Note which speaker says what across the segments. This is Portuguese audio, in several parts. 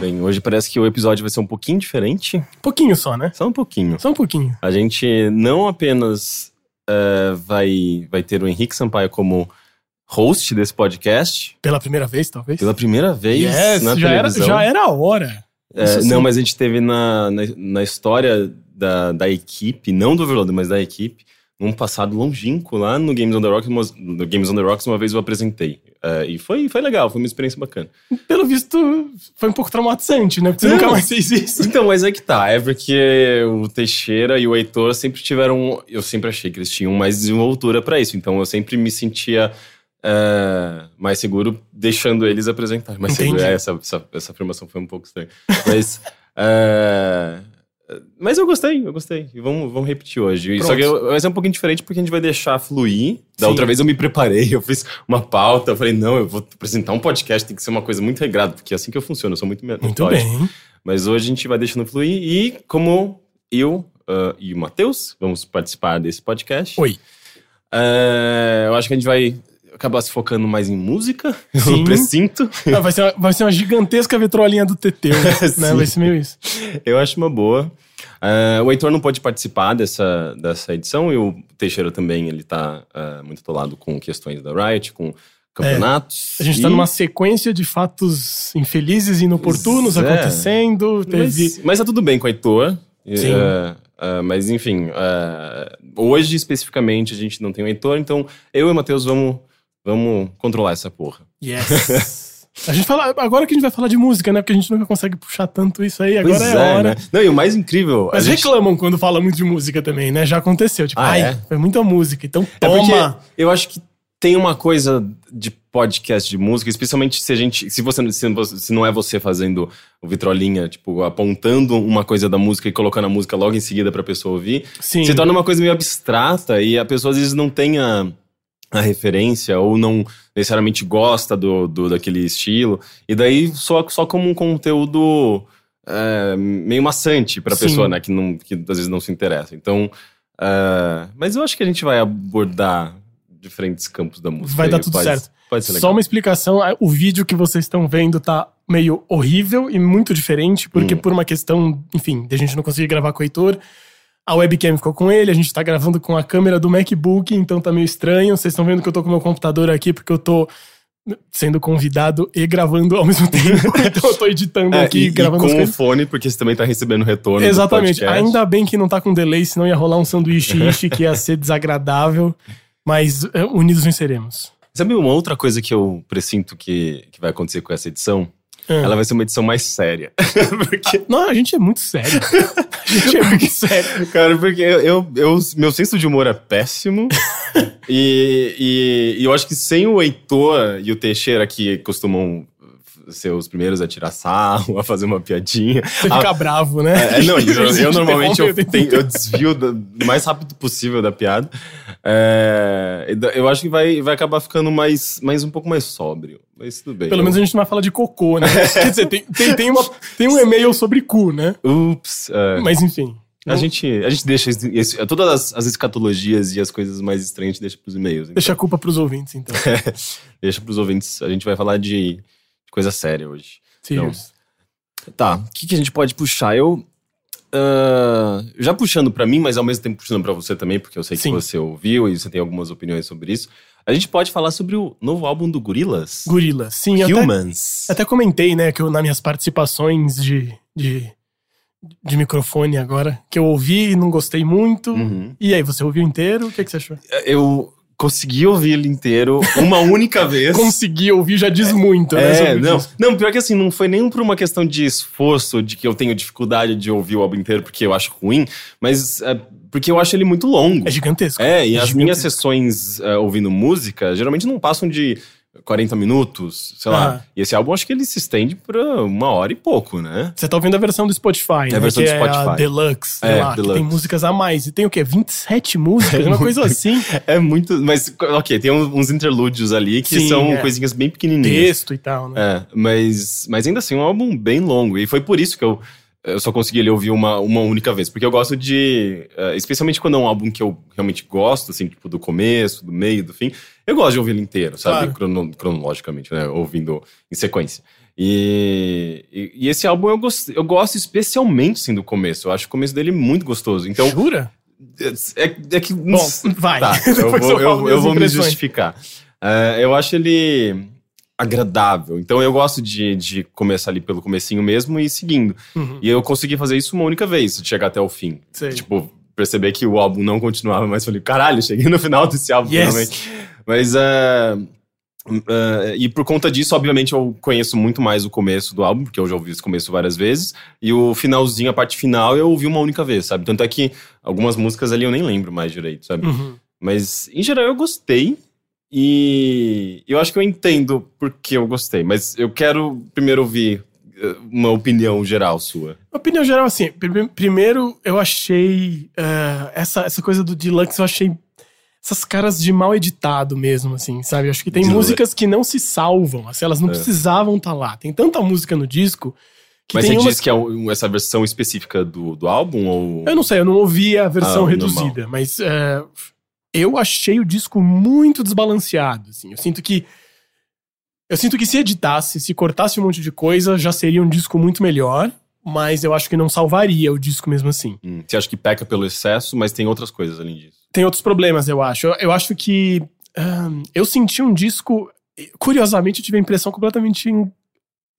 Speaker 1: Bem, hoje parece que o episódio vai ser um pouquinho diferente.
Speaker 2: Pouquinho só, né?
Speaker 1: Só um pouquinho.
Speaker 2: Só um pouquinho.
Speaker 1: A gente não apenas eh, vai, vai ter o Henrique Sampaio como host desse podcast
Speaker 2: Pela primeira vez, talvez.
Speaker 1: pela primeira vez
Speaker 2: yes,
Speaker 1: na
Speaker 2: já era, já era a hora.
Speaker 1: É, não, mas a gente teve na, na, na história da, da equipe, não do Overloader, mas da equipe, num passado longínquo lá no Games on the Rocks, uma- no Games on the Rocks uma vez eu apresentei. É, e foi, foi legal, foi uma experiência bacana.
Speaker 2: Pelo visto, foi um pouco traumatizante, né? Porque você nunca mais fez isso.
Speaker 1: Então, mas é que tá, é porque o Teixeira e o Heitor sempre tiveram. Eu sempre achei que eles tinham mais desenvoltura pra isso, então eu sempre me sentia é, mais seguro deixando eles
Speaker 2: Entendi.
Speaker 1: seguro. É, essa, essa, essa afirmação foi um pouco estranha. Mas. é, mas eu gostei, eu gostei. E vamos, vamos repetir hoje. Só
Speaker 2: Pronto.
Speaker 1: que eu- vai ser um pouquinho diferente porque a gente vai deixar fluir. Da
Speaker 2: Sim.
Speaker 1: outra vez eu me preparei, eu fiz uma pauta, eu falei, não, eu vou apresentar um podcast, tem que ser uma coisa muito regrada, porque é assim que eu funciono, eu sou muito
Speaker 2: Muito
Speaker 1: metódico.
Speaker 2: bem.
Speaker 1: Mas hoje a gente vai deixando fluir e como eu ah, e o Matheus vamos participar desse podcast,
Speaker 2: Oi.
Speaker 1: ah, eu acho que a gente vai acabar se focando mais em música,
Speaker 2: Sim.
Speaker 1: eu presinto.
Speaker 2: Ah, vai, ser uma, vai ser uma gigantesca vitrolinha do Teteu, né? Vai ser meio isso.
Speaker 1: Eu acho uma boa. Ah, o Heitor não pode participar dessa, dessa edição e o Teixeira também, ele tá ah, muito atolado com questões da Riot, com campeonatos.
Speaker 2: A gente
Speaker 1: e...
Speaker 2: tá numa sequência de fatos infelizes e inoportunos
Speaker 1: é.
Speaker 2: acontecendo. Teve.
Speaker 1: Mas, mas tá tudo bem com o Heitor.
Speaker 2: Sim.
Speaker 1: Eh, eh, mas enfim, eh, hoje especificamente a gente não tem o Heitor, então eu e o Matheus vamos, vamos controlar essa porra.
Speaker 2: Yes! A gente fala, agora que a gente vai falar de música, né? Porque a gente nunca consegue puxar tanto isso aí, agora é, a hora.
Speaker 1: né? Não, e o mais incrível.
Speaker 2: Mas
Speaker 1: gente-
Speaker 2: reclamam quando fala muito de música também, né? Já aconteceu. Tipo,
Speaker 1: Ah,
Speaker 2: ai,
Speaker 1: é?
Speaker 2: foi muita música, então
Speaker 1: É
Speaker 2: toma!
Speaker 1: porque eu acho que tem uma coisa de podcast de música, especialmente se a gente. Se você se, você- se não é você fazendo o vitrolinha, tipo, apontando uma coisa da música e colocando a música logo em seguida pra pessoa ouvir.
Speaker 2: Sim.
Speaker 1: se torna uma coisa meio abstrata e a pessoa às vezes não tem a, a referência ou não necessariamente gosta do, do daquele estilo. E daí só, só como um conteúdo é, meio maçante pra
Speaker 2: Sim.
Speaker 1: pessoa, né? Que, não, que às vezes não se interessa. Então. é, mas eu acho que a gente vai abordar diferentes campos da música.
Speaker 2: Vai dar tudo
Speaker 1: pode-
Speaker 2: certo.
Speaker 1: Pode ser legal.
Speaker 2: Só uma explicação: a- o vídeo que vocês estão vendo tá meio horrível e muito diferente, porque
Speaker 1: Hum.
Speaker 2: por uma questão, enfim, de a gente não conseguir gravar com o Heitor. A webcam ficou com ele, a gente tá gravando com a câmera do MacBook, então tá meio estranho. Vocês estão vendo que eu tô com o meu computador aqui porque eu tô sendo convidado e gravando ao mesmo tempo. então eu tô editando
Speaker 1: É,
Speaker 2: aqui,
Speaker 1: e, e
Speaker 2: gravando as
Speaker 1: com o fone, porque você também tá recebendo retorno.
Speaker 2: Exatamente. Ainda bem que não tá com delay, senão ia rolar um sanduíche que ia ser desagradável. Mas é, unidos venceremos.
Speaker 1: Sabe uma outra coisa que eu presinto que, que vai acontecer com essa edição?
Speaker 2: Ah.
Speaker 1: Ela vai ser uma edição mais séria. porque,
Speaker 2: Não, a gente é muito sério. A gente é muito sério.
Speaker 1: cara, porque eu, eu- eu- meu senso de humor é péssimo. e, e- e eu acho que sem o Heitor e o Teixeira, que costumam ser os primeiros a tirar sarro, a fazer uma piadinha.
Speaker 2: Você
Speaker 1: a-
Speaker 2: fica bravo, né?
Speaker 1: É, não, eu, eu normalmente eu,
Speaker 2: o
Speaker 1: tenho- eu desvio do mais rápido possível da piada. É, eu acho que vai, vai acabar ficando mais, mais um pouco mais sóbrio. Mas tudo bem.
Speaker 2: Pelo
Speaker 1: Eu-
Speaker 2: menos a gente não vai falar de cocô, né? Quer dizer, tem, tem, tem, uma, tem um e-mail sobre cu, né?
Speaker 1: Ups. é.
Speaker 2: Mas enfim.
Speaker 1: A gente, a gente deixa esse- todas as, as escatologias e as coisas mais estranhas, a gente deixa pros e-mails. então.
Speaker 2: Deixa a culpa pros ouvintes, então.
Speaker 1: Deixa pros ouvintes. A gente vai falar de coisa séria hoje.
Speaker 2: Serious.
Speaker 1: Tá, o que, que a gente pode puxar? Eu. ah, já puxando pra mim, mas ao mesmo tempo puxando pra você também, porque eu sei que
Speaker 2: Sim.
Speaker 1: você ouviu e você tem algumas opiniões sobre isso. A gente pode falar sobre o novo álbum do Gorillaz.
Speaker 2: Gorila. Sim, eu até,
Speaker 1: Humans.
Speaker 2: até comentei, né, que eu, nas minhas participações de, de, de microfone agora, que eu ouvi e não gostei muito.
Speaker 1: Uhum.
Speaker 2: E aí, você ouviu inteiro? O que, que você achou?
Speaker 1: Eu consegui ouvir ele inteiro uma única vez.
Speaker 2: Consegui ouvir, já diz muito, né?
Speaker 1: É,
Speaker 2: sobre
Speaker 1: não,
Speaker 2: isso.
Speaker 1: não, pior que assim, não foi nem por uma questão de esforço, de que eu tenho dificuldade de ouvir o álbum inteiro porque eu acho ruim, mas é, porque eu acho ele muito longo.
Speaker 2: É gigantesco.
Speaker 1: É, e
Speaker 2: É
Speaker 1: as
Speaker 2: gigantesco.
Speaker 1: minhas sessões é, ouvindo música geralmente não passam de 40 minutos, sei lá.
Speaker 2: Ah.
Speaker 1: E esse álbum, acho que ele se estende pra uma hora e pouco, né?
Speaker 2: Você tá ouvindo a versão do Spotify, né?
Speaker 1: a versão
Speaker 2: que
Speaker 1: do
Speaker 2: É a
Speaker 1: Spotify.
Speaker 2: Deluxe, sei
Speaker 1: É,
Speaker 2: lá, que
Speaker 1: Deluxe.
Speaker 2: tem músicas a mais. E tem o quê? 27 músicas? uma coisa assim.
Speaker 1: É muito. Mas, ok, tem uns interlúdios ali que
Speaker 2: Sim,
Speaker 1: são
Speaker 2: é.
Speaker 1: coisinhas bem pequenininhas.
Speaker 2: Texto e tal, né?
Speaker 1: É, mas, mas ainda assim, é um álbum bem longo. E foi por isso que eu, eu só consegui ele ouvir uma, uma única vez. Porque eu gosto de. eh, especialmente quando é um álbum que eu realmente gosto, assim, tipo, do começo, do meio, do fim. Eu gosto de ouvir ele inteiro, sabe?
Speaker 2: Claro.
Speaker 1: Crono- cronologicamente, né? Ouvindo em sequência. E, e, e esse álbum eu, gost, eu gosto especialmente, assim, do começo. Eu acho o começo dele muito gostoso. Então,
Speaker 2: Jura?
Speaker 1: é, é que.
Speaker 2: Bom, vai.
Speaker 1: Tá, eu vou,
Speaker 2: eu
Speaker 1: eu, eu vou me justificar. É, eu acho ele agradável. Então eu gosto de, de começar ali pelo comecinho mesmo e ir seguindo.
Speaker 2: Uhum.
Speaker 1: E eu consegui fazer isso uma única vez, de chegar até o fim.
Speaker 2: Sei.
Speaker 1: Tipo, perceber que o álbum não continuava, mas falei, caralho, cheguei no final desse álbum,
Speaker 2: Yes.
Speaker 1: finalmente. Mas, é, é, e por conta disso, obviamente, eu conheço muito mais o começo do álbum, porque eu já ouvi esse começo várias vezes. E o finalzinho, a parte final, eu ouvi uma única vez, sabe? Tanto é que algumas músicas ali eu nem lembro mais direito, sabe?
Speaker 2: Uhum.
Speaker 1: Mas, em geral, eu gostei. E eu acho que eu entendo por que eu gostei. Mas eu quero primeiro ouvir eh, uma opinião geral sua.
Speaker 2: Opinião geral, assim, prime- primeiro eu achei eh, essa, essa coisa do Deluxe, eu achei essas caras de mal editado mesmo, assim, sabe? Eu acho que tem
Speaker 1: Deluxe.
Speaker 2: músicas que não se salvam, assim, elas não
Speaker 1: É.
Speaker 2: precisavam estar lá. Tem tanta música no disco que
Speaker 1: Mas
Speaker 2: tem
Speaker 1: você
Speaker 2: umas
Speaker 1: diz que é essa versão específica do, do álbum? Ou...
Speaker 2: Eu não sei, eu não ouvi a versão
Speaker 1: Ah,
Speaker 2: reduzida, mas é, eu achei o disco muito desbalanceado. Assim. Eu sinto que. Eu sinto que se editasse, se cortasse um monte de coisa, já seria um disco muito melhor, mas eu acho que não salvaria o disco mesmo assim.
Speaker 1: Hum, você acha que peca pelo excesso, mas tem outras coisas além disso?
Speaker 2: Tem outros problemas, eu acho. Eu, eu acho que. eu senti um disco. Curiosamente, eu tive a impressão completamente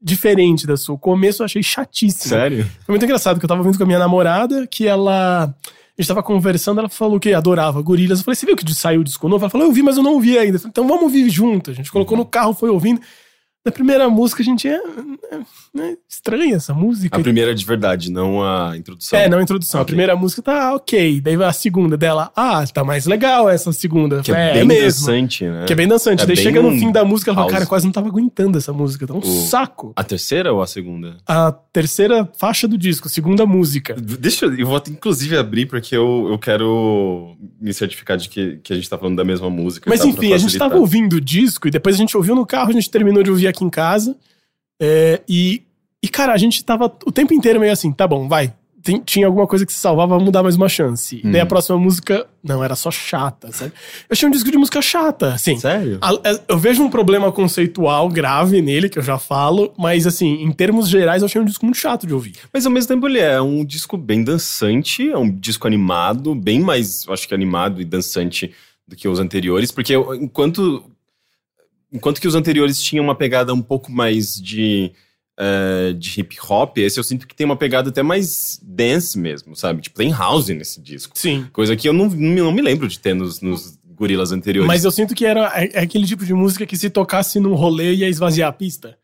Speaker 2: diferente da sua. O começo eu achei chatíssimo.
Speaker 1: Sério?
Speaker 2: Foi muito engraçado, que eu tava vindo com a minha namorada, que ela. A gente tava conversando, ela falou que adorava gorilas. Eu falei, você viu que saiu o disco novo? Ela falou, eu vi, mas eu não ouvi ainda. Eu falei, então vamos ouvir junto. A gente colocou no carro, foi ouvindo. Na primeira música, a gente é. é, é estranha essa música.
Speaker 1: A primeira de verdade, não a introdução.
Speaker 2: É, não a introdução. A
Speaker 1: Ok.
Speaker 2: primeira música tá ok. Daí a segunda dela, ah, tá mais legal essa segunda.
Speaker 1: Que é,
Speaker 2: é,
Speaker 1: bem
Speaker 2: mesmo.
Speaker 1: dançante, né?
Speaker 2: Que é bem dançante.
Speaker 1: É
Speaker 2: Daí
Speaker 1: bem
Speaker 2: chega no fim da música, ela fala, cara, quase não tava aguentando essa música. Tá um
Speaker 1: O-
Speaker 2: saco.
Speaker 1: A terceira ou a segunda?
Speaker 2: A terceira faixa do disco, segunda música.
Speaker 1: Deixa eu, eu vou inclusive abrir porque eu, eu quero me certificar de que, que a gente tá falando da mesma música.
Speaker 2: Mas
Speaker 1: tá?
Speaker 2: Enfim, a gente tava ouvindo o disco e depois a gente ouviu no carro, a gente terminou de ouvir aqui em casa. É, e, e, cara, a gente tava o tempo inteiro meio assim, tá bom, vai. Tem- tinha alguma coisa que se salvava, vamos dar mais uma chance. E daí a
Speaker 1: Uhum.
Speaker 2: próxima música, não, era só chata, sabe? Eu achei um disco de música chata, assim.
Speaker 1: Sério?
Speaker 2: A- a- Eu vejo um problema conceitual grave nele, que eu já falo, mas assim, em termos gerais, eu achei um disco muito chato de ouvir.
Speaker 1: Mas ao mesmo tempo ele é um disco bem dançante, é um disco animado, bem mais, eu acho que animado e dançante do que os anteriores, porque enquanto enquanto que os anteriores tinham uma pegada um pouco mais de eh, de hip hop, esse eu sinto que tem uma pegada até mais dance mesmo, sabe? Tipo, tem house nesse disco.
Speaker 2: Sim.
Speaker 1: Coisa que eu não, não me lembro de ter nos, nos gorilas anteriores.
Speaker 2: Mas eu sinto que era é, é aquele tipo de música que se tocasse num rolê ia esvaziar a pista.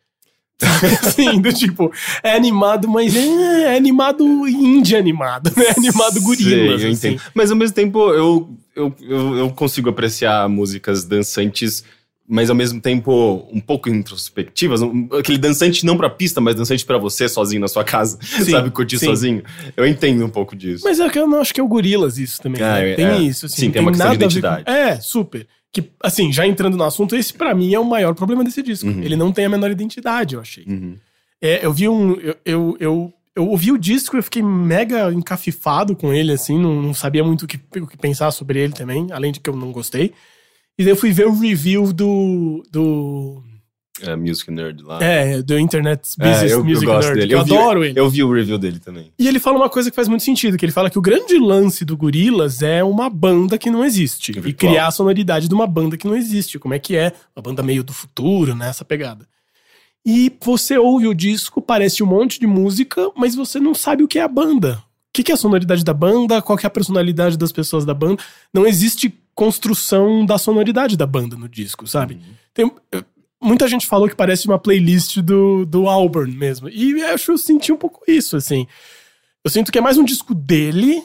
Speaker 2: Sim, do tipo, é animado, mas é, é animado indie animado, né? É animado gorilas.
Speaker 1: Eu
Speaker 2: assim.
Speaker 1: Mas ao mesmo tempo eu, eu, eu, eu consigo apreciar músicas dançantes, mas ao mesmo tempo um pouco introspectivas. Um- aquele dançante não pra pista, mas dançante pra você sozinho na sua casa, sabe? Curtir
Speaker 2: sim.
Speaker 1: sozinho. Eu entendo um pouco disso.
Speaker 2: Mas é que eu não acho que é o Gorilas isso também.
Speaker 1: Ah,
Speaker 2: né?
Speaker 1: é,
Speaker 2: Tem
Speaker 1: é.
Speaker 2: isso, assim.
Speaker 1: Sim,
Speaker 2: não
Speaker 1: tem uma questão de identidade.
Speaker 2: com- É, super. Que, assim, já entrando no assunto, esse pra mim é o maior problema desse disco.
Speaker 1: Uhum.
Speaker 2: Ele não tem a menor identidade, eu achei.
Speaker 1: Uhum.
Speaker 2: É, eu vi um. Eu, eu, eu, eu ouvi o disco e eu fiquei mega encafifado com ele, assim, não, não sabia muito o que, o que pensar sobre ele também, além de que eu não gostei. E daí eu fui ver o review do. do
Speaker 1: É, Music Nerd lá.
Speaker 2: é, do Internet
Speaker 1: É,
Speaker 2: Business
Speaker 1: eu, eu
Speaker 2: Music
Speaker 1: gosto
Speaker 2: Nerd.
Speaker 1: dele.
Speaker 2: que Eu,
Speaker 1: vi,
Speaker 2: adoro ele.
Speaker 1: Eu vi o review dele também.
Speaker 2: E ele fala uma coisa que faz muito sentido, que ele fala que o grande lance do Gorilas é uma banda que não existe. E
Speaker 1: Virtual.
Speaker 2: criar a sonoridade de uma banda que não existe. Como é que é? Uma banda meio do futuro, né? Essa pegada. E você ouve o disco, parece um monte de música, mas você não sabe o que é a banda. O que é a sonoridade da banda? Qual é a personalidade das pessoas da banda? Não existe construção da sonoridade da banda no disco, sabe? Tem- eh, muita gente falou que parece uma playlist do, do Auburn mesmo. E eu acho que eu senti um pouco isso, assim. Eu sinto que é mais um disco dele,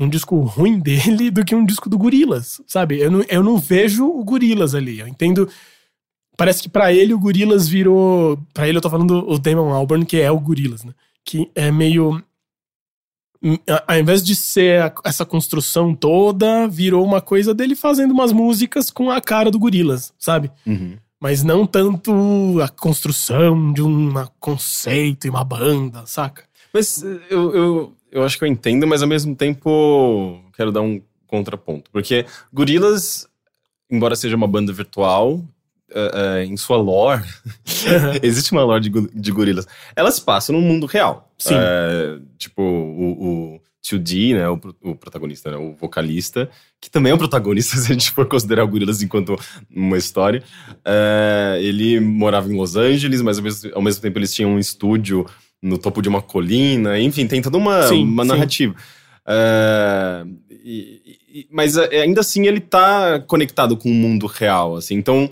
Speaker 2: um disco ruim dele, do que um disco do Gorilas, sabe? Eu não, eu não vejo o Gorilas ali. Eu entendo. Parece que para ele o Gorilas virou. para ele eu tô falando o Damon Albarn, que é o Gorilas, né? Que é meio. Ao invés de ser essa construção toda, virou uma coisa dele fazendo umas músicas com a cara do Gorilas, sabe?
Speaker 1: Uhum.
Speaker 2: Mas não tanto a construção de um conceito e uma banda, saca?
Speaker 1: Mas eu, eu, eu acho que eu entendo, mas ao mesmo tempo quero dar um contraponto. Porque Gorilas, embora seja uma banda virtual, uh, uh, em sua lore, existe uma lore de, de gorilas. Elas passam no mundo real.
Speaker 2: Sim.
Speaker 1: Uh, tipo, o, o 2D, né, o, o, protagonista, né, o vocalista, que também é um protagonista, se a gente for considerar o Gorilas enquanto uma história. ele morava em Los Angeles, mas ao mesmo, ao mesmo, tempo eles tinham um estúdio no topo de uma colina. Enfim, tem toda uma, sim, uma narrativa. E, e, mas ainda assim ele tá conectado com o mundo real, assim. Então,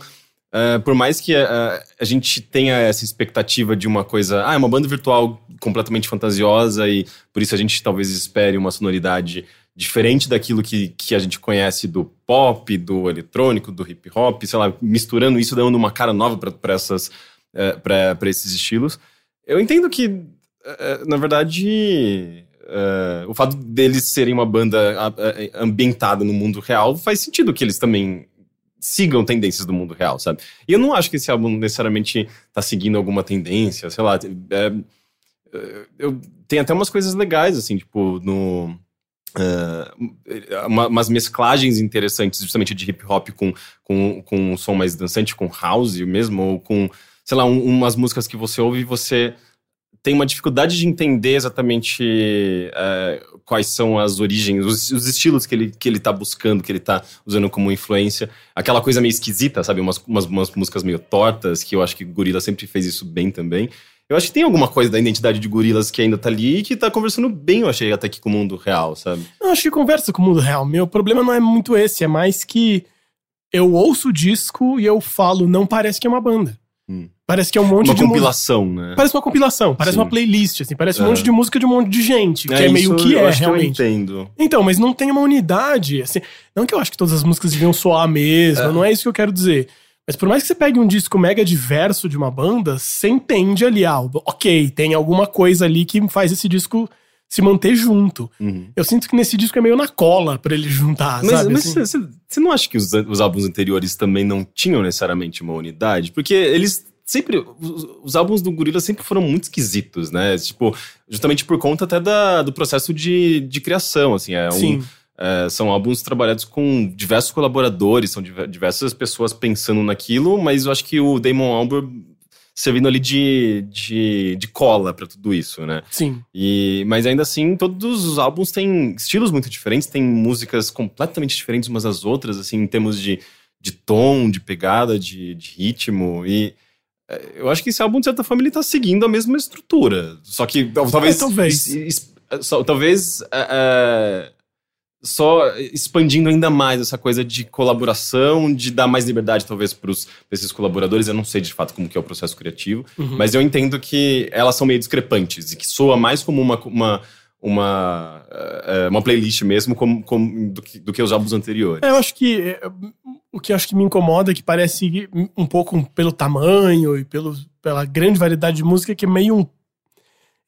Speaker 1: Uh, por mais que uh, a gente tenha essa expectativa de uma coisa, ah, é uma banda virtual completamente fantasiosa e por isso a gente talvez espere uma sonoridade diferente daquilo que, que a gente conhece do pop, do eletrônico, do hip hop, sei lá, misturando isso, dando uma cara nova para essas uh, para esses estilos. Eu entendo que, na verdade, o fato deles serem uma banda ambientada no mundo real faz sentido que eles também sigam tendências do mundo real, sabe? E eu não acho que esse álbum necessariamente tá seguindo alguma tendência, sei lá. É, é eu tem até umas coisas legais, assim, tipo, no. Uh, uma, umas mesclagens interessantes, justamente de hip hop com, com, com um som mais dançante, com house mesmo, ou com, sei lá, um, umas músicas que você ouve e você tem uma dificuldade de entender exatamente uh, quais são as origens, os, os, estilos que ele, que ele tá buscando, que ele tá usando como influência. Aquela coisa meio esquisita, sabe? Umas, umas, umas músicas meio tortas, que eu acho que Gorila sempre fez isso bem também. Eu acho que tem alguma coisa da identidade de gorilas que ainda tá ali e que tá conversando bem, eu achei, até aqui com o mundo real, sabe?
Speaker 2: Eu acho que conversa com o mundo real. Meu problema não é muito esse, é mais que eu ouço o disco e eu falo, não parece que é uma banda. Hum. Parece que é um monte
Speaker 1: uma
Speaker 2: de.
Speaker 1: Uma compilação, né?
Speaker 2: Parece uma compilação, parece Sim. uma playlist, assim. Parece um é. monte de música de um monte de gente. Que é, é meio que é, realmente.
Speaker 1: eu entendo.
Speaker 2: Então, mas não tem uma unidade, assim. Não que eu acho que todas as músicas deviam soar a mesma, é. não é isso que eu quero dizer. Mas por mais que você pegue um disco mega diverso de uma banda, você entende ali, ah, ok, tem alguma coisa ali que faz esse disco se manter junto. Uhum. Eu sinto que nesse disco é meio na cola para ele juntar,
Speaker 1: mas,
Speaker 2: sabe?
Speaker 1: Mas você assim? não acha que os, os álbuns anteriores também não tinham necessariamente uma unidade? Porque eles sempre. Os, os, álbuns do Gorilla sempre foram muito esquisitos, né? Tipo, justamente por conta até da, do processo de, de criação, assim. É
Speaker 2: Sim.
Speaker 1: Um, é, são álbuns trabalhados com diversos colaboradores, são diversas pessoas pensando naquilo, mas eu acho que o Damon Albarn servindo ali de, de, de cola para tudo isso, né?
Speaker 2: Sim.
Speaker 1: E, mas ainda assim, todos os álbuns têm estilos muito diferentes, têm músicas completamente diferentes umas das outras, assim, em termos de, de tom, de pegada, de, de ritmo. E é, eu acho que esse álbum, de certa forma, ele tá seguindo a mesma estrutura. Só que talvez. É,
Speaker 2: talvez.
Speaker 1: Talvez. É, só expandindo ainda mais essa coisa de colaboração, de dar mais liberdade, talvez, para esses colaboradores. Eu não sei de fato como que é o processo criativo, uhum. mas eu entendo que elas são meio discrepantes e que soa mais como uma. uma uma, uh, uma playlist mesmo como, como do, que, do, que, os álbuns anteriores.
Speaker 2: É, eu acho que o que acho que me incomoda é que parece um pouco pelo tamanho e pelo, pela grande variedade de música que é meio um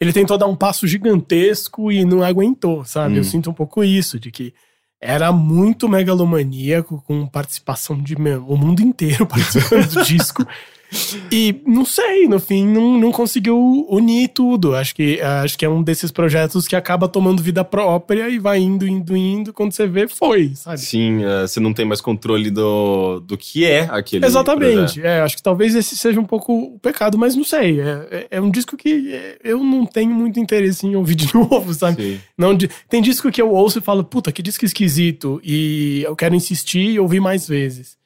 Speaker 2: ele tentou dar um passo gigantesco e não aguentou, sabe? Hum. Eu sinto um pouco isso, de que era muito megalomaníaco, com participação de meu, o mundo inteiro participando do disco. E não sei, no fim não, não conseguiu unir tudo. Acho que, acho que é um desses projetos que acaba tomando vida própria e vai indo, indo, indo. Quando você vê, foi, sabe?
Speaker 1: Sim, uh, você não tem mais controle do, do que é aquele.
Speaker 2: Exatamente. É, acho que talvez esse seja um pouco o pecado, mas não sei. É, é, é um disco que eu não tenho muito interesse em ouvir de novo, sabe? Sim. Não, tem disco que eu ouço e falo, puta, que disco esquisito. E eu quero insistir e ouvir mais vezes.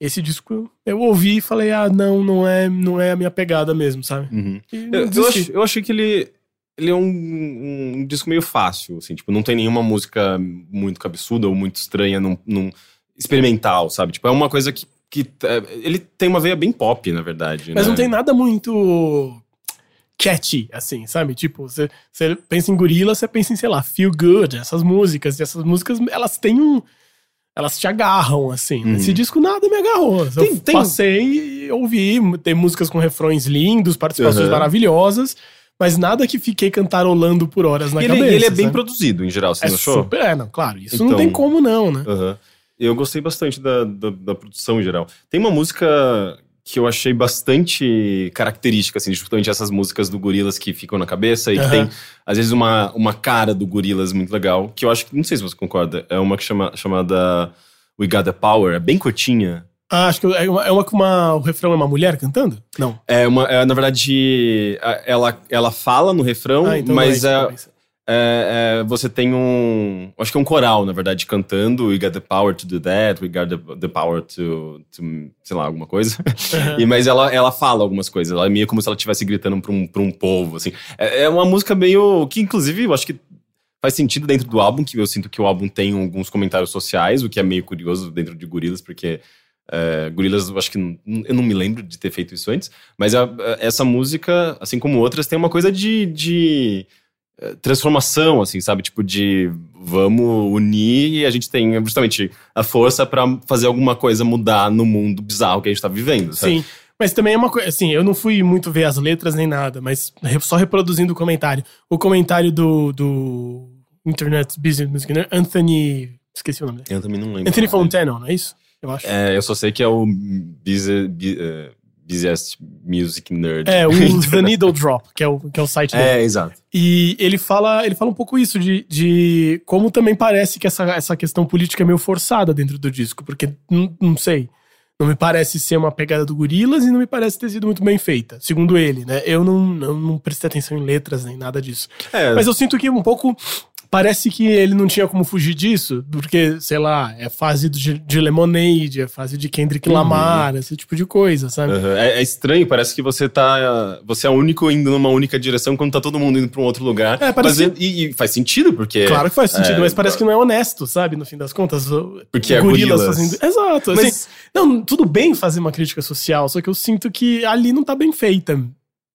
Speaker 2: Esse disco eu ouvi e falei, ah, não, não é, não é a minha pegada mesmo, sabe?
Speaker 1: Uhum. Eu, eu, ach, eu achei que ele, ele é um, um, disco meio fácil, assim, tipo, não tem nenhuma música muito cabeçuda ou muito estranha, num, num experimental, sabe? Tipo, é uma coisa que, que é, ele tem uma veia bem pop, na verdade.
Speaker 2: Mas
Speaker 1: né?
Speaker 2: não tem nada muito catchy, assim, sabe? Tipo, você, você pensa em gorila, você pensa em, sei lá, Feel Good, essas músicas, e essas músicas, elas têm um elas te agarram, assim. Uhum. Esse disco nada me agarrou. Tem, eu tem... passei, ouvi, tem músicas com refrões lindos, participações
Speaker 1: Uhum.
Speaker 2: maravilhosas, mas nada que fiquei cantarolando por horas na
Speaker 1: E ele,
Speaker 2: cabeça.
Speaker 1: ele é bem produzido, em geral, você
Speaker 2: É
Speaker 1: não achou?
Speaker 2: super, é, não, claro, isso não
Speaker 1: Então-
Speaker 2: tem como não, né?
Speaker 1: Aham. Eu gostei bastante da, da, da produção em geral. Tem uma música que eu achei bastante característica, assim, justamente essas músicas do Gorilas que ficam na cabeça e que
Speaker 2: Aham.
Speaker 1: tem, às vezes, uma, uma cara do Gorilas muito legal, que eu acho que, não sei se você concorda, é uma que chama, chamada We Got The Power, é bem curtinha.
Speaker 2: Ah, acho que é uma, é uma que uma, o refrão é uma mulher cantando? Não.
Speaker 1: É uma, é, na verdade, ela, ela fala no refrão,
Speaker 2: Ah, então
Speaker 1: mas
Speaker 2: não é,
Speaker 1: é,
Speaker 2: é
Speaker 1: é, é, você tem um. Acho que é um coral, na verdade, cantando We got the power to do that, we got the, the power to, to. sei lá, alguma coisa.
Speaker 2: Aham.
Speaker 1: E, mas ela, ela fala algumas coisas, ela é meio como se ela estivesse gritando pra um, pra um povo, assim. É, é uma música meio. que, inclusive, eu acho que faz sentido dentro do álbum, que eu sinto que o álbum tem alguns comentários sociais, o que é meio curioso dentro de Gorilas, porque. É, Gorilas, eu acho que eu não me lembro de ter feito isso antes, mas a- a- essa música, assim como outras, tem uma coisa de, de transformação, assim, sabe? Tipo, de vamos unir e a gente tem justamente a força pra fazer alguma coisa mudar no mundo bizarro que a gente tá vivendo, sabe?
Speaker 2: Sim. Mas também é uma coisa, assim, eu não fui muito ver as letras nem nada, mas só reproduzindo o comentário. O comentário do, do Internet Business Music, né? Anthony. Esqueci o nome dele.
Speaker 1: Eu também não lembro.
Speaker 2: Anthony Fontana, não é isso? Eu acho.
Speaker 1: É, eu só sei que é o Busy, Bu- eh, Busiest Music Nerd.
Speaker 2: É, o
Speaker 1: Internet.
Speaker 2: The Needle Drop, que é o, que é o site dele.
Speaker 1: É, exato.
Speaker 2: E ele fala, ele fala um pouco isso, de, de como também parece que essa, essa questão política é meio forçada dentro do disco, porque não, não sei. Não me parece ser uma pegada do Gorilas e não me parece ter sido muito bem feita, segundo ele, né? Eu não, não, não prestei atenção em letras nem nada disso.
Speaker 1: É,
Speaker 2: Mas eu sinto que um pouco. Parece que ele não tinha como fugir disso, porque, sei lá, é fase de, de Lemonade, é fase de Kendrick
Speaker 1: Uhum.
Speaker 2: Lamar, esse tipo de coisa, sabe?
Speaker 1: Aham. É, é estranho, parece que você tá. Você é o único indo numa única direção quando tá todo mundo indo pra um outro lugar.
Speaker 2: É, parece-
Speaker 1: Mas, e, e faz sentido, porque.
Speaker 2: Claro que faz sentido,
Speaker 1: é,
Speaker 2: mas parece que não é honesto, sabe? No fim das contas.
Speaker 1: Porque é
Speaker 2: gorilas
Speaker 1: gorilas.
Speaker 2: fazendo. Exato. assim,
Speaker 1: Mas-
Speaker 2: não, tudo bem fazer uma crítica social, só que eu sinto que ali não tá bem feita.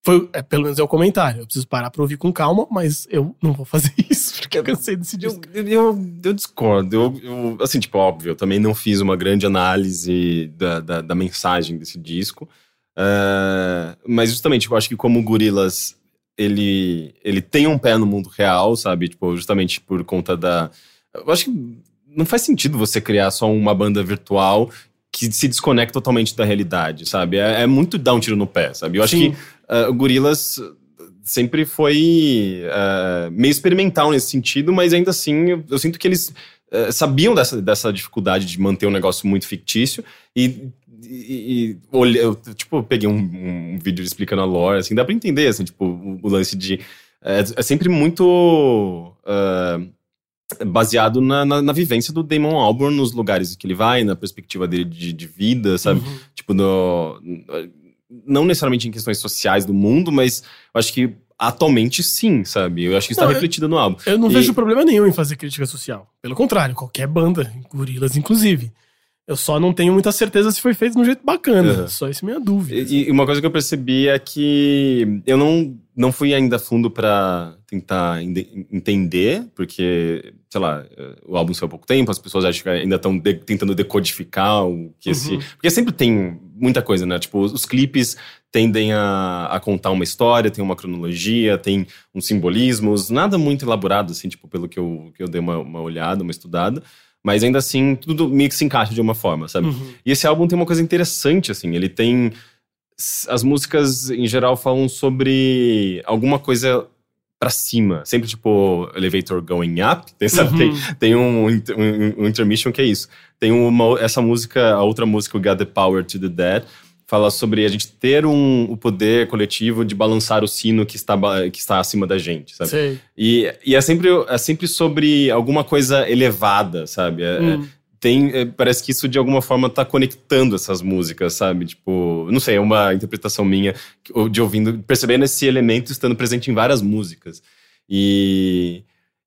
Speaker 2: Foi, é, pelo menos é o comentário. Eu preciso parar pra ouvir com calma, mas eu não vou fazer isso, porque eu cansei desse disco.
Speaker 1: Eu, eu, eu discordo. Eu, eu- assim, tipo, óbvio, eu também não fiz uma grande análise da, da, da mensagem desse disco. É, mas justamente, eu acho que como o Gorilas, ele, ele tem um pé no mundo real, sabe? Tipo, justamente por conta da... Eu acho que não faz sentido você criar só uma banda virtual que se desconecta totalmente da realidade, sabe? É, é muito dar um tiro no pé, sabe? Eu acho
Speaker 2: Sim.
Speaker 1: que ah, o Gorilas sempre foi ah, meio experimental nesse sentido, mas ainda assim eu, eu sinto que eles ah, sabiam dessa, dessa dificuldade de manter um negócio muito fictício e, e, e olhei- eu, tipo, eu peguei um, um vídeo explicando a lore, assim, dá pra entender, assim, tipo, o, o lance de... É, é sempre muito... ah, baseado na, na, na vivência do Damon Albarn nos lugares que ele vai, na perspectiva dele de, de vida, sabe?
Speaker 2: Uhum.
Speaker 1: Tipo, no, não necessariamente em questões sociais do mundo, mas eu acho que atualmente sim, sabe? Eu acho que está
Speaker 2: Não, eu-
Speaker 1: refletido no álbum.
Speaker 2: Eu não
Speaker 1: E-
Speaker 2: vejo problema nenhum em fazer crítica social. Pelo contrário, qualquer banda, gorilas inclusive. Eu só não tenho muita certeza se foi feito de um jeito bacana.
Speaker 1: Uhum.
Speaker 2: Só essa é minha dúvida.
Speaker 1: E, e uma coisa que eu percebi é que eu não, não fui ainda fundo pra tentar ende- entender, porque, sei lá, o álbum saiu há pouco tempo, as pessoas acho que ainda estão tentando decodificar o que esse.
Speaker 2: Uhum.
Speaker 1: Porque sempre tem muita coisa, né? Tipo, os clipes tendem a, a contar uma história, tem uma cronologia, tem uns simbolismos, nada muito elaborado, assim, tipo, pelo que eu, que eu dei uma, uma olhada, uma estudada. Mas ainda assim, tudo meio que se encaixa de uma forma, sabe?
Speaker 2: Uhum.
Speaker 1: E esse álbum tem uma coisa interessante, assim, ele tem. As músicas, em geral, falam sobre alguma coisa pra cima. Sempre, tipo, elevator going up. Tem, sabe? Tem,
Speaker 2: Uhum.
Speaker 1: tem um, inter- um, um intermission que é isso. Tem uma, essa música, a outra música, o Got the Power to the Dead, fala sobre a gente ter um, o poder coletivo de balançar o sino que está, que está acima da gente, sabe?
Speaker 2: Sei.
Speaker 1: E, e é, sempre, é sempre sobre alguma coisa elevada, sabe? É-
Speaker 2: Hum.
Speaker 1: Tem, é, parece que isso de alguma forma tá conectando essas músicas, sabe? Tipo, não sei, é uma interpretação minha de ouvindo, percebendo esse elemento estando presente em várias músicas. E,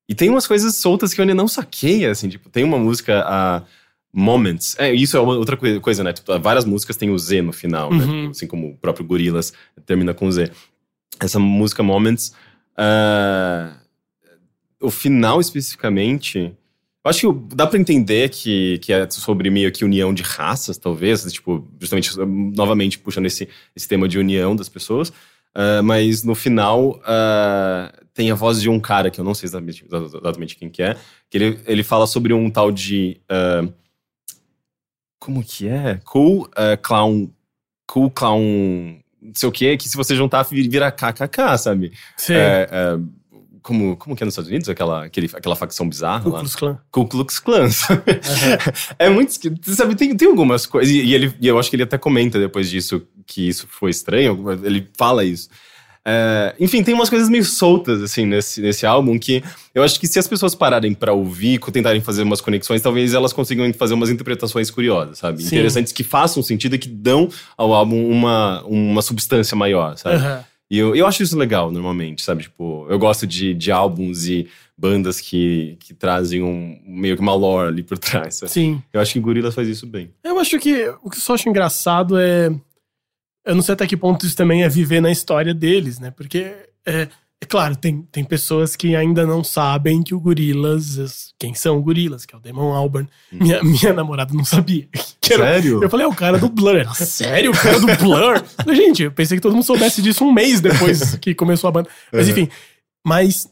Speaker 1: e tem umas coisas soltas que eu ainda não saquei, assim, tipo, tem uma música, a Moments, é, isso é outra coi- coisa, né? Tipo, várias músicas têm o Z no final, né?
Speaker 2: Uhum.
Speaker 1: Assim como o próprio Gorillaz termina com Z. Essa música Moments, ah, o final especificamente, Eu acho que dá pra entender que, que é sobre meio que união de raças, talvez, tipo, justamente, novamente puxando esse, esse tema de união das pessoas. Uh, mas no final uh, tem a voz de um cara que eu não sei exatamente, exatamente quem que é, que ele, ele fala sobre um tal de. Uh, como que é? Cool Clown. Cool Clown. Não sei o que, que se você juntar vira KKK, sabe?
Speaker 2: Sim.
Speaker 1: Como, como que é nos Estados Unidos? Aquela, aquele, aquela facção bizarra
Speaker 2: Ku. Klux Klan.
Speaker 1: Ku Klux Klan. é muito esquisito. Sabe, tem, tem algumas coisas. E, ele, e eu acho que ele até comenta depois disso que isso foi estranho. Ele fala isso. É, enfim, tem umas coisas meio soltas, assim, nesse, nesse álbum que eu acho que se as pessoas pararem para ouvir, tentarem fazer umas conexões, talvez elas consigam fazer umas interpretações curiosas, sabe?
Speaker 2: Sim.
Speaker 1: Interessantes que façam sentido e que dão ao álbum uma, uma substância maior, sabe?
Speaker 2: Aham.
Speaker 1: E eu, eu acho isso legal, normalmente, sabe? Tipo, eu gosto de, de álbuns e bandas que, que trazem um, meio que uma lore ali por trás, sabe?
Speaker 2: Sim.
Speaker 1: Eu acho que Gorillaz faz isso bem.
Speaker 2: Eu acho que o que eu só acho engraçado é. Eu não sei até que ponto isso também é viver na história deles, né? Porque, é, é claro, tem, tem pessoas que ainda não sabem que o Gorilas, quem são o Gorilas, que é o Damon Albarn. Minha, minha namorada não sabia. Que era-
Speaker 1: Sério?
Speaker 2: Eu falei, é o cara do Blur. Ela, sério? O cara do Blur? Gente, eu pensei que todo mundo soubesse disso um mês depois que começou a banda. Mas enfim, mas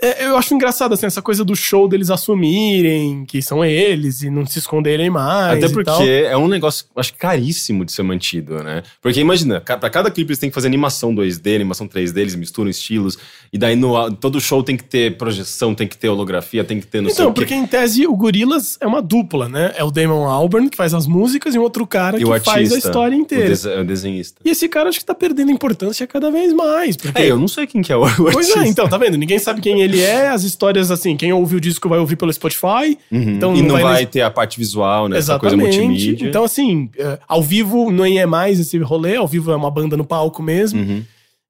Speaker 2: é, eu acho engraçado assim, essa coisa do show deles assumirem que são eles e não se esconderem mais.
Speaker 1: Até porque é um negócio, acho que caríssimo de ser mantido, né? Porque imagina, pra cada clipe eles têm que fazer animação 2D, animação 3D, eles misturam estilos. E daí no, todo show tem que ter projeção, tem que ter holografia, tem que ter não sei
Speaker 2: Então,
Speaker 1: o quê.
Speaker 2: porque em tese o Gorilas é uma dupla, né? É o Damon Albarn que faz as músicas e um outro cara
Speaker 1: E
Speaker 2: que
Speaker 1: o
Speaker 2: faz a
Speaker 1: artista,
Speaker 2: história
Speaker 1: O,
Speaker 2: inteira.
Speaker 1: dese- o desenhista.
Speaker 2: E esse cara acho que tá perdendo importância cada vez mais. Porque...
Speaker 1: É, eu não sei quem que é o, o
Speaker 2: Pois
Speaker 1: artista.
Speaker 2: é, então, tá vendo? Ninguém sabe quem ele é, as histórias assim, quem ouve o disco vai ouvir pelo Spotify.
Speaker 1: Uhum.
Speaker 2: Então
Speaker 1: e
Speaker 2: não
Speaker 1: não
Speaker 2: vai
Speaker 1: vai, ter a parte visual, né? Essa coisa
Speaker 2: Exatamente.
Speaker 1: multimídia.
Speaker 2: Então, assim, é, ao vivo nem é mais esse rolê, ao vivo é uma banda no palco mesmo.
Speaker 1: Uhum.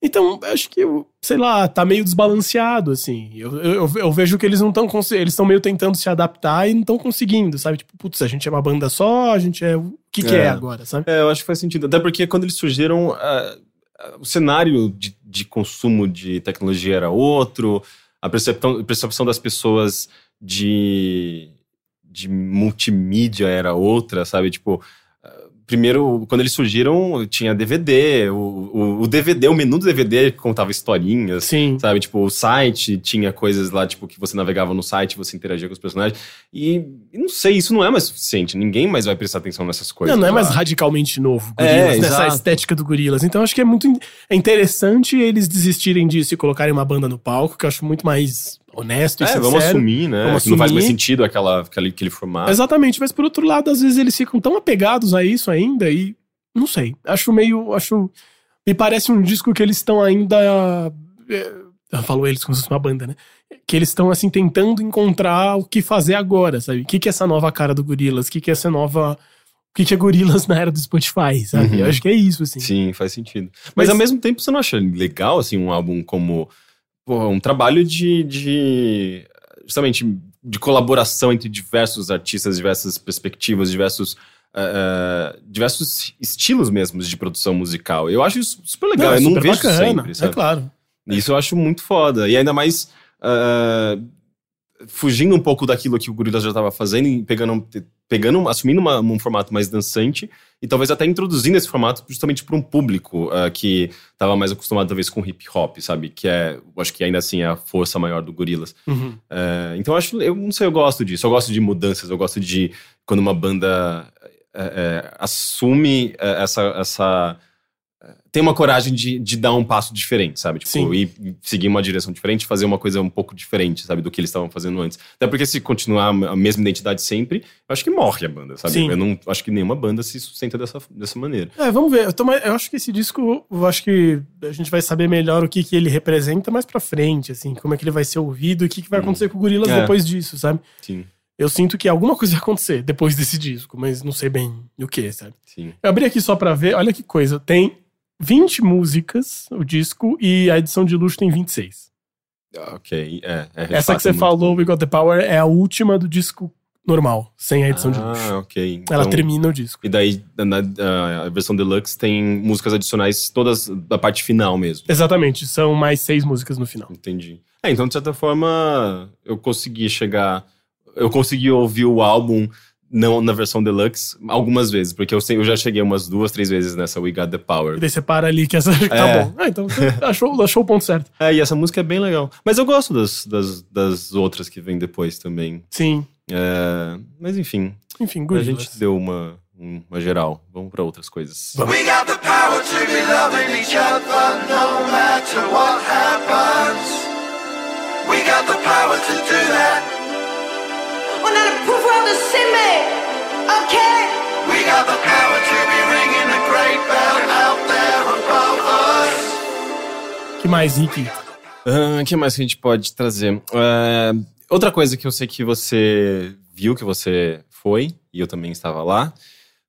Speaker 2: Então, acho que, sei lá, tá meio desbalanceado, assim. Eu, eu, eu vejo que eles não estão Eles estão meio tentando se adaptar e não estão conseguindo, sabe? Tipo, putz, a gente é uma banda só, a gente é. O que, que é.
Speaker 1: É.
Speaker 2: agora, sabe?
Speaker 1: É, eu acho que faz sentido. Até porque quando eles surgiram, o cenário de, de consumo de tecnologia era outro, a percepção, a percepção das pessoas de, de multimídia era outra, sabe? Tipo, primeiro, quando eles surgiram, tinha DVD, o, o, o DVD, o menu do DVD contava historinhas.
Speaker 2: Sim.
Speaker 1: Sabe, tipo, o site tinha coisas lá, tipo, que você navegava no site, você interagia com os personagens. E, não sei, isso não é mais suficiente. Ninguém mais vai prestar atenção nessas coisas.
Speaker 2: Não, não é mais radicalmente novo,
Speaker 1: É,
Speaker 2: Gorilas, nessa
Speaker 1: exato.
Speaker 2: estética do Gorilas. Então acho que é muito é interessante eles desistirem disso e colocarem uma banda no palco, que eu acho muito mais honesto e
Speaker 1: É,
Speaker 2: sincero.
Speaker 1: vamos assumir, né?
Speaker 2: Vamos
Speaker 1: que não faz mais
Speaker 2: assumir.
Speaker 1: sentido aquela, aquele, aquele formato.
Speaker 2: Exatamente, mas por outro lado, às vezes eles ficam tão apegados a isso ainda e não sei. Acho meio. Acho. Me parece um disco que eles estão ainda. é, eu falo eles como se fosse uma banda, né? Que eles estão assim tentando encontrar o que fazer agora, sabe? O que, que é essa nova cara do Gorilas? O que, que é essa nova. O que, que é Gorilas na era do Spotify, sabe?
Speaker 1: Uhum.
Speaker 2: Eu acho que é isso, assim.
Speaker 1: Sim, faz sentido. Mas,
Speaker 2: Mas-
Speaker 1: ao mesmo tempo, você não acha legal, assim, um álbum como. Pô, um trabalho de. de justamente de colaboração entre diversos artistas, diversas perspectivas, diversos. eh, diversos estilos mesmo de produção musical. Eu acho isso super legal.
Speaker 2: é
Speaker 1: eu não vejo
Speaker 2: bacana,
Speaker 1: sempre, sabe?
Speaker 2: É claro.
Speaker 1: Isso eu acho muito foda. E ainda mais ah, fugindo um pouco daquilo que o Gorillaz já estava fazendo e pegando, pegando assumindo uma- um formato mais dançante e talvez até introduzindo esse formato justamente para um público ah, que estava mais acostumado talvez com hip hop, sabe? Que é, eu acho que ainda assim é a força maior do Gorillaz.
Speaker 2: Uhum.
Speaker 1: É, então eu acho, eu não sei, eu gosto disso. Eu gosto de mudanças, eu gosto de quando uma banda é, é, assume essa, essa tem uma coragem de, de dar um passo diferente, sabe? Tipo,
Speaker 2: Sim.
Speaker 1: ir ir seguir uma direção diferente, fazer uma coisa um pouco diferente, sabe? Do que eles estavam fazendo antes. Até porque se continuar a mesma identidade sempre, eu acho que morre a banda, sabe?
Speaker 2: Sim.
Speaker 1: Eu não acho que nenhuma banda se sustenta dessa, dessa maneira.
Speaker 2: É, vamos ver. Eu, tô eu acho que esse disco, eu acho que a gente vai saber melhor o que, que ele representa mais pra frente, assim, como é que ele vai ser ouvido e o que, que vai acontecer com o Gorillaz
Speaker 1: É.
Speaker 2: depois disso, sabe?
Speaker 1: Sim,
Speaker 2: Eu sinto que alguma coisa vai acontecer depois desse disco, mas não sei bem o que, sabe?
Speaker 1: sim.
Speaker 2: Eu abri aqui só pra ver, olha que coisa. Tem 20 músicas o disco e a edição de luxo tem 26.
Speaker 1: Ah, Ok, é. é
Speaker 2: Essa que você
Speaker 1: muito
Speaker 2: falou. We Got the Power, é a última do disco normal, sem a edição de luxo.
Speaker 1: Ah, ok.
Speaker 2: Ela
Speaker 1: Então-
Speaker 2: termina o disco.
Speaker 1: E daí, na, na- a versão deluxe tem músicas adicionais, todas da parte final mesmo.
Speaker 2: Exatamente, são mais seis músicas no final.
Speaker 1: Entendi. É, então, de certa forma, eu consegui chegar. eu consegui ouvir o álbum não na versão deluxe algumas vezes, porque eu, sei, eu já cheguei umas duas, três vezes nessa We Got The Power.
Speaker 2: E daí você para ali que essa. Tá
Speaker 1: É.
Speaker 2: bom. Ah, então você achou, achou o ponto certo.
Speaker 1: É, e essa música é bem legal. Mas eu gosto das, das, das outras que vêm depois também.
Speaker 2: Sim.
Speaker 1: É, mas enfim,
Speaker 2: Enfim,
Speaker 1: a
Speaker 2: good.
Speaker 1: gente deu uma, uma geral. Vamos pra outras coisas.
Speaker 3: We got the power to be loving each other no matter what happens. We got the power to do that.
Speaker 4: On a le pouvoir de s'aimer, ok
Speaker 3: We got the power to be ringing the great bell out there above us.
Speaker 2: que mais, Rick?
Speaker 1: O que mais que a gente pode trazer? É, outra coisa que eu sei que você viu, que você foi, e eu também estava lá,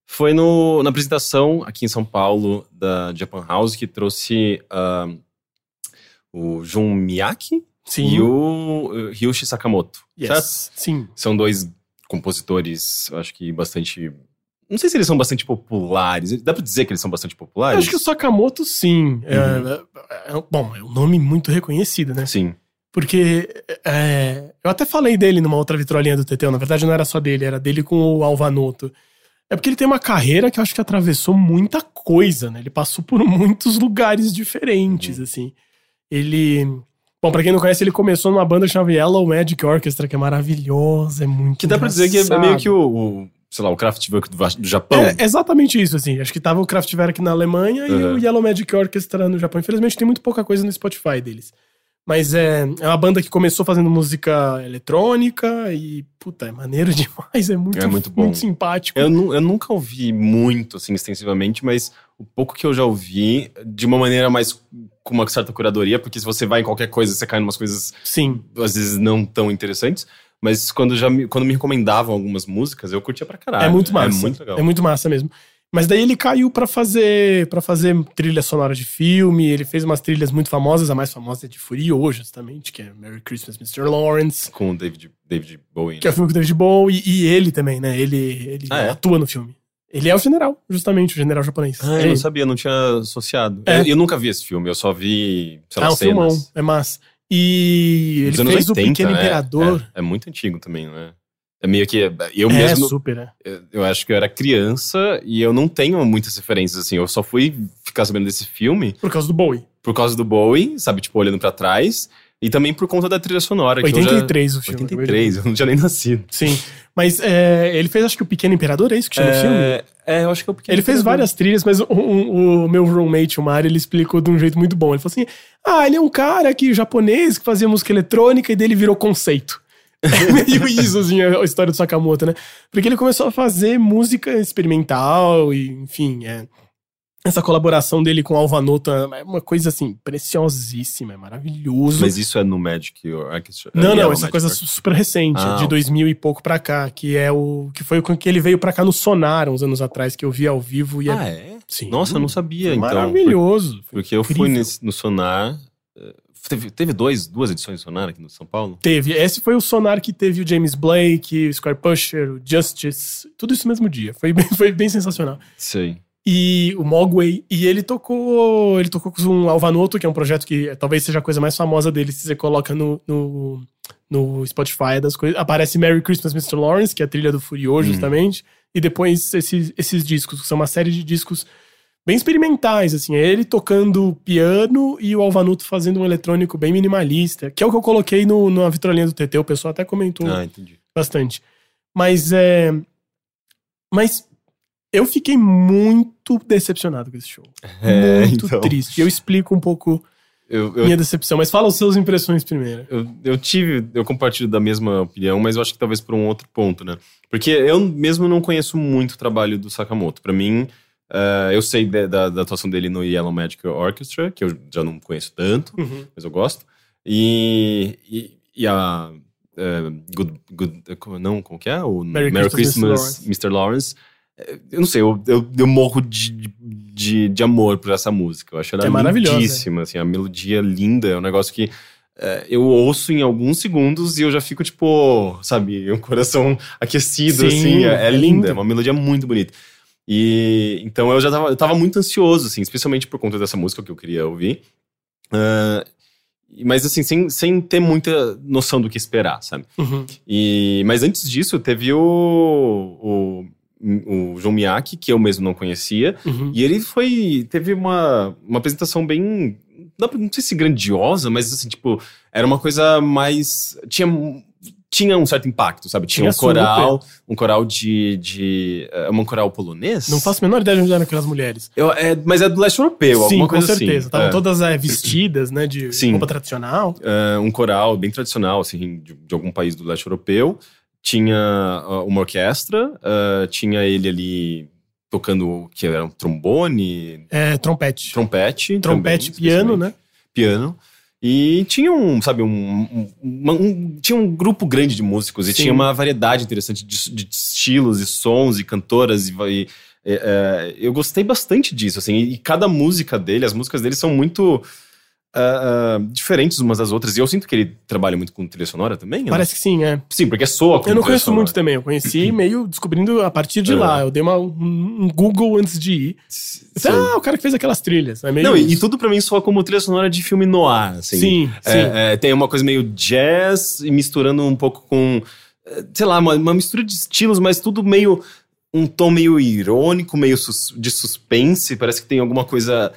Speaker 1: foi no, na apresentação aqui em São Paulo da Japan House, que trouxe ah, o Jun Miyake
Speaker 2: Sim.
Speaker 1: e o uh, Ryushi Sakamoto. certo?
Speaker 2: Yes. Sim.
Speaker 1: São dois compositores, eu acho que bastante. Não sei se eles são bastante populares. Dá pra dizer que eles são bastante
Speaker 2: Eu
Speaker 1: populares?
Speaker 2: acho que o Sakamoto, sim. É,
Speaker 1: Uhum.
Speaker 2: é- é- bom, é um nome muito reconhecido, né?
Speaker 1: Sim.
Speaker 2: Porque é, eu até falei dele numa outra vitrolinha do Teteu. Na verdade, não era só dele, era dele com o Alvanoto. É porque ele tem uma carreira que eu acho que atravessou muita coisa, né? Ele passou por muitos lugares
Speaker 1: Uhum.
Speaker 2: diferentes, assim. Ele. Bom, pra quem não conhece, ele começou numa banda chamada Yellow Magic Orchestra, que é maravilhosa, é muito.
Speaker 1: Que dá pra dizer que é
Speaker 2: engraçado.
Speaker 1: meio que o, o, sei lá, o Kraftwerk do, do Japão.
Speaker 2: É exatamente isso, assim. Acho que tava o Kraftwerk na Alemanha e
Speaker 1: Uhum.
Speaker 2: o Yellow Magic Orchestra no Japão. Infelizmente tem muito pouca coisa no Spotify deles. Mas é, é uma banda que começou fazendo música eletrônica e, puta, é maneiro demais, é muito,
Speaker 1: É muito bom.
Speaker 2: simpático.
Speaker 1: Eu, eu nunca ouvi muito, assim, extensivamente, mas o pouco que eu já ouvi, de uma maneira mais com uma certa curadoria, porque se você vai em qualquer coisa, você cai em umas coisas,
Speaker 2: Sim,
Speaker 1: às vezes, não tão interessantes. Mas quando, já me, quando me recomendavam algumas músicas, eu curtia pra caralho.
Speaker 2: é muito massa.
Speaker 1: É muito legal.
Speaker 2: É muito massa mesmo. Mas daí ele caiu pra fazer para fazer trilha sonora de filme, ele fez umas trilhas muito famosas, a mais famosa é de Furio, justamente, que é Merry Christmas, Mr. Lawrence,
Speaker 1: Com o David, David Bowie.
Speaker 2: que é o filme com o David Bowie, e, e ele também, né? Ele, ele
Speaker 1: Ah, é?
Speaker 2: atua no filme. Ele é o general, justamente, o general japonês.
Speaker 1: Ah,
Speaker 2: é
Speaker 1: eu
Speaker 2: ele.
Speaker 1: não sabia, não tinha associado.
Speaker 2: É.
Speaker 1: Eu, eu nunca vi esse filme, eu só vi, sei lá,
Speaker 2: Ah, um filmão,
Speaker 1: cenas.
Speaker 2: é massa. E ele fez
Speaker 1: 80,
Speaker 2: o Pequeno
Speaker 1: né?
Speaker 2: Imperador.
Speaker 1: É, é muito antigo também, né? É meio que. Eu
Speaker 2: É,
Speaker 1: mesmo.
Speaker 2: super, né?
Speaker 1: eu- Eu acho que eu era criança e eu não tenho muitas referências, assim. Eu só fui ficar sabendo desse filme
Speaker 2: Por causa do Bowie.
Speaker 1: por causa do Bowie, sabe? Tipo, olhando pra trás. E também por conta da trilha sonora. que eu já-
Speaker 2: 83 o filme.
Speaker 1: 83, eu não tinha nem nascido.
Speaker 2: Sim. Mas é, ele fez, acho que o Pequeno Imperador, é isso que chama o filme?
Speaker 1: É, é, eu acho que é o Pequeno
Speaker 2: Ele fez
Speaker 1: Imperador.
Speaker 2: várias trilhas, mas o, o- o meu roommate, o Mário, ele explicou de um jeito muito bom. Ele falou assim: ah, ele é um cara que japonês que fazia música eletrônica e dele virou conceito. É meio isso, assim, a história do Sakamoto, né? Porque ele começou a fazer música experimental e, enfim, é, essa colaboração dele com o Alvanoto é uma coisa, assim, preciosíssima, é maravilhoso.
Speaker 1: Mas isso é no Magic Orchestra?
Speaker 2: Não,
Speaker 1: É,
Speaker 2: não,
Speaker 1: é
Speaker 2: essa
Speaker 1: o
Speaker 2: coisa super recente,
Speaker 1: Ah,
Speaker 2: de
Speaker 1: ok.
Speaker 2: 2000 e pouco pra cá, que é o que foi com que ele veio pra cá no Sonar uns anos atrás, que eu vi ao vivo e
Speaker 1: Orchestra.
Speaker 2: é
Speaker 1: Ah, é?
Speaker 2: Sim.
Speaker 1: Nossa, eu não sabia, então.
Speaker 2: maravilhoso.
Speaker 1: Por- Porque eu fui nesse- no Sonar. eh, Teve, teve dois, duas edições do Sonar aqui no São Paulo?
Speaker 2: Teve, esse foi o Sonar que teve o James Blake, o Square Pusher, o Justice, tudo isso no mesmo dia. Foi bem, foi bem sensacional.
Speaker 1: Sei.
Speaker 2: E o Mogwai, e ele tocou, ele tocou com um Alvanoto, que é um projeto que talvez seja a coisa mais famosa dele, se você coloca no, no, no Spotify das coisas. Aparece Merry Christmas, Mr. Lawrence, que é a trilha do Furiô, justamente. E depois esses, esses discos, que são uma série de discos bem experimentais, assim. É ele tocando piano e o Alvanuto fazendo um eletrônico bem minimalista, que é o que eu coloquei no, na vitrolinha do TT, o pessoal até comentou
Speaker 1: Ah,
Speaker 2: bastante. Mas é. Mas eu fiquei muito decepcionado com esse show.
Speaker 1: É,
Speaker 2: muito
Speaker 1: então.
Speaker 2: triste. Eu explico um pouco
Speaker 1: Eu, eu,
Speaker 2: minha decepção, mas fala as suas impressões primeiro.
Speaker 1: eu, eu tive, eu compartilho da mesma opinião, mas eu acho que talvez por um outro ponto, né? Porque eu mesmo não conheço muito o trabalho do Sakamoto. Pra mim, eh, eu sei de- da, da atuação dele no Yellow Magic Orchestra, que eu já não conheço tanto, mas eu gosto. E, e, e a. eh, good, good, como- não, como que é? O
Speaker 2: Merry
Speaker 1: Merry,
Speaker 2: Christmas,
Speaker 1: Christmas, Mr. Lawrence. Eh, Eu não sei, eu, eu, eu morro de, de, de amor por essa música. Eu acho ela
Speaker 2: É
Speaker 1: lindíssima, assim, a melodia linda, é um negócio que eh, eu ouço em alguns segundos e eu já fico, tipo, sabe, o coração aquecido,
Speaker 2: Sim,
Speaker 1: assim, é, é
Speaker 2: é
Speaker 1: linda, é uma melodia muito bonita. E então eu já tava, eu tava muito ansioso, assim, especialmente por conta dessa música que eu queria ouvir. E- Mas assim, sem, sem ter muita noção do que esperar, sabe?
Speaker 2: Uhum.
Speaker 1: E, mas antes disso, teve o, o, o João Miyake, que eu mesmo não conhecia.
Speaker 2: Uhum.
Speaker 1: E ele foi. Teve uma, uma apresentação bem. Não, não sei se grandiosa, mas assim, tipo, era uma coisa mais. Tinha, tinha um certo impacto, sabe? Tinha,
Speaker 2: Tinha
Speaker 1: um coral,
Speaker 2: super.
Speaker 1: um coral de. de é um coral polonês?
Speaker 2: Não faço a menor ideia de onde eram aquelas mulheres.
Speaker 1: Eu, é, mas é do leste europeu,
Speaker 2: Sim,
Speaker 1: alguma
Speaker 2: com
Speaker 1: coisa
Speaker 2: certeza.
Speaker 1: assim.
Speaker 2: Estavam
Speaker 1: É.
Speaker 2: todas é, vestidas, né, de
Speaker 1: Sim.
Speaker 2: roupa tradicional.
Speaker 1: É, um coral bem tradicional, assim, de, de algum país do leste europeu. Tinha ah, uma orquestra, ah, tinha ele ali tocando, que era um trombone,
Speaker 2: É, trompete.
Speaker 1: trompete.
Speaker 2: trompete,
Speaker 1: também,
Speaker 2: piano, né?
Speaker 1: Piano. E tinha um, sabe, um, um- um- Tinha um grupo grande de músicos e
Speaker 2: Sim.
Speaker 1: tinha uma variedade interessante de, de estilos e sons e cantoras. E, e- é, é, eu gostei bastante disso, assim. E cada música dele, as músicas dele são muito ah, diferentes umas das outras. E eu sinto que ele trabalha muito com trilha sonora também. né?
Speaker 2: Parece que sim, é.
Speaker 1: Sim, porque soa com
Speaker 2: Eu não conheço
Speaker 1: sonora.
Speaker 2: muito também. Eu conheci meio descobrindo a partir de
Speaker 1: Uhum.
Speaker 2: lá. Eu dei uma, um, Google antes de ir. Ah, o cara que fez aquelas trilhas. É
Speaker 1: Não, e, e tudo pra mim soa como trilha sonora de filme noir, assim.
Speaker 2: Sim,
Speaker 1: É,
Speaker 2: sim.
Speaker 1: é, tem uma coisa meio jazz e misturando um pouco com, sei lá, uma, uma mistura de estilos, mas tudo meio. Um tom meio irônico, meio de suspense. Parece que tem alguma coisa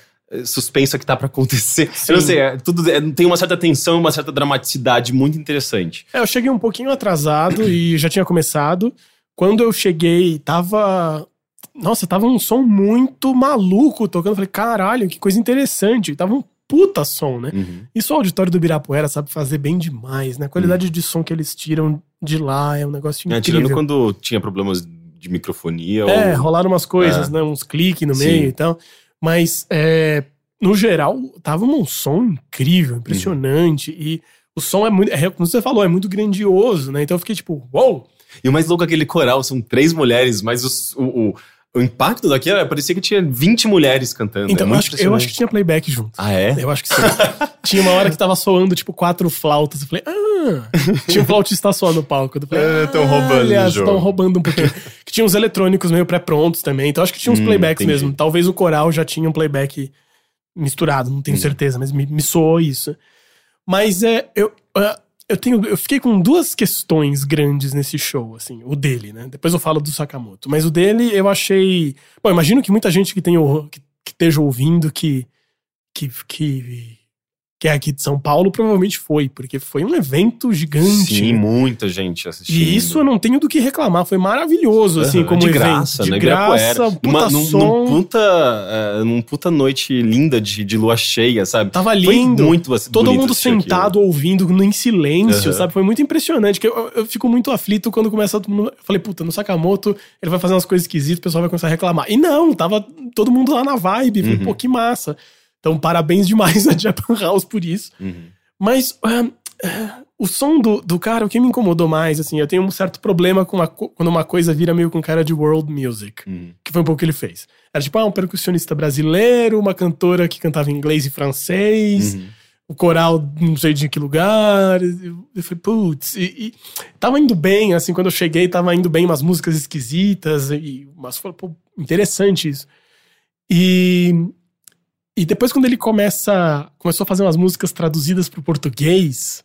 Speaker 1: suspensa que tá pra acontecer. Eu não
Speaker 2: Sim.
Speaker 1: sei, é, tudo é, tem uma certa tensão, uma certa dramaticidade muito interessante.
Speaker 2: É, eu cheguei um pouquinho atrasado e já tinha começado. Quando eu cheguei, tava. Nossa, tava um som muito maluco tocando. Eu Falei, caralho, que coisa interessante. Tava um puta som, né?
Speaker 1: Uhum.
Speaker 2: Isso o auditório do Ibirapuera sabe fazer bem demais, né? A qualidade de som que eles tiram de lá é um negócio
Speaker 1: É,
Speaker 2: incrível.
Speaker 1: tirando quando tinha problemas de microfonia
Speaker 2: É,
Speaker 1: ou.
Speaker 2: rolaram umas coisas,
Speaker 1: É.
Speaker 2: né? Uns cliques no
Speaker 1: Sim.
Speaker 2: meio e tal. Mas, é, no geral, tava um som incrível,
Speaker 1: Uhum.
Speaker 2: impressionante. E o som é muito, é, como você falou, é muito grandioso, né? Então eu fiquei tipo, uou!
Speaker 1: E o mais louco é aquele coral, são três mulheres, mas os- o, o, o impacto daquilo é, parecia que tinha 20 mulheres cantando.
Speaker 2: Então
Speaker 1: é
Speaker 2: eu, acho, que- eu acho que tinha playback junto.
Speaker 1: Ah, é?
Speaker 2: Eu acho que sim. tinha uma hora que tava soando, tipo, quatro flautas. Eu falei, ah! Tinha um flautista só no palco. Eu falei,
Speaker 1: É, tão roubando
Speaker 2: olha,
Speaker 1: o jogo.
Speaker 2: Estão roubando um pouquinho. que tinha uns eletrônicos meio pré-prontos também. Então acho que tinha uns
Speaker 1: Hum,
Speaker 2: playbacks
Speaker 1: entendi.
Speaker 2: mesmo. Talvez o coral já tinha um playback misturado, não tenho
Speaker 1: Hum.
Speaker 2: certeza, mas me, me soou isso. Mas é, eu, ah, eu tenho, eu fiquei com duas questões grandes nesse show, assim, o dele, né? Depois eu falo do Sakamoto, mas o dele eu achei, bom, imagino que muita gente que tem que, que esteja ouvindo que que, que que é aqui de São Paulo provavelmente foi, porque foi um evento gigante.
Speaker 1: Sim, muita gente assistindo.
Speaker 2: E isso eu não tenho do que reclamar, foi maravilhoso, assim,
Speaker 1: Aham,
Speaker 2: como
Speaker 1: de
Speaker 2: evento.
Speaker 1: graça,
Speaker 2: de
Speaker 1: né?
Speaker 2: graça, um puta
Speaker 1: Numa- num,
Speaker 2: som.
Speaker 1: num puta, eh, num puta noite linda de, de lua cheia, sabe?
Speaker 2: Tava
Speaker 1: Foi
Speaker 2: lindo.
Speaker 1: muito assim,
Speaker 2: Todo mundo
Speaker 1: assistir aquilo.
Speaker 2: sentado ouvindo em silêncio,
Speaker 1: Aham.
Speaker 2: sabe? Foi muito impressionante. Que eu, eu fico muito aflito quando começa todo mundo. Eu falei, puta, no Sakamoto ele vai fazer umas coisas esquisitas, o pessoal vai começar a reclamar. E não, tava todo mundo lá na vibe. Falei,
Speaker 1: Uhum.
Speaker 2: pô, que massa. Então, parabéns demais a Japan House por isso.
Speaker 1: Uhum.
Speaker 2: Mas ah, ah, o som do, do cara, o que me incomodou mais, assim, eu tenho um certo problema com uma, quando uma coisa vira meio com cara de world music,
Speaker 1: Uhum.
Speaker 2: que foi um pouco que ele fez. Era tipo, ah, um percussionista brasileiro, uma cantora que cantava em inglês e francês,
Speaker 1: Uhum.
Speaker 2: o coral não sei de que lugar. Eu, eu falei, putz, e, e tava indo bem, assim, quando eu cheguei, tava indo bem umas músicas esquisitas, e umas, pô, interessante isso. E, e depois, quando ele começa, começou a fazer umas músicas traduzidas pro português,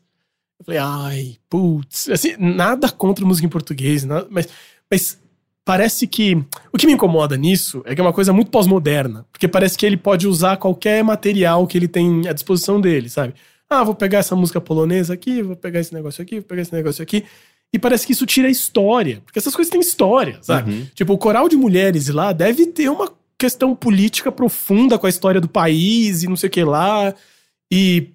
Speaker 2: eu falei, ai, putz, assim, nada contra música em português, nada- mas, mas parece que. O que me incomoda nisso é que é uma coisa muito pós-moderna, porque parece que ele pode usar qualquer material que ele tem à disposição dele, sabe? Ah, vou pegar essa música polonesa aqui, vou pegar esse negócio aqui, vou pegar esse negócio aqui. E parece que isso tira a história, porque essas coisas têm história, sabe?
Speaker 1: Uhum.
Speaker 2: Tipo, o coral de mulheres lá deve ter uma questão política profunda com a história do país e não sei o que lá. E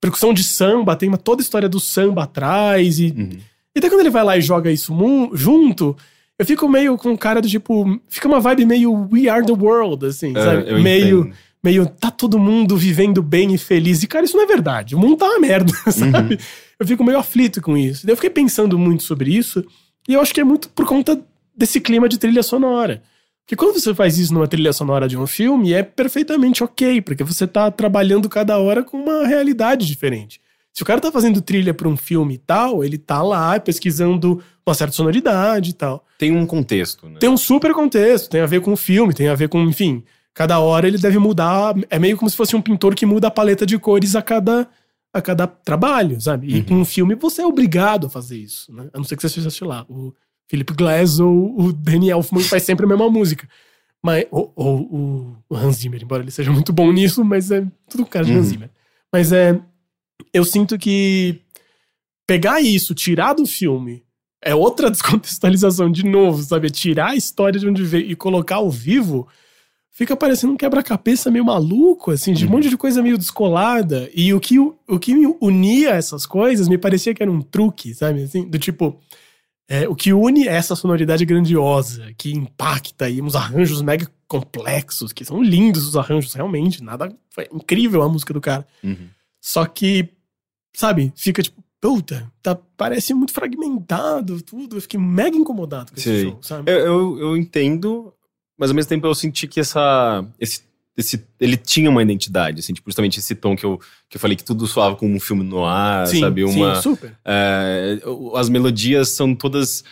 Speaker 2: percussão de samba, tem uma, toda a história do samba atrás. E,
Speaker 1: Uhum.
Speaker 2: e daí quando ele vai lá e joga isso junto, eu fico meio com cara do tipo. Fica uma vibe meio We Are the World, assim,
Speaker 1: É,
Speaker 2: sabe? Meio,
Speaker 1: entendo.
Speaker 2: meio. Tá todo mundo vivendo bem e feliz. E, cara, isso não é verdade. O mundo tá uma merda, sabe?
Speaker 1: Uhum.
Speaker 2: Eu fico meio aflito com isso. Daí eu fiquei pensando muito sobre isso. E eu acho que é muito por conta desse clima de trilha sonora. Porque quando você faz isso numa trilha sonora de um filme, é perfeitamente ok, porque você tá trabalhando cada hora com uma realidade diferente. Se o cara tá fazendo trilha pra um filme e tal, ele tá lá pesquisando uma certa sonoridade e tal.
Speaker 1: Tem um contexto, né?
Speaker 2: Tem um super contexto, tem a ver com o filme, tem a ver com, enfim, cada hora ele deve mudar. É meio como se fosse um pintor que muda a paleta de cores a cada, a cada trabalho, sabe? E com um filme você é obrigado a fazer isso, né? A não ser que você seja, sei lá, o Philip Glass ou o Danny Elfman faz sempre a mesma música. Mas, ou, ou o- Hans Zimmer, embora ele seja muito bom nisso, mas é tudo cara de Hans
Speaker 1: Uhum.
Speaker 2: Zimmer. Mas é. Eu sinto que pegar isso, tirar do filme, é outra descontextualização de novo, sabe? É Tirar a história de onde veio e colocar ao vivo, fica parecendo um quebra-cabeça meio maluco, assim, de um monte de coisa meio descolada. E o que, o que me unia essas coisas me parecia que era um truque, sabe? Assim, do tipo. É, o que une é essa sonoridade grandiosa, que impacta aí uns arranjos mega complexos, que são lindos os arranjos, realmente. Nada. Foi incrível a música do cara.
Speaker 1: Uhum.
Speaker 2: Só que, sabe, fica tipo, puta, tá, parece muito fragmentado, tudo. Eu fiquei mega incomodado com esse show, sabe?
Speaker 1: Eu, eu, eu entendo, mas ao mesmo tempo eu senti que essa. Esse, esse, ele tinha uma identidade, assim, tipo, justamente esse tom que eu, que eu falei que tudo soava como um filme no ar, sabe? Uma,
Speaker 2: super.
Speaker 1: é, as melodias são todas.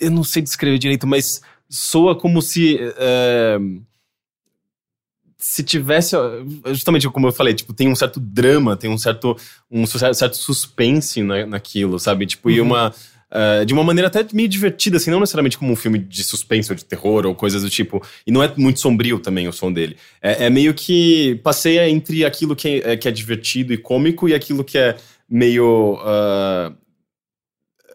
Speaker 1: Eu não sei descrever direito, mas soa como se. é, se tivesse. Justamente como eu falei, tipo, tem um certo drama, tem um certo, um cer- certo suspense na, naquilo, sabe? Tipo, e
Speaker 2: Uhum.
Speaker 1: uma. É, de uma maneira até meio divertida, assim, não necessariamente como um filme de suspense ou de terror ou coisas do tipo. E não é muito sombrio também o som dele. É, é meio que passeia entre aquilo que é, que é divertido e cômico e aquilo que é meio.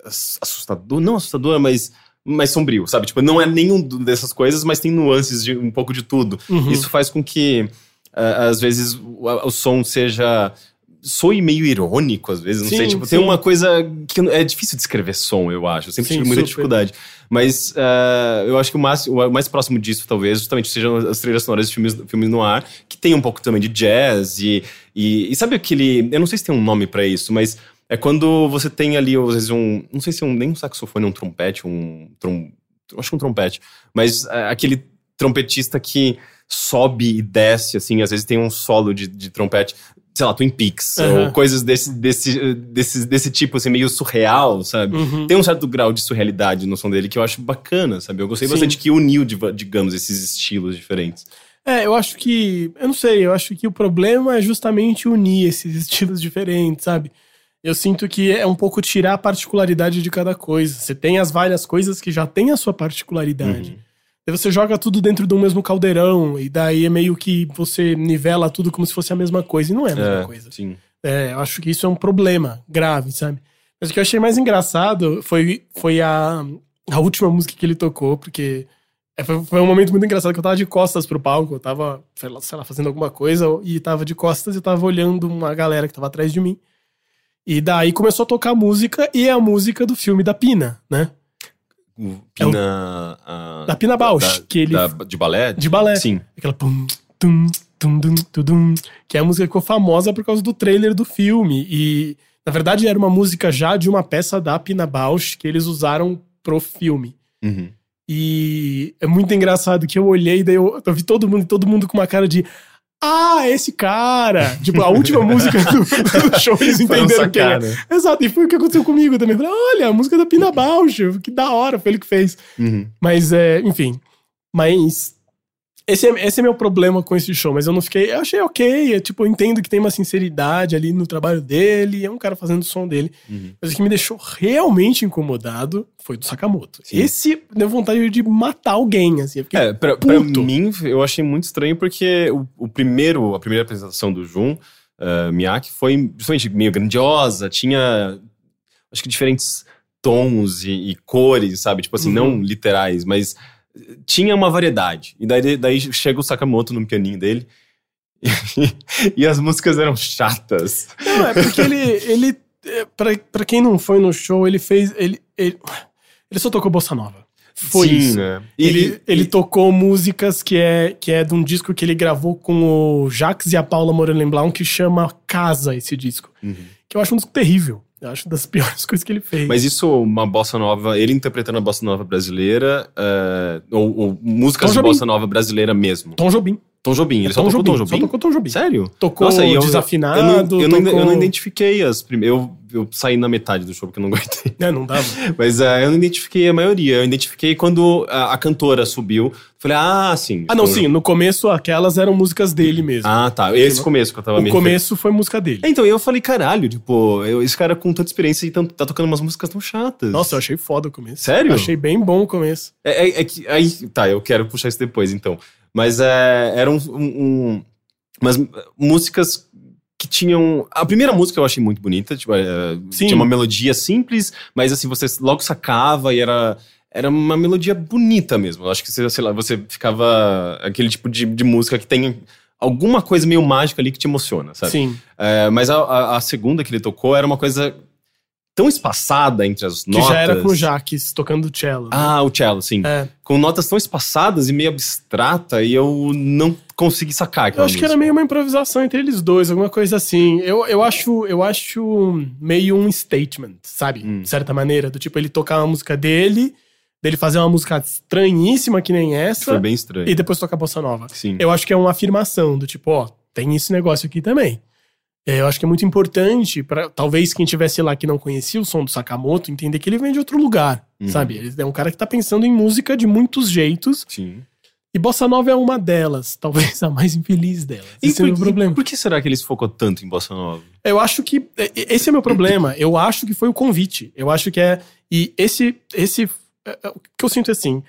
Speaker 1: ass- assustador, não assustador, mas mais sombrio, sabe? Tipo, não é nenhum dessas coisas, mas tem nuances de um pouco de tudo.
Speaker 2: Uhum.
Speaker 1: Isso faz com que, ah, às vezes, o, o som seja. Soe meio irônico, às vezes, não
Speaker 2: Sim,
Speaker 1: sei. Tipo,
Speaker 2: sim.
Speaker 1: tem uma coisa que é difícil descrever som, eu acho. Eu sempre
Speaker 2: Sim,
Speaker 1: tive muita
Speaker 2: super.
Speaker 1: dificuldade. Mas ah, eu acho que o mais, o mais próximo disso, talvez, justamente sejam as trilhas sonoras de filmes, filmes no ar, que tem um pouco também de jazz e, e, e sabe aquele. Eu não sei se tem um nome pra isso, mas é quando você tem ali, às vezes, um. Não sei se é um, nem um saxofone, um trompete, um. Trom, acho que um trompete. Mas é, aquele trompetista que sobe e desce, assim, às vezes tem um solo de, de trompete. Sei lá, Twin Peaks,
Speaker 2: Aham.
Speaker 1: ou coisas desse, desse, desse, desse tipo, assim, meio surreal, sabe?
Speaker 2: Uhum.
Speaker 1: Tem um certo grau de surrealidade no som dele que eu acho bacana, sabe? Eu gostei
Speaker 2: Sim.
Speaker 1: bastante que uniu, digamos, esses estilos diferentes.
Speaker 2: É, eu acho que. Eu não sei, eu acho que o problema é justamente unir esses estilos diferentes, sabe? Eu sinto que é um pouco tirar a particularidade de cada coisa. Você tem as várias coisas que já têm a sua particularidade.
Speaker 1: Uhum.
Speaker 2: Daí você joga tudo dentro do mesmo caldeirão, e daí é meio que você nivela tudo como se fosse a mesma coisa, e não é a mesma
Speaker 1: É,
Speaker 2: coisa.
Speaker 1: sim.
Speaker 2: É, eu acho que isso é um problema grave, sabe? Mas o que eu achei mais engraçado foi, foi a, a última música que ele tocou, porque é, foi, um momento muito engraçado que eu tava de costas pro palco, eu tava, sei lá, sei lá, fazendo alguma coisa, e tava de costas e tava olhando uma galera que tava atrás de mim. E daí começou a tocar música, e é a música do filme da Pina, né?
Speaker 1: O
Speaker 2: É o-
Speaker 1: Pina. a-
Speaker 2: Da Pina Bausch,
Speaker 1: da-
Speaker 2: que ele-
Speaker 1: da- de balé?
Speaker 2: De balé.
Speaker 1: Sim.
Speaker 2: Aquela pum, tum, tum, tum, tum, tum, que é a música que ficou famosa por causa do trailer do filme. E, na verdade, era uma música já de uma peça da Pina Bausch que eles usaram pro filme.
Speaker 1: Uhum.
Speaker 2: E é muito engraçado que eu olhei, daí eu, eu vi todo mundo, todo mundo com uma cara de. Ah, esse cara! Tipo, a última música do, do show, eles entenderam quem é. Exato, e foi o que aconteceu comigo também. Falei, olha, a música da Pina Bausch, que da hora, foi ele que fez.
Speaker 1: Uhum.
Speaker 2: Mas, é, enfim. Mas. Esse é, esse é meu problema com esse show, mas eu não fiquei. Eu achei ok. É, tipo, eu entendo que tem uma sinceridade ali no trabalho dele, é um cara fazendo o som dele.
Speaker 1: Uhum.
Speaker 2: Mas o que me deixou realmente incomodado foi do Sakamoto.
Speaker 1: Sim.
Speaker 2: Esse deu vontade de matar alguém, assim. Eu
Speaker 1: É, pra, pra mim, eu achei muito estranho porque o, o primeiro, a primeira apresentação do Jun, uh, Miyake, foi justamente meio grandiosa, tinha, acho que diferentes tons e, e cores, sabe? Tipo assim,
Speaker 2: Uhum.
Speaker 1: não literais, mas tinha uma variedade. E daí, daí chega o Sakamoto no pianinho dele e, as músicas eram chatas.
Speaker 2: Não, é porque ele. ele é, pra, pra quem não foi no show, ele fez. Ele, ele, ele só tocou Bossa Nova. Foi
Speaker 1: Sim,
Speaker 2: isso.
Speaker 1: né?
Speaker 2: Ele,
Speaker 1: e-
Speaker 2: ele tocou músicas que é, que é de um disco que ele gravou com o Jax e a Paula Morelenbaum, que chama Casa, esse disco.
Speaker 1: Uhum.
Speaker 2: Que eu acho um disco terrível. Eu acho das piores coisas que ele fez.
Speaker 1: Mas isso, uma bossa nova, ele interpretando a bossa nova brasileira, eh, ou, ou músicas
Speaker 2: Tom
Speaker 1: de
Speaker 2: Jobim.
Speaker 1: bossa nova brasileira mesmo.
Speaker 2: Tom Jobim.
Speaker 1: Tom Jobim. Ele só
Speaker 2: Tom
Speaker 1: tocou Tom
Speaker 2: Jobim,
Speaker 1: Jobim?
Speaker 2: só tocou Tom Jobim.
Speaker 1: Sério?
Speaker 2: Tocou
Speaker 1: Nossa, eu-
Speaker 2: desafinado,
Speaker 1: Eu não, eu, não,
Speaker 2: tocou-
Speaker 1: eu não identifiquei as primeiras. Eu, eu saí na metade do show porque eu não aguentei.
Speaker 2: É, não dava.
Speaker 1: Mas é, eu não identifiquei a maioria. Eu identifiquei quando a, a cantora subiu. Falei, ah, sim.
Speaker 2: Ah, não, sim, no começo aquelas eram músicas dele mesmo.
Speaker 1: Ah, tá. Esse começo que eu tava
Speaker 2: o
Speaker 1: me
Speaker 2: começo foi música dele.
Speaker 1: referindo. Então, eu falei, caralho, tipo, eu- esse cara com tanta experiência e tão- tá tocando umas músicas tão chatas.
Speaker 2: Nossa, eu achei foda o começo.
Speaker 1: Sério?
Speaker 2: Achei bem bom o começo.
Speaker 1: É, é- é que. Aí, tá, eu quero puxar isso depois, então. Mas é, eram um, um- umas músicas que tinham. A primeira música eu achei muito bonita, tipo, é, tinha uma melodia simples, mas assim, você logo sacava e era. Era uma melodia bonita mesmo. Eu acho que, sei lá, você ficava. Aquele tipo de, de música que tem alguma coisa meio mágica ali que te emociona, sabe?
Speaker 2: Sim.
Speaker 1: É, mas a, a- a segunda que ele tocou era uma coisa tão espaçada entre as
Speaker 2: Que
Speaker 1: notas.
Speaker 2: já era com o Jaques tocando cello. né?
Speaker 1: Ah, o cello, sim
Speaker 2: É.
Speaker 1: com notas tão espaçadas e meio abstrata e eu não consegui sacar
Speaker 2: Eu acho que era
Speaker 1: música.
Speaker 2: meio uma improvisação entre eles dois, alguma coisa assim. Eu, eu, acho, eu acho meio um statement, sabe?
Speaker 1: Hum.
Speaker 2: De certa maneira. Do tipo, ele tocar uma música dele, dele fazer uma música estranhíssima que nem essa,
Speaker 1: Foi bem estranho.
Speaker 2: e depois tocar bossa nova.
Speaker 1: Sim.
Speaker 2: Eu acho que é uma afirmação do tipo, ó, tem esse negócio aqui também. É, Eu acho que é muito importante para talvez quem tivesse lá que não conhecia o som do Sakamoto entender que ele vem de outro lugar,
Speaker 1: Uhum.
Speaker 2: sabe? Ele é um cara que tá pensando em música de muitos jeitos
Speaker 1: Sim.
Speaker 2: e bossa nova é uma delas, talvez a mais infeliz delas.
Speaker 1: E
Speaker 2: Esse é o meu
Speaker 1: por,
Speaker 2: problema.
Speaker 1: por que será que ele se focou tanto em Bossa Nova?
Speaker 2: Eu acho que é, esse é meu problema. Eu acho que foi o convite. Eu acho que é e esse esse é, é, o que eu sinto é assim.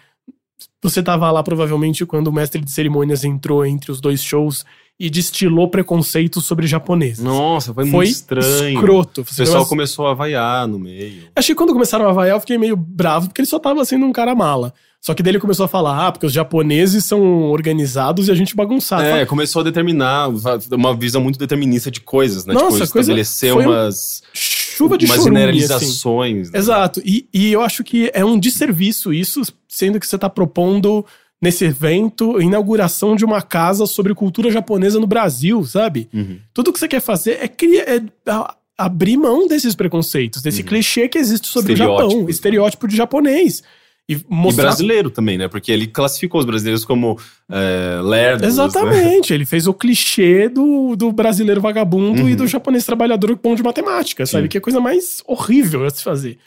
Speaker 2: Você tava lá provavelmente quando o mestre de cerimônias entrou entre os dois shows e destilou preconceito sobre japonês.
Speaker 1: Nossa, foi,
Speaker 2: foi
Speaker 1: muito estranho.
Speaker 2: escroto.
Speaker 1: O pessoal começou a vaiar no meio.
Speaker 2: Achei que quando começaram a vaiar, eu fiquei meio bravo, porque ele só tava sendo um cara mala. Só que daí ele começou a falar, ah, porque os japoneses são organizados e a gente bagunçado.
Speaker 1: É, começou a determinar uma visão muito determinista de coisas, né?
Speaker 2: Nossa,
Speaker 1: tipo,
Speaker 2: coisa-
Speaker 1: estabelecer
Speaker 2: foi um-
Speaker 1: umas,
Speaker 2: Chuva de
Speaker 1: umas
Speaker 2: chorume, assim.
Speaker 1: generalizações. né?
Speaker 2: Exato. E, e eu acho que é um desserviço isso, sendo que você tá propondo nesse evento inauguração de uma casa sobre cultura japonesa no Brasil, sabe?
Speaker 1: Uhum.
Speaker 2: Tudo que você quer fazer é, criar, é abrir mão desses preconceitos, desse
Speaker 1: Uhum.
Speaker 2: clichê que existe sobre o Japão,
Speaker 1: né?
Speaker 2: estereótipo de japonês. E
Speaker 1: E
Speaker 2: mostrar
Speaker 1: brasileiro também, né? Porque ele classificou os brasileiros como é, lerdos. né?
Speaker 2: Exatamente, ele fez o clichê do, do brasileiro vagabundo
Speaker 1: Uhum.
Speaker 2: e do japonês trabalhador bom de matemática, sabe?
Speaker 1: Sim.
Speaker 2: Que é a coisa mais horrível a se fazer.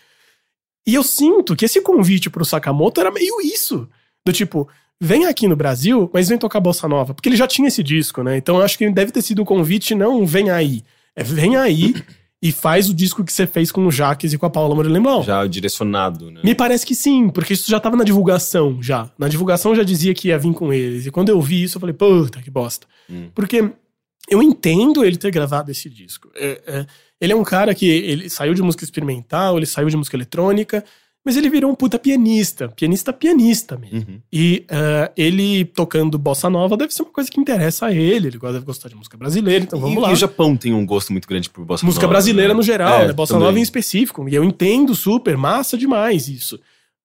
Speaker 2: E eu sinto que esse convite pro Sakamoto era meio isso. Do tipo, vem aqui no Brasil, mas vem tocar Bossa Nova. Porque ele já tinha esse disco, né? Então eu acho que deve ter sido o convite, não vem aí. É vem aí e faz o disco que você fez com o Jaques e com a Paula Leblon.
Speaker 1: Já direcionado, né?
Speaker 2: Me parece que sim, porque isso já tava na divulgação já. Na divulgação já dizia que ia vir com eles. E quando eu vi isso, eu falei, puta, que bosta.
Speaker 1: Hum.
Speaker 2: Porque eu entendo ele ter gravado esse disco. É, é, ele é um cara que ele saiu de música experimental, ele saiu de música eletrônica, mas ele virou um puta pianista. Pianista, pianista mesmo.
Speaker 1: Uhum.
Speaker 2: E é, ele tocando bossa nova deve ser uma coisa que interessa a ele. Ele deve gostar de música brasileira, então vamos
Speaker 1: e,
Speaker 2: lá.
Speaker 1: e o Japão tem um gosto muito grande por bossa
Speaker 2: Música
Speaker 1: nova,
Speaker 2: brasileira
Speaker 1: né?
Speaker 2: no geral,
Speaker 1: É,
Speaker 2: né? Bossa
Speaker 1: também.
Speaker 2: nova em específico. E eu entendo super, massa demais isso.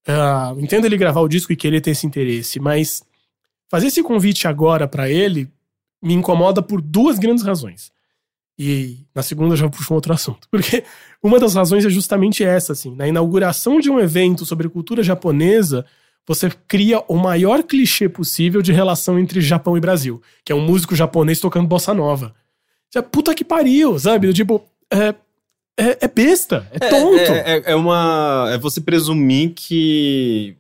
Speaker 2: Ah, entendo ele gravar o disco e querer ter esse interesse, mas fazer esse convite agora pra ele me incomoda por duas grandes razões. E na segunda já puxo um outro assunto. Porque uma das razões é justamente essa, assim. Na inauguração de um evento sobre cultura japonesa, você cria o maior clichê possível de relação entre Japão e Brasil, que é um músico japonês tocando bossa nova. Já, Puta que pariu, sabe? Tipo, é, é, é besta, é tonto.
Speaker 1: É, é- é uma. É você presumir que.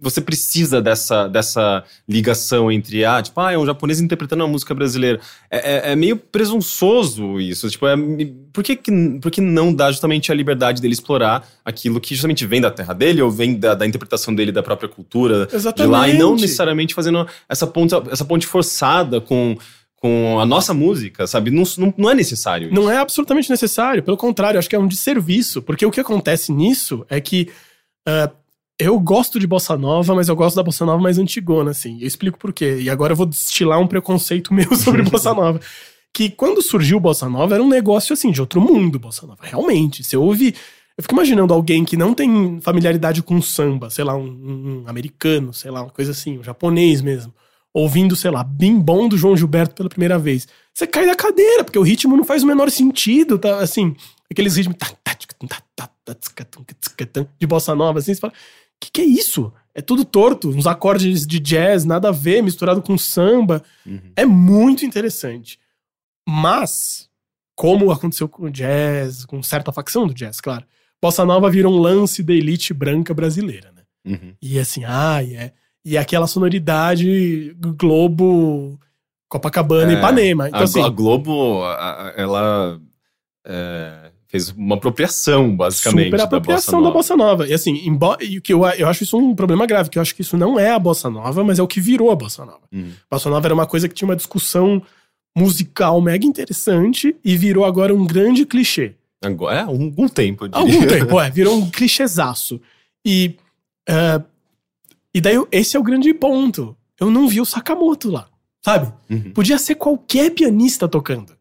Speaker 1: Você precisa dessa, dessa ligação entre, ah, tipo, ah, é um japonês interpretando uma música brasileira. É, é- é meio presunçoso isso. Tipo, é, por, que, que, por que não dá justamente a liberdade dele explorar aquilo que justamente vem da terra dele ou vem da, da interpretação dele da própria cultura de lá e não
Speaker 2: Exatamente.
Speaker 1: necessariamente fazendo essa ponte, essa ponte forçada com, com a nossa música, sabe? Não, não, não é necessário.
Speaker 2: Não é absolutamente necessário, pelo contrário, acho que é um desserviço, porque o que acontece nisso é que ah, eu gosto de bossa nova, mas eu gosto da bossa nova mais antigona, assim. Eu explico por quê. E agora eu vou destilar um preconceito meu sobre bossa nova. Que quando surgiu bossa nova era um negócio assim de outro mundo, bossa nova. Realmente, você ouve eu fico imaginando alguém que não tem familiaridade com samba, sei lá, um, um americano, sei lá, uma coisa assim, um japonês mesmo, ouvindo, sei lá, Bim Bom do João Gilberto pela primeira vez. Você cai da cadeira, porque o ritmo não faz o menor sentido, tá? Assim, aqueles ritmos de bossa nova, assim, você fala, que que é isso? É tudo torto, uns acordes de jazz, nada a ver, misturado com samba.
Speaker 1: Uhum.
Speaker 2: É muito interessante. Mas, como aconteceu com o jazz, com certa facção do jazz, claro, Bossa Nova virou um lance da elite branca brasileira, né?
Speaker 1: Uhum.
Speaker 2: E assim, ah, e é, e aquela sonoridade Globo, Copacabana,
Speaker 1: É,
Speaker 2: Ipanema. Então,
Speaker 1: a,
Speaker 2: assim,
Speaker 1: a Globo, a- ela é, fez uma apropriação, basicamente,
Speaker 2: super apropriação
Speaker 1: da
Speaker 2: da
Speaker 1: Bossa
Speaker 2: Bossa Nova. E assim, embora, e que eu, eu acho isso um problema grave, que eu acho que isso não é a Bossa Nova, mas é o que virou a Bossa Nova.
Speaker 1: Hum.
Speaker 2: Bossa Nova era uma coisa que tinha uma discussão musical mega interessante e virou agora um grande clichê.
Speaker 1: Agora, é, algum tempo,
Speaker 2: algum tempo, é, virou um clichêzaço. E, é, e daí esse é o grande ponto. Eu não vi o Sakamoto lá, sabe?
Speaker 1: Uhum.
Speaker 2: Podia ser qualquer pianista tocando.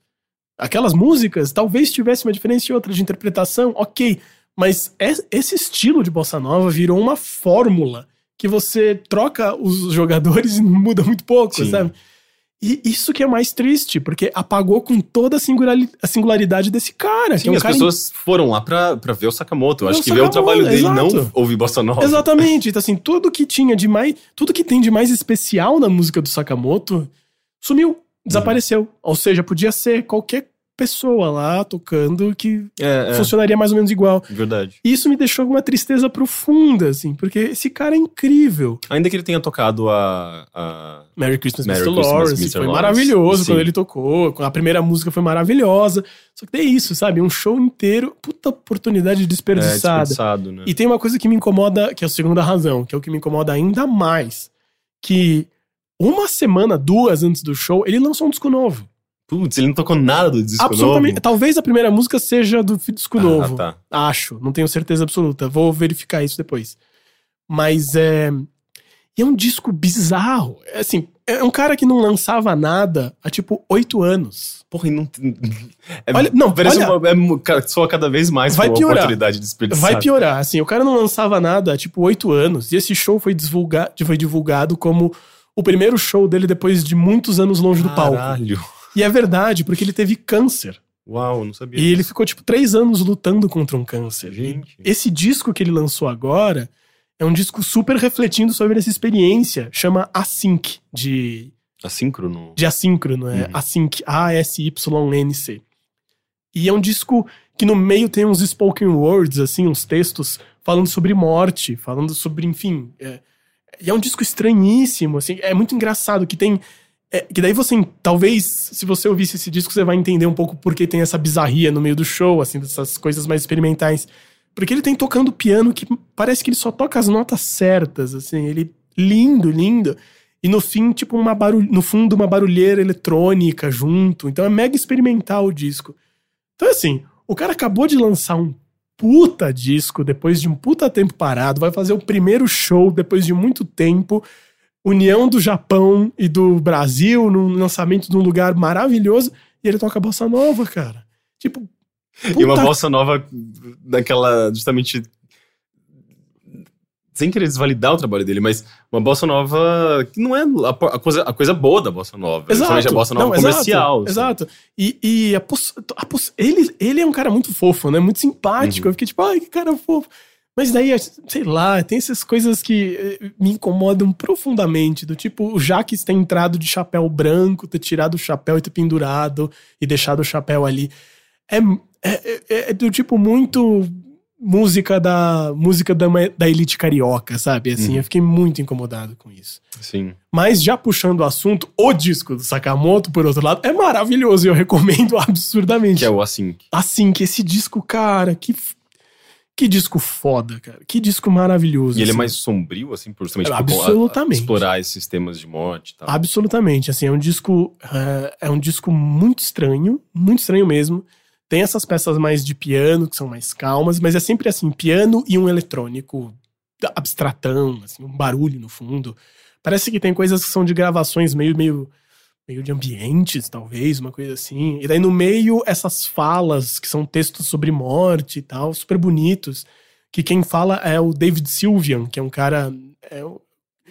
Speaker 2: Aquelas músicas, talvez tivesse uma diferença e outra de interpretação, ok. Mas es- esse estilo de bossa nova virou uma fórmula que você troca os jogadores e muda muito pouco,
Speaker 1: Sim.
Speaker 2: sabe? E isso que é mais triste, porque apagou com toda a singulari- a singularidade desse cara.
Speaker 1: Sim,
Speaker 2: é um
Speaker 1: as
Speaker 2: cara
Speaker 1: pessoas foram lá pra, pra ver o Sakamoto. Eu Acho que ver o trabalho dele não
Speaker 2: exato.
Speaker 1: ouvir Bossa Nova.
Speaker 2: Exatamente. Então, assim, tudo que tinha de mais. Tudo que tem de mais especial na música do Sakamoto sumiu, desapareceu. Ou seja, podia ser qualquer pessoa lá tocando que
Speaker 1: É, é,
Speaker 2: funcionaria mais ou menos igual.
Speaker 1: verdade.
Speaker 2: E isso me deixou com uma tristeza profunda, assim, porque esse cara é incrível.
Speaker 1: Ainda que ele tenha tocado a... a-
Speaker 2: Merry Christmas,
Speaker 1: Merry
Speaker 2: Mr.
Speaker 1: Christmas,
Speaker 2: Lawrence.
Speaker 1: Mr.
Speaker 2: Foi
Speaker 1: Lawrence.
Speaker 2: maravilhoso
Speaker 1: Sim.
Speaker 2: quando ele tocou. A primeira música foi maravilhosa. Só que tem isso, sabe? Um show inteiro. Puta oportunidade
Speaker 1: é,
Speaker 2: desperdiçada.
Speaker 1: desperdiçado, né?
Speaker 2: E tem uma coisa que me incomoda, que é a segunda razão, que é o que me incomoda ainda mais. Que uma semana, duas antes do show, ele lançou um disco novo.
Speaker 1: Putz, ele não tocou nada do disco
Speaker 2: Absolutamente.
Speaker 1: novo.
Speaker 2: Talvez a primeira música seja do disco
Speaker 1: Ah,
Speaker 2: novo.
Speaker 1: tá.
Speaker 2: Acho. Não tenho certeza absoluta. Vou verificar isso depois. Mas é. E é um disco bizarro. É assim, é um cara que não lançava nada há tipo oito anos.
Speaker 1: Porra, e não... É,
Speaker 2: Olha- não,
Speaker 1: parece
Speaker 2: olha-
Speaker 1: uma, é, soa cada vez mais
Speaker 2: Vai
Speaker 1: uma
Speaker 2: piorar.
Speaker 1: oportunidade desperdiçada.
Speaker 2: Vai piorar. Assim, o cara não lançava nada há tipo oito anos. E esse show foi, divulga foi divulgado como o primeiro show dele depois de muitos anos longe do palco.
Speaker 1: Caralho.
Speaker 2: E é verdade, porque ele teve câncer.
Speaker 1: Uau, não sabia.
Speaker 2: E ele ficou, tipo, três anos lutando contra um câncer.
Speaker 1: Gente.
Speaker 2: Esse disco que ele lançou agora é um disco super refletindo sobre essa experiência. Chama Async, de,
Speaker 1: Assíncrono.
Speaker 2: de assíncrono, é
Speaker 1: Uhum.
Speaker 2: Async, A-S-Y-N-C. E é um disco que no meio tem uns spoken words, assim, uns textos falando sobre morte, falando sobre, enfim. é- e é um disco estranhíssimo, assim, é muito engraçado que tem. é, que daí você, talvez, se você ouvisse esse disco, você vai entender um pouco por que tem essa bizarria no meio do show, assim, dessas coisas mais experimentais. Porque ele tem tocando piano que parece que ele só toca as notas certas, assim, ele lindo, lindo. E no fim, tipo, uma barulh... no fundo, uma barulheira eletrônica junto. Então é mega experimental o disco. Então, assim, o cara acabou de lançar um puta disco depois de um puta tempo parado, vai fazer o primeiro show depois de muito tempo. União do Japão e do Brasil num lançamento de um lugar maravilhoso. E ele toca bossa nova, cara. Tipo.
Speaker 1: E uma
Speaker 2: puta
Speaker 1: bossa nova daquela, justamente. Sem querer desvalidar o trabalho dele, mas uma bossa nova que não é a, coisa, a coisa boa da bossa nova. Principalmente a bossa nova
Speaker 2: Não, exato,
Speaker 1: comercial. assim.
Speaker 2: Exato. E, e a poss- a poss- ele, ele é um cara muito fofo, né? Muito simpático.
Speaker 1: Uhum.
Speaker 2: Eu fiquei tipo, ai, que cara fofo. Mas daí, sei lá, tem essas coisas que eh, me incomodam profundamente. Do tipo, o Jaques ter entrado de chapéu branco, ter tirado o chapéu e ter pendurado e deixado o chapéu ali. É, é, é- é do tipo muito música da música da, da elite carioca, sabe? Assim,
Speaker 1: Uhum.
Speaker 2: eu fiquei muito incomodado com isso.
Speaker 1: Sim.
Speaker 2: Mas já puxando o assunto, o disco do Sakamoto, por outro lado, é maravilhoso e eu recomendo absurdamente.
Speaker 1: Que é o assim.
Speaker 2: Assim, que esse disco, cara, que, que disco foda, cara. Que disco maravilhoso.
Speaker 1: E ele é
Speaker 2: assim.
Speaker 1: mais sombrio, assim, por justamente
Speaker 2: absolutamente.
Speaker 1: explorar esses temas de morte e tal.
Speaker 2: Absolutamente, assim, é um disco é, é um disco muito estranho, muito estranho mesmo. Tem essas peças mais de piano, que são mais calmas, mas é sempre assim, piano e um eletrônico abstratão, assim, um barulho no fundo. Parece que tem coisas que são de gravações meio, meio, meio de ambientes, talvez, uma coisa assim. E daí no meio, essas falas, que são textos sobre morte e tal, super bonitos. Que quem fala é o David Sylvian, que é um cara. É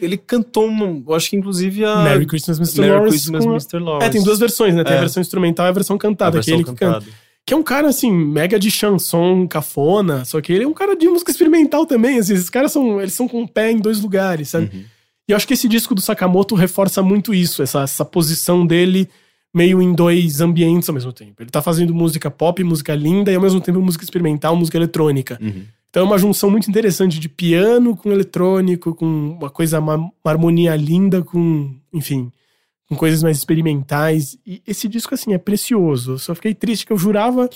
Speaker 1: Ele cantou, eu acho que inclusive a.
Speaker 2: Merry Christmas, Mr.
Speaker 1: Merry
Speaker 2: Lawrence.
Speaker 1: Christmas,
Speaker 2: com a-
Speaker 1: Mr. Lawrence.
Speaker 2: É, tem duas versões, né? Tem a
Speaker 1: É.
Speaker 2: versão instrumental e a versão
Speaker 1: A
Speaker 2: cantada,
Speaker 1: versão
Speaker 2: que é ele que canta. Que é um cara, assim, mega de chanson, cafona, só que ele é um cara de música experimental também, assim, esses caras são, eles são com o pé em dois lugares, sabe?
Speaker 1: Uhum.
Speaker 2: E eu acho que esse disco do Sakamoto reforça muito isso, essa, essa posição dele meio em dois ambientes ao mesmo tempo. Ele tá fazendo música pop, música linda, e ao mesmo tempo música experimental, música eletrônica.
Speaker 1: Uhum.
Speaker 2: Então é uma junção muito interessante de piano com eletrônico, com uma coisa, uma, uma harmonia linda, com, enfim, com coisas mais experimentais. E esse disco, assim, é precioso. Só fiquei triste que eu jurava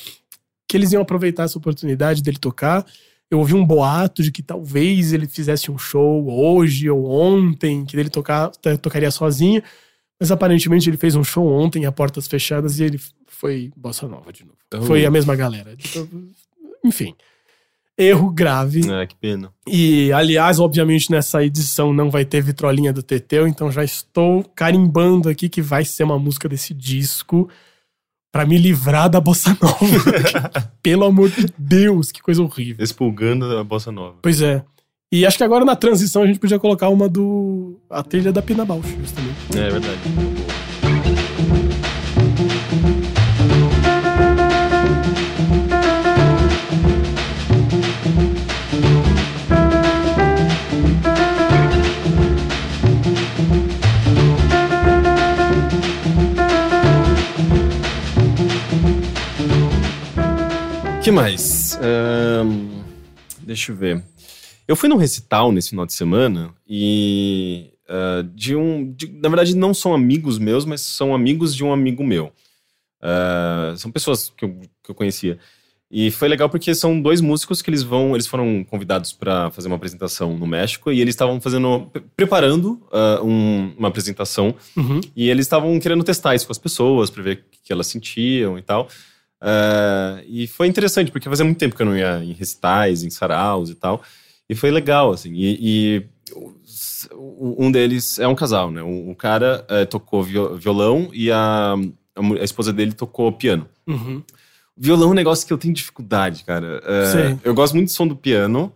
Speaker 2: que eles iam aproveitar essa oportunidade dele tocar. Eu ouvi um boato de que talvez ele fizesse um show hoje ou ontem, que ele tocar, to- tocaria sozinho. Mas aparentemente ele fez um show ontem a portas fechadas e ele foi bossa nova de novo.
Speaker 1: Oh.
Speaker 2: Foi a mesma galera. Então, enfim. Erro grave.
Speaker 1: É, que pena.
Speaker 2: E, aliás, obviamente, nessa edição não vai ter vitrolinha do Teteu, então já estou carimbando aqui que vai ser uma música desse disco pra me livrar da bossa nova. Pelo amor de Deus, que coisa horrível.
Speaker 1: Expulgando a bossa nova.
Speaker 2: Pois é. E acho que agora na transição a gente podia colocar uma do. a trilha da Pina Bausch, justamente.
Speaker 1: É verdade. Que mais? Ahn, deixa eu ver. Eu fui num recital nesse final de semana e ah, de um. de- na verdade, não são amigos meus, mas são amigos de um amigo meu. Ah, são pessoas que eu, que eu conhecia. E foi legal porque são dois músicos que eles vão. Eles foram convidados para fazer uma apresentação no México e eles estavam fazendo. pre- preparando ah, um- uma apresentação
Speaker 2: Uhum.
Speaker 1: e eles estavam querendo testar isso com as pessoas para ver o que elas sentiam e tal. Ah, e foi interessante, porque fazia muito tempo que eu não ia em recitais, em saraus e tal. E foi legal, assim. E, e um deles é um casal, né? O, cara eh, tocou viol- violão e a, a esposa dele tocou piano.
Speaker 2: Uhum.
Speaker 1: Violão é um negócio que eu tenho dificuldade, cara. É,
Speaker 2: Sei.
Speaker 1: eu gosto muito do som do piano,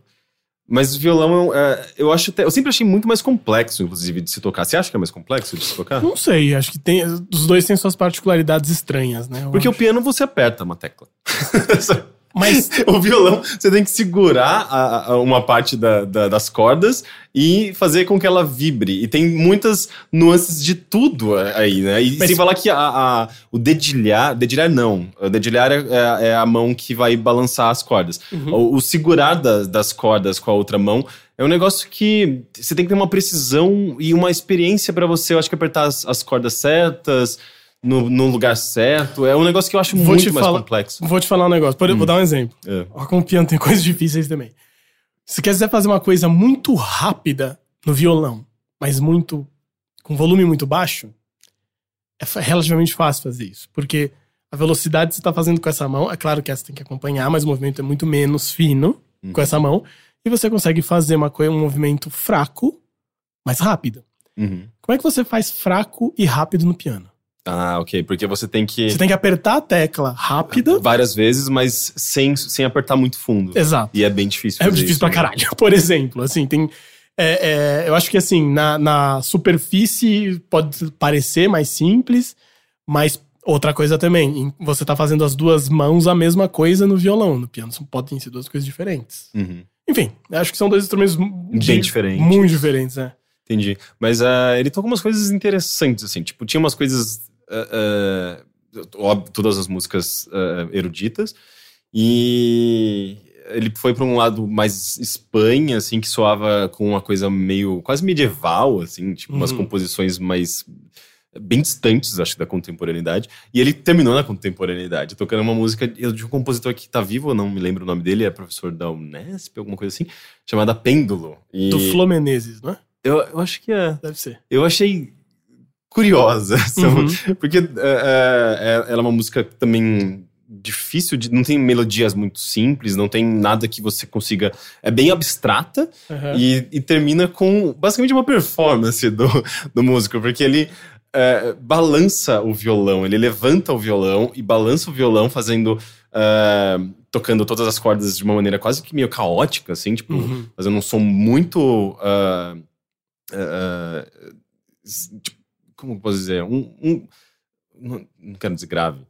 Speaker 1: mas o violão é, eu acho até, eu sempre achei muito mais complexo, inclusive, de se tocar. Você acha que é mais complexo de se tocar?
Speaker 2: Não sei, acho que tem. Os dois têm suas particularidades estranhas, né? Eu
Speaker 1: Porque o
Speaker 2: acho.
Speaker 1: piano você aperta uma tecla.
Speaker 2: Mas
Speaker 1: o violão, você tem que segurar a- a- uma parte da- da- das cordas e fazer com que ela vibre. E tem muitas nuances de tudo aí, né? E
Speaker 2: Mas-
Speaker 1: sem falar que a, o dedilhar. Dedilhar não. O dedilhar é, é- é a mão que vai balançar as cordas. O, o segurar da- das cordas com a outra mão é um negócio que você tem que ter uma precisão e uma experiência pra você, eu acho que apertar as, as cordas certas. No, no lugar certo. É um negócio que eu acho
Speaker 2: Vou
Speaker 1: muito mais
Speaker 2: falar-
Speaker 1: complexo.
Speaker 2: vou te falar um negócio. Por- Vou dar um exemplo.
Speaker 1: É.
Speaker 2: Ó, com o piano tem coisas difíceis também. Se quiser fazer uma coisa muito rápida no violão, mas muito. com volume muito baixo, é relativamente fácil fazer isso. Porque a velocidade que você está fazendo com essa mão, é claro que essa tem que acompanhar, mas o movimento é muito menos fino com essa mão. E você consegue fazer uma coisa, um movimento fraco, mas rápido.
Speaker 1: Uhum.
Speaker 2: Como é que você faz fraco e rápido no piano?
Speaker 1: Ah, ok. Porque você tem que.
Speaker 2: Você tem que apertar a tecla rápida.
Speaker 1: Várias vezes, mas sem, sem apertar muito fundo.
Speaker 2: Exato.
Speaker 1: E é bem difícil.
Speaker 2: É difícil
Speaker 1: isso,
Speaker 2: pra
Speaker 1: né?
Speaker 2: caralho. Por exemplo, assim, tem. é, é, eu acho que assim, na, na superfície pode parecer mais simples, mas outra coisa também, você tá fazendo as duas mãos a mesma coisa no violão. No piano podem ser duas coisas diferentes.
Speaker 1: Uhum.
Speaker 2: Enfim, acho que são dois instrumentos de-
Speaker 1: Bem diferentes.
Speaker 2: Muito diferentes, né?
Speaker 1: Entendi. Mas ah, ele tocou umas coisas interessantes, assim. Tipo, tinha umas coisas. Ah, óbvio, todas as músicas ah, eruditas. E ele foi pra um lado mais Espanha, assim, que soava com uma coisa meio quase medieval, assim, tipo, umas
Speaker 2: Uhum.
Speaker 1: composições mais bem distantes, acho, da contemporaneidade. E ele terminou na contemporaneidade, tocando uma música de um compositor que tá vivo, não me lembro o nome dele, é professor da Unesp, alguma coisa assim, chamada Pêndulo. E
Speaker 2: Do Flo Menezes, não é?
Speaker 1: eu, eu acho que é.
Speaker 2: Deve ser.
Speaker 1: Eu achei curiosa, são-
Speaker 2: Uhum.
Speaker 1: porque é, é, é- ela é uma música também difícil, de, não tem melodias muito simples, não tem nada que você consiga. É bem abstrata
Speaker 2: Aham.
Speaker 1: e, e termina com basicamente uma performance do, do músico, porque ele é, balança o violão, ele levanta o violão e balança o violão fazendo. é, tocando todas as cordas de uma maneira quase que meio caótica, assim, tipo,
Speaker 2: Uhum.
Speaker 1: fazendo um som muito. ah, s- tipo, como posso dizer? Um, um- não, não quero dizer grave.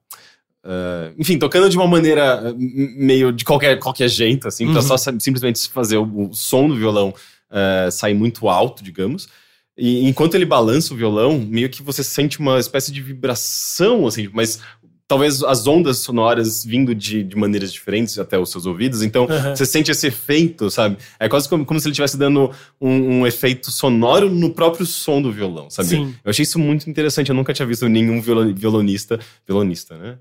Speaker 1: eh, enfim, tocando de uma maneira m- meio de qualquer, qualquer jeito, assim, pra
Speaker 2: Uhum.
Speaker 1: só sa- simplesmente fazer o, o som do violão eh, sair muito alto, digamos. E enquanto ele balança o violão, meio que você sente uma espécie de vibração, assim, mas talvez as ondas sonoras vindo de, de maneiras diferentes até os seus ouvidos. Então,
Speaker 2: Aham.
Speaker 1: você sente esse efeito, sabe? É quase como, como se ele estivesse dando um, um efeito sonoro no próprio som do violão, sabe?
Speaker 2: Sim.
Speaker 1: Eu achei isso muito interessante. Eu nunca tinha visto nenhum violo- violonista, violonista, né?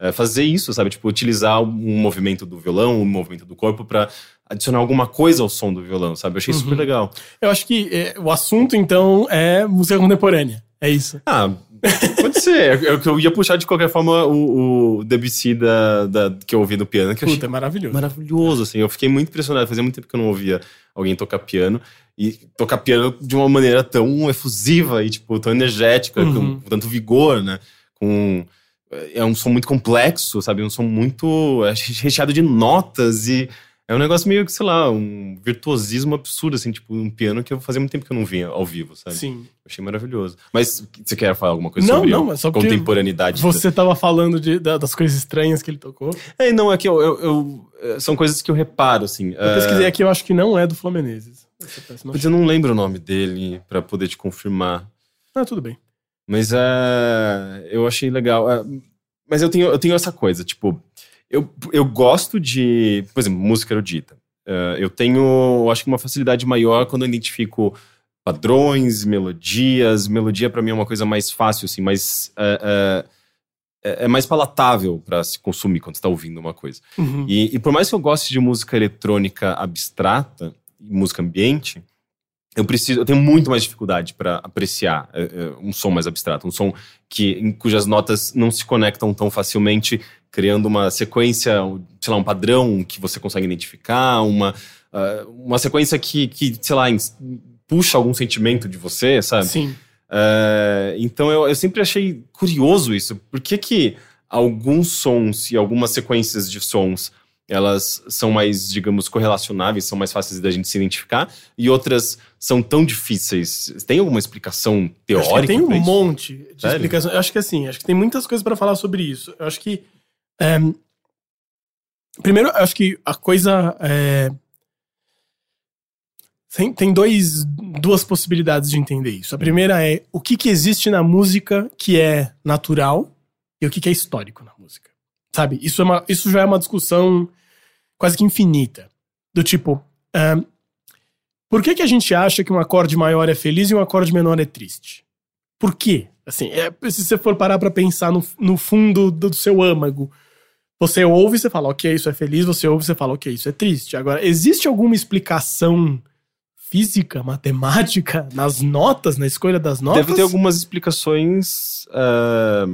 Speaker 1: É, é, fazer isso, sabe? Tipo, utilizar um movimento do violão, um movimento do corpo pra adicionar alguma coisa ao som do violão, sabe? Eu achei
Speaker 2: Uhum.
Speaker 1: super legal.
Speaker 2: Eu acho que é, o assunto, então, é música contemporânea. É isso.
Speaker 1: Ah, ser. Eu, eu ia puxar de qualquer forma o, o Debussy da, da- que eu ouvi no piano, que achei
Speaker 2: Puta, é maravilhoso.
Speaker 1: maravilhoso, assim. Eu fiquei muito impressionado. Fazia muito tempo que eu não ouvia alguém tocar piano. E tocar piano de uma maneira tão efusiva e, tipo, tão energética,
Speaker 2: Uhum.
Speaker 1: com, tanto vigor, né? Com... É um som muito complexo, sabe? Um som muito é, recheado de notas e... É um negócio meio que, sei lá, um virtuosismo absurdo, assim, tipo, um piano que eu fazia muito tempo que eu não via ao vivo, sabe?
Speaker 2: Sim.
Speaker 1: Eu achei maravilhoso. Mas você quer falar alguma coisa
Speaker 2: Não,
Speaker 1: sobre
Speaker 2: não,
Speaker 1: a
Speaker 2: é só porque
Speaker 1: contemporaneidade?
Speaker 2: Você tava falando de- da- das coisas estranhas que ele tocou.
Speaker 1: É, não, é que eu, eu- eu- é, são coisas que eu reparo, assim.
Speaker 2: Eu pesquisei aqui, eu acho que não é do Flamenenses. Não-
Speaker 1: Mas eu não lembro o nome dele pra poder te confirmar.
Speaker 2: Ah, tudo bem.
Speaker 1: Mas é, eu achei legal. É, mas eu tenho, eu tenho essa coisa, tipo, eu, eu gosto de, por exemplo, música erudita. É, eu tenho, acho que uma facilidade maior quando eu identifico padrões, melodias. Melodia pra mim é uma coisa mais fácil, assim, mais. É, é, é- mais palatável pra se consumir quando você tá ouvindo uma coisa.
Speaker 2: Uhum.
Speaker 1: E, e por mais que eu goste de música eletrônica abstrata, música ambiente, eu preciso, eu tenho muito mais dificuldade para apreciar é, um som mais abstrato, um som que em cujas notas não se conectam tão facilmente, criando uma sequência, sei lá, um padrão que você consegue identificar, uma ah, uma sequência que, que sei lá, puxa algum sentimento de você, sabe?
Speaker 2: Sim.
Speaker 1: É, então eu, eu sempre achei curioso isso. Por que, que alguns sons e algumas sequências de sons elas são mais, digamos, correlacionáveis, são mais fáceis da gente se identificar, e outras são tão difíceis? Tem alguma explicação
Speaker 2: Eu acho que
Speaker 1: teórica?
Speaker 2: tem um monte de
Speaker 1: Sério?
Speaker 2: explicações. Eu acho que assim, acho que tem muitas coisas pra falar sobre isso. Eu acho que. É, primeiro, acho que a coisa. é, tem, tem dois, duas possibilidades de entender isso. A primeira é o que, que existe na música que é natural e o que, que é histórico na música. Sabe? Isso, é uma, isso já é uma discussão quase que infinita. Do tipo. por que, que a gente acha que um acorde maior é feliz e um acorde menor é triste? Por quê? Assim, é, se você for parar pra pensar no, no fundo do, do seu âmago, você ouve e você fala, ok, isso é feliz, você ouve e você fala, ok, isso é triste. Agora, existe alguma explicação física, matemática, nas notas, na escolha das notas?
Speaker 1: Deve ter algumas explicações ah,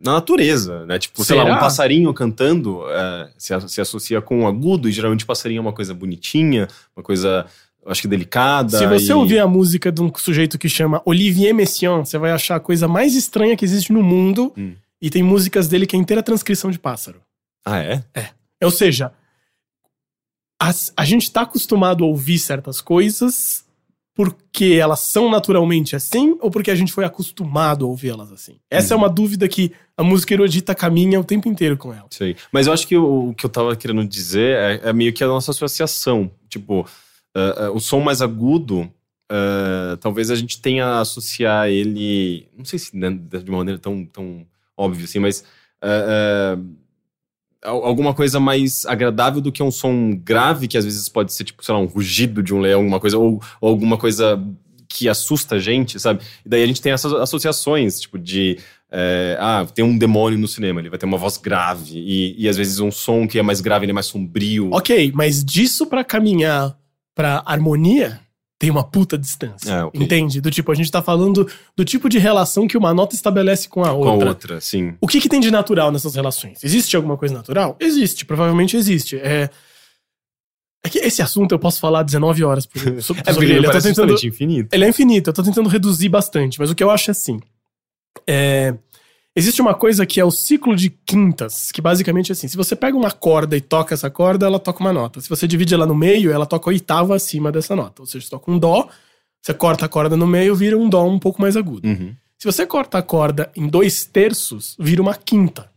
Speaker 1: na natureza, né? Tipo, sei lá,
Speaker 2: Será?
Speaker 1: um passarinho cantando ah, se, se associa com um agudo, e geralmente passarinho é uma coisa bonitinha, uma coisa, acho que delicada.
Speaker 2: Se você
Speaker 1: e-
Speaker 2: ouvir a música de um sujeito que chama Olivier Messiaen, você vai achar a coisa mais estranha que existe no mundo.
Speaker 1: Hum.
Speaker 2: E tem músicas dele que é inteira transcrição de pássaro.
Speaker 1: Ah, é?
Speaker 2: Ou seja, as- a, gente tá acostumado a ouvir certas coisas porque elas são naturalmente assim ou porque a gente foi acostumado a ouvi-las assim? Essa é
Speaker 1: Uhum.
Speaker 2: uma dúvida que a música erudita caminha o tempo inteiro com ela.
Speaker 1: Sei. Mas eu acho que o, o que eu tava querendo dizer é, é meio que a nossa associação. Tipo, ah, ah, o som mais agudo, ah, talvez a gente tenha a associar ele. Não sei se né, de uma maneira tão, tão óbvia assim, mas. al- alguma coisa mais agradável do que um som grave, que às vezes pode ser, tipo, sei lá, um rugido de um leão, uma coisa, ou, ou alguma coisa que assusta a gente, sabe? E daí a gente tem essas associações, tipo, de. é, ah, tem um demônio no cinema, ele vai ter uma voz grave, e, e às vezes um som que é mais grave, ele é mais sombrio.
Speaker 2: Ok, mas disso pra caminhar pra harmonia tem uma puta distância.
Speaker 1: É, ok.
Speaker 2: Entende? Do tipo, a gente tá falando do tipo de relação que uma nota estabelece com a
Speaker 1: com a
Speaker 2: outra.
Speaker 1: outra, sim.
Speaker 2: O que, que tem de natural nessas relações? Existe alguma coisa natural? Existe, provavelmente existe. É, é que esse assunto eu posso falar 19 horas por, sobre,
Speaker 1: É
Speaker 2: sobre ele. Eu tô tentando,
Speaker 1: infinito.
Speaker 2: ele é infinito, eu tô tentando reduzir bastante, mas o que eu acho é assim. é, existe uma coisa que é o ciclo de quintas, que basicamente é assim: se você pega uma corda e toca essa corda, ela toca uma nota. Se você divide ela no meio, ela toca a oitava acima dessa nota. Ou seja, você toca um dó, você corta a corda no meio, vira um dó um pouco mais agudo.
Speaker 1: Uhum.
Speaker 2: Se você corta a corda em dois terços, vira uma quinta.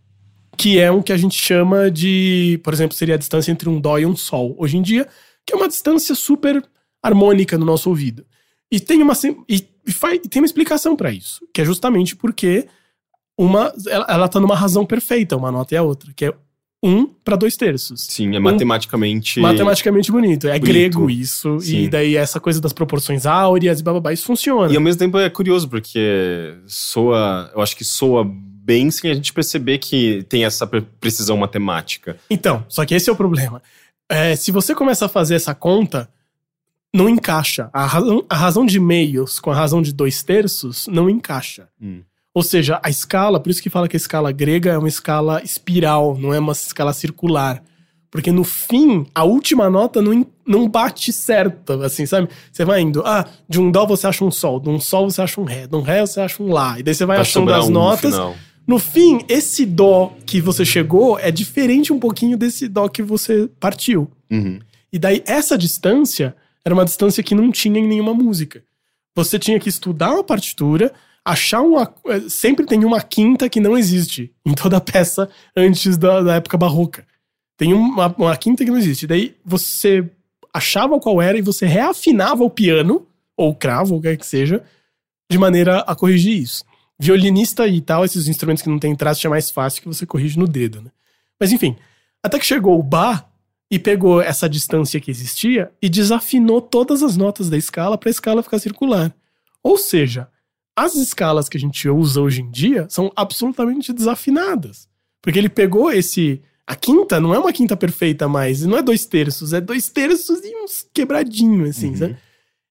Speaker 2: que é um que a gente chama de, por exemplo, seria a distância entre um dó e um sol hoje em dia, que é uma distância super harmônica no nosso ouvido. E tem uma e, e faz- e tem uma explicação para isso, que é justamente porque uma ela, ela tá numa razão perfeita, uma nota e a outra, que é um para dois terços.
Speaker 1: Sim, é matematicamente.
Speaker 2: Matematicamente bonito. É
Speaker 1: Bonito.
Speaker 2: grego isso.
Speaker 1: Sim.
Speaker 2: E daí essa coisa das proporções áureas e bababá, isso funciona.
Speaker 1: E ao mesmo tempo é curioso, porque soa. Eu acho que soa bem sem a gente perceber que tem essa pre- precisão matemática.
Speaker 2: Então, só que esse é o problema. É, se você começa a fazer essa conta, não encaixa. A razão, a razão de meios com a razão de dois terços não encaixa.
Speaker 1: Hum.
Speaker 2: Ou seja, a escala, por isso que fala que a escala grega é uma escala espiral, não é uma escala circular. Porque no fim, a última nota não, não bate certa, assim, sabe? Você vai indo, ah, de um dó você acha um sol, de um sol você acha um ré, de um ré você acha um lá. E daí você vai achando as
Speaker 1: um no
Speaker 2: notas.
Speaker 1: final.
Speaker 2: No fim, esse dó que você chegou é diferente um pouquinho desse dó que você partiu.
Speaker 1: Uhum.
Speaker 2: E daí, essa distância era uma distância que não tinha em nenhuma música. Você tinha que estudar uma partitura, achar uma. eh, Sempre tem uma quinta que não existe em toda peça antes da, da época barroca. Tem uma, uma quinta que não existe. Daí você achava qual era e você reafinava o piano, ou cravo, ou o que quer que seja, de maneira a corrigir isso. Violinista e tal, esses instrumentos que não tem traste é mais fácil que você corrige no dedo, né? Mas enfim, até que chegou o Bá e pegou essa distância que existia e desafinou todas as notas da escala para a escala ficar circular. Ou seja, as escalas que a gente usa hoje em dia são absolutamente desafinadas. Porque ele pegou esse. A quinta não é uma quinta perfeita mais, não é dois terços, é dois terços e uns quebradinhos, assim,
Speaker 1: Uhum.
Speaker 2: sabe?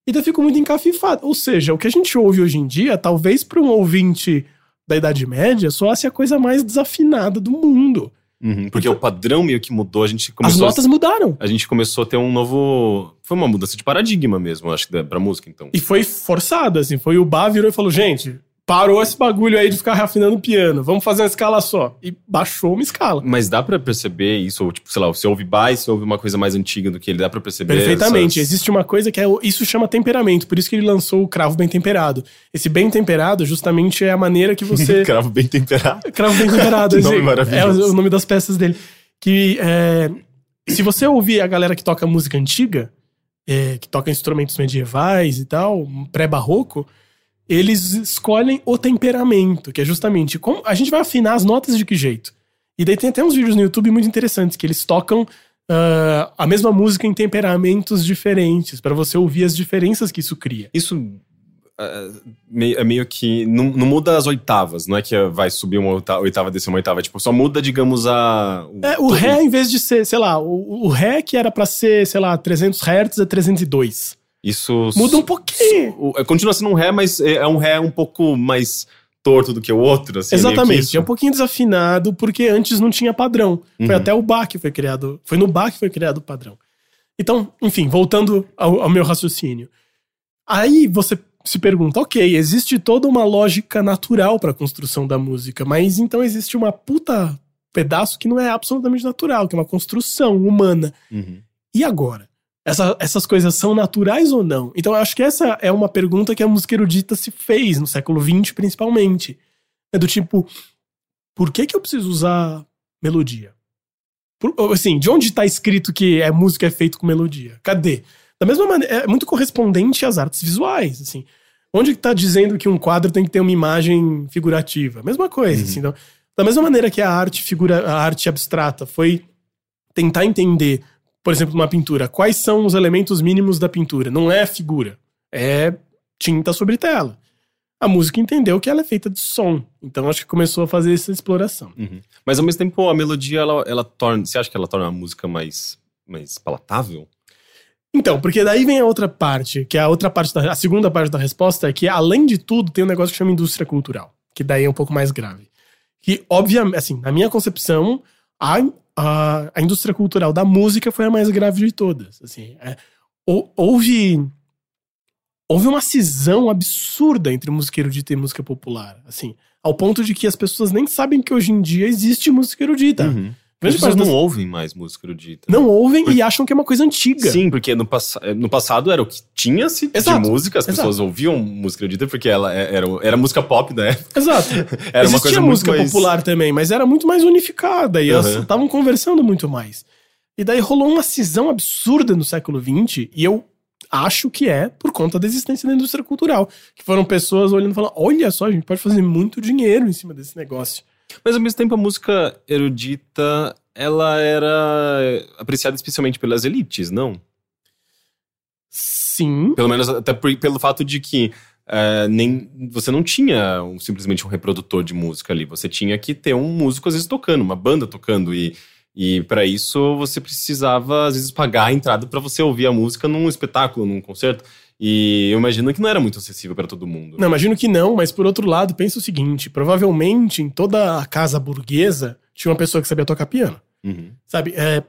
Speaker 2: Então eu fico muito encafifado. Ou seja, o que a gente ouve hoje em dia, talvez para um ouvinte da Idade Média, soasse a coisa mais desafinada do mundo.
Speaker 1: Uhum. Porque o padrão meio que mudou, a gente
Speaker 2: As
Speaker 1: começou.
Speaker 2: notas mudaram.
Speaker 1: A gente começou a ter um novo. Foi uma mudança de paradigma mesmo, acho que pra música, então.
Speaker 2: E foi forçado, assim. Foi o Bá virou e falou: gente, parou esse bagulho aí de ficar reafinando o piano. Vamos fazer uma escala só. E baixou uma escala.
Speaker 1: Mas dá pra perceber isso, ou tipo, sei lá, você ouve bass, você ouve uma coisa mais antiga do que ele, dá pra perceber.
Speaker 2: Perfeitamente.
Speaker 1: essas-
Speaker 2: Existe uma coisa que é. Isso chama temperamento. Por isso que ele lançou o cravo bem temperado. Esse bem temperado, justamente, é a maneira que você.
Speaker 1: Cravo bem temperado.
Speaker 2: Cravo bem temperado.
Speaker 1: Que nome
Speaker 2: assim,
Speaker 1: maravilhoso.
Speaker 2: É o, o nome das peças dele. Que é, se você ouvir a galera que toca música antiga, é, que toca instrumentos medievais e tal, pré-barroco, eles escolhem o temperamento, que é justamente como a gente vai afinar as notas de que jeito. E daí tem até uns vídeos no YouTube muito interessantes que eles tocam ah, a mesma música em temperamentos diferentes, pra você ouvir as diferenças que isso cria.
Speaker 1: Isso é, meio, é meio que. Não, não muda as oitavas, não é que vai subir uma oita- oitava, descer uma oitava. Tipo, só muda, digamos, a.
Speaker 2: É, o Ré, em vez de ser, sei lá, o, o Ré que era pra ser, sei lá, 300 Hz é 302.
Speaker 1: Isso.
Speaker 2: Muda um pouquinho.
Speaker 1: é, Continua sendo um Ré, mas é é um Ré um pouco mais torto do que o outro, assim. que
Speaker 2: Exatamente, é um pouquinho desafinado, porque antes não tinha padrão. Foi
Speaker 1: Uhum.
Speaker 2: até o Bach que foi criado. Foi no Bach que foi criado o padrão. Então, enfim, voltando ao, ao meu raciocínio. Aí você se pergunta, ok, existe toda uma lógica natural para a construção da música, mas então existe uma puta pedaço que não é absolutamente natural, que é uma construção humana.
Speaker 1: Uhum.
Speaker 2: E agora? Essa- essas coisas são naturais ou não? Então eu acho que essa é uma pergunta que a música erudita se fez no século XX, principalmente. É do tipo, por que que eu preciso usar melodia? Por- assim, de onde está escrito que é música é feito com melodia? Cadê? Da mesma maneira, é muito correspondente às artes visuais, assim. Onde está dizendo que um quadro tem que ter uma imagem figurativa? Mesma coisa,
Speaker 1: Uhum.
Speaker 2: assim. Então, da mesma maneira que a arte figura, a arte abstrata foi tentar entender, por exemplo, numa pintura, quais são os elementos mínimos da pintura? Não é figura, é tinta sobre tela. A música entendeu que ela é feita de som, então acho que começou a fazer essa exploração.
Speaker 1: Uhum. Mas ao mesmo tempo, a melodia, ela, ela torna. Você acha que ela torna a música mais, mais palatável?
Speaker 2: Então, porque daí vem a outra parte, que é a outra parte da a segunda parte da resposta é que além de tudo tem um negócio que chama indústria cultural, que daí é um pouco mais grave. Que obviamente, assim, na minha concepção, a, a, a indústria cultural da música foi a mais grave de todas, assim. É, hou- houve houve uma cisão absurda entre música erudita e música popular, assim, ao ponto de que as pessoas nem sabem que hoje em dia existe música erudita.
Speaker 1: Uhum. As pessoas não
Speaker 2: das-
Speaker 1: ouvem mais música erudita.
Speaker 2: não ouvem e acham que é uma coisa antiga.
Speaker 1: Sim, porque no, pass no passado era o que tinha-se de música, as
Speaker 2: exato.
Speaker 1: pessoas ouviam música erudita porque ela é- era, era música pop da época.
Speaker 2: Exato.
Speaker 1: Era uma
Speaker 2: Existia
Speaker 1: coisa muito
Speaker 2: música
Speaker 1: mais-
Speaker 2: popular também, mas era muito mais unificada e elas
Speaker 1: Uhum.
Speaker 2: estavam conversando muito mais. E daí rolou uma cisão absurda no século XX e eu acho que é por conta da existência da indústria cultural. Que foram pessoas olhando e falando: olha só, a gente pode fazer muito dinheiro em cima desse negócio.
Speaker 1: Mas ao mesmo tempo a música erudita, ela era apreciada especialmente pelas elites, não?
Speaker 2: Sim.
Speaker 1: Pelo menos até por- pelo fato de que eh, nem você não tinha um- simplesmente um reprodutor de música ali. Você tinha que ter um músico às vezes tocando, uma banda tocando e e para isso você precisava às vezes pagar a entrada para você ouvir a música num espetáculo, num concerto. E eu imagino que não era muito acessível para todo mundo.
Speaker 2: Não, imagino que não, mas por outro lado, pensa o seguinte: provavelmente em toda a casa burguesa tinha uma pessoa que sabia tocar piano.
Speaker 1: Uhum.
Speaker 2: Sabe? É,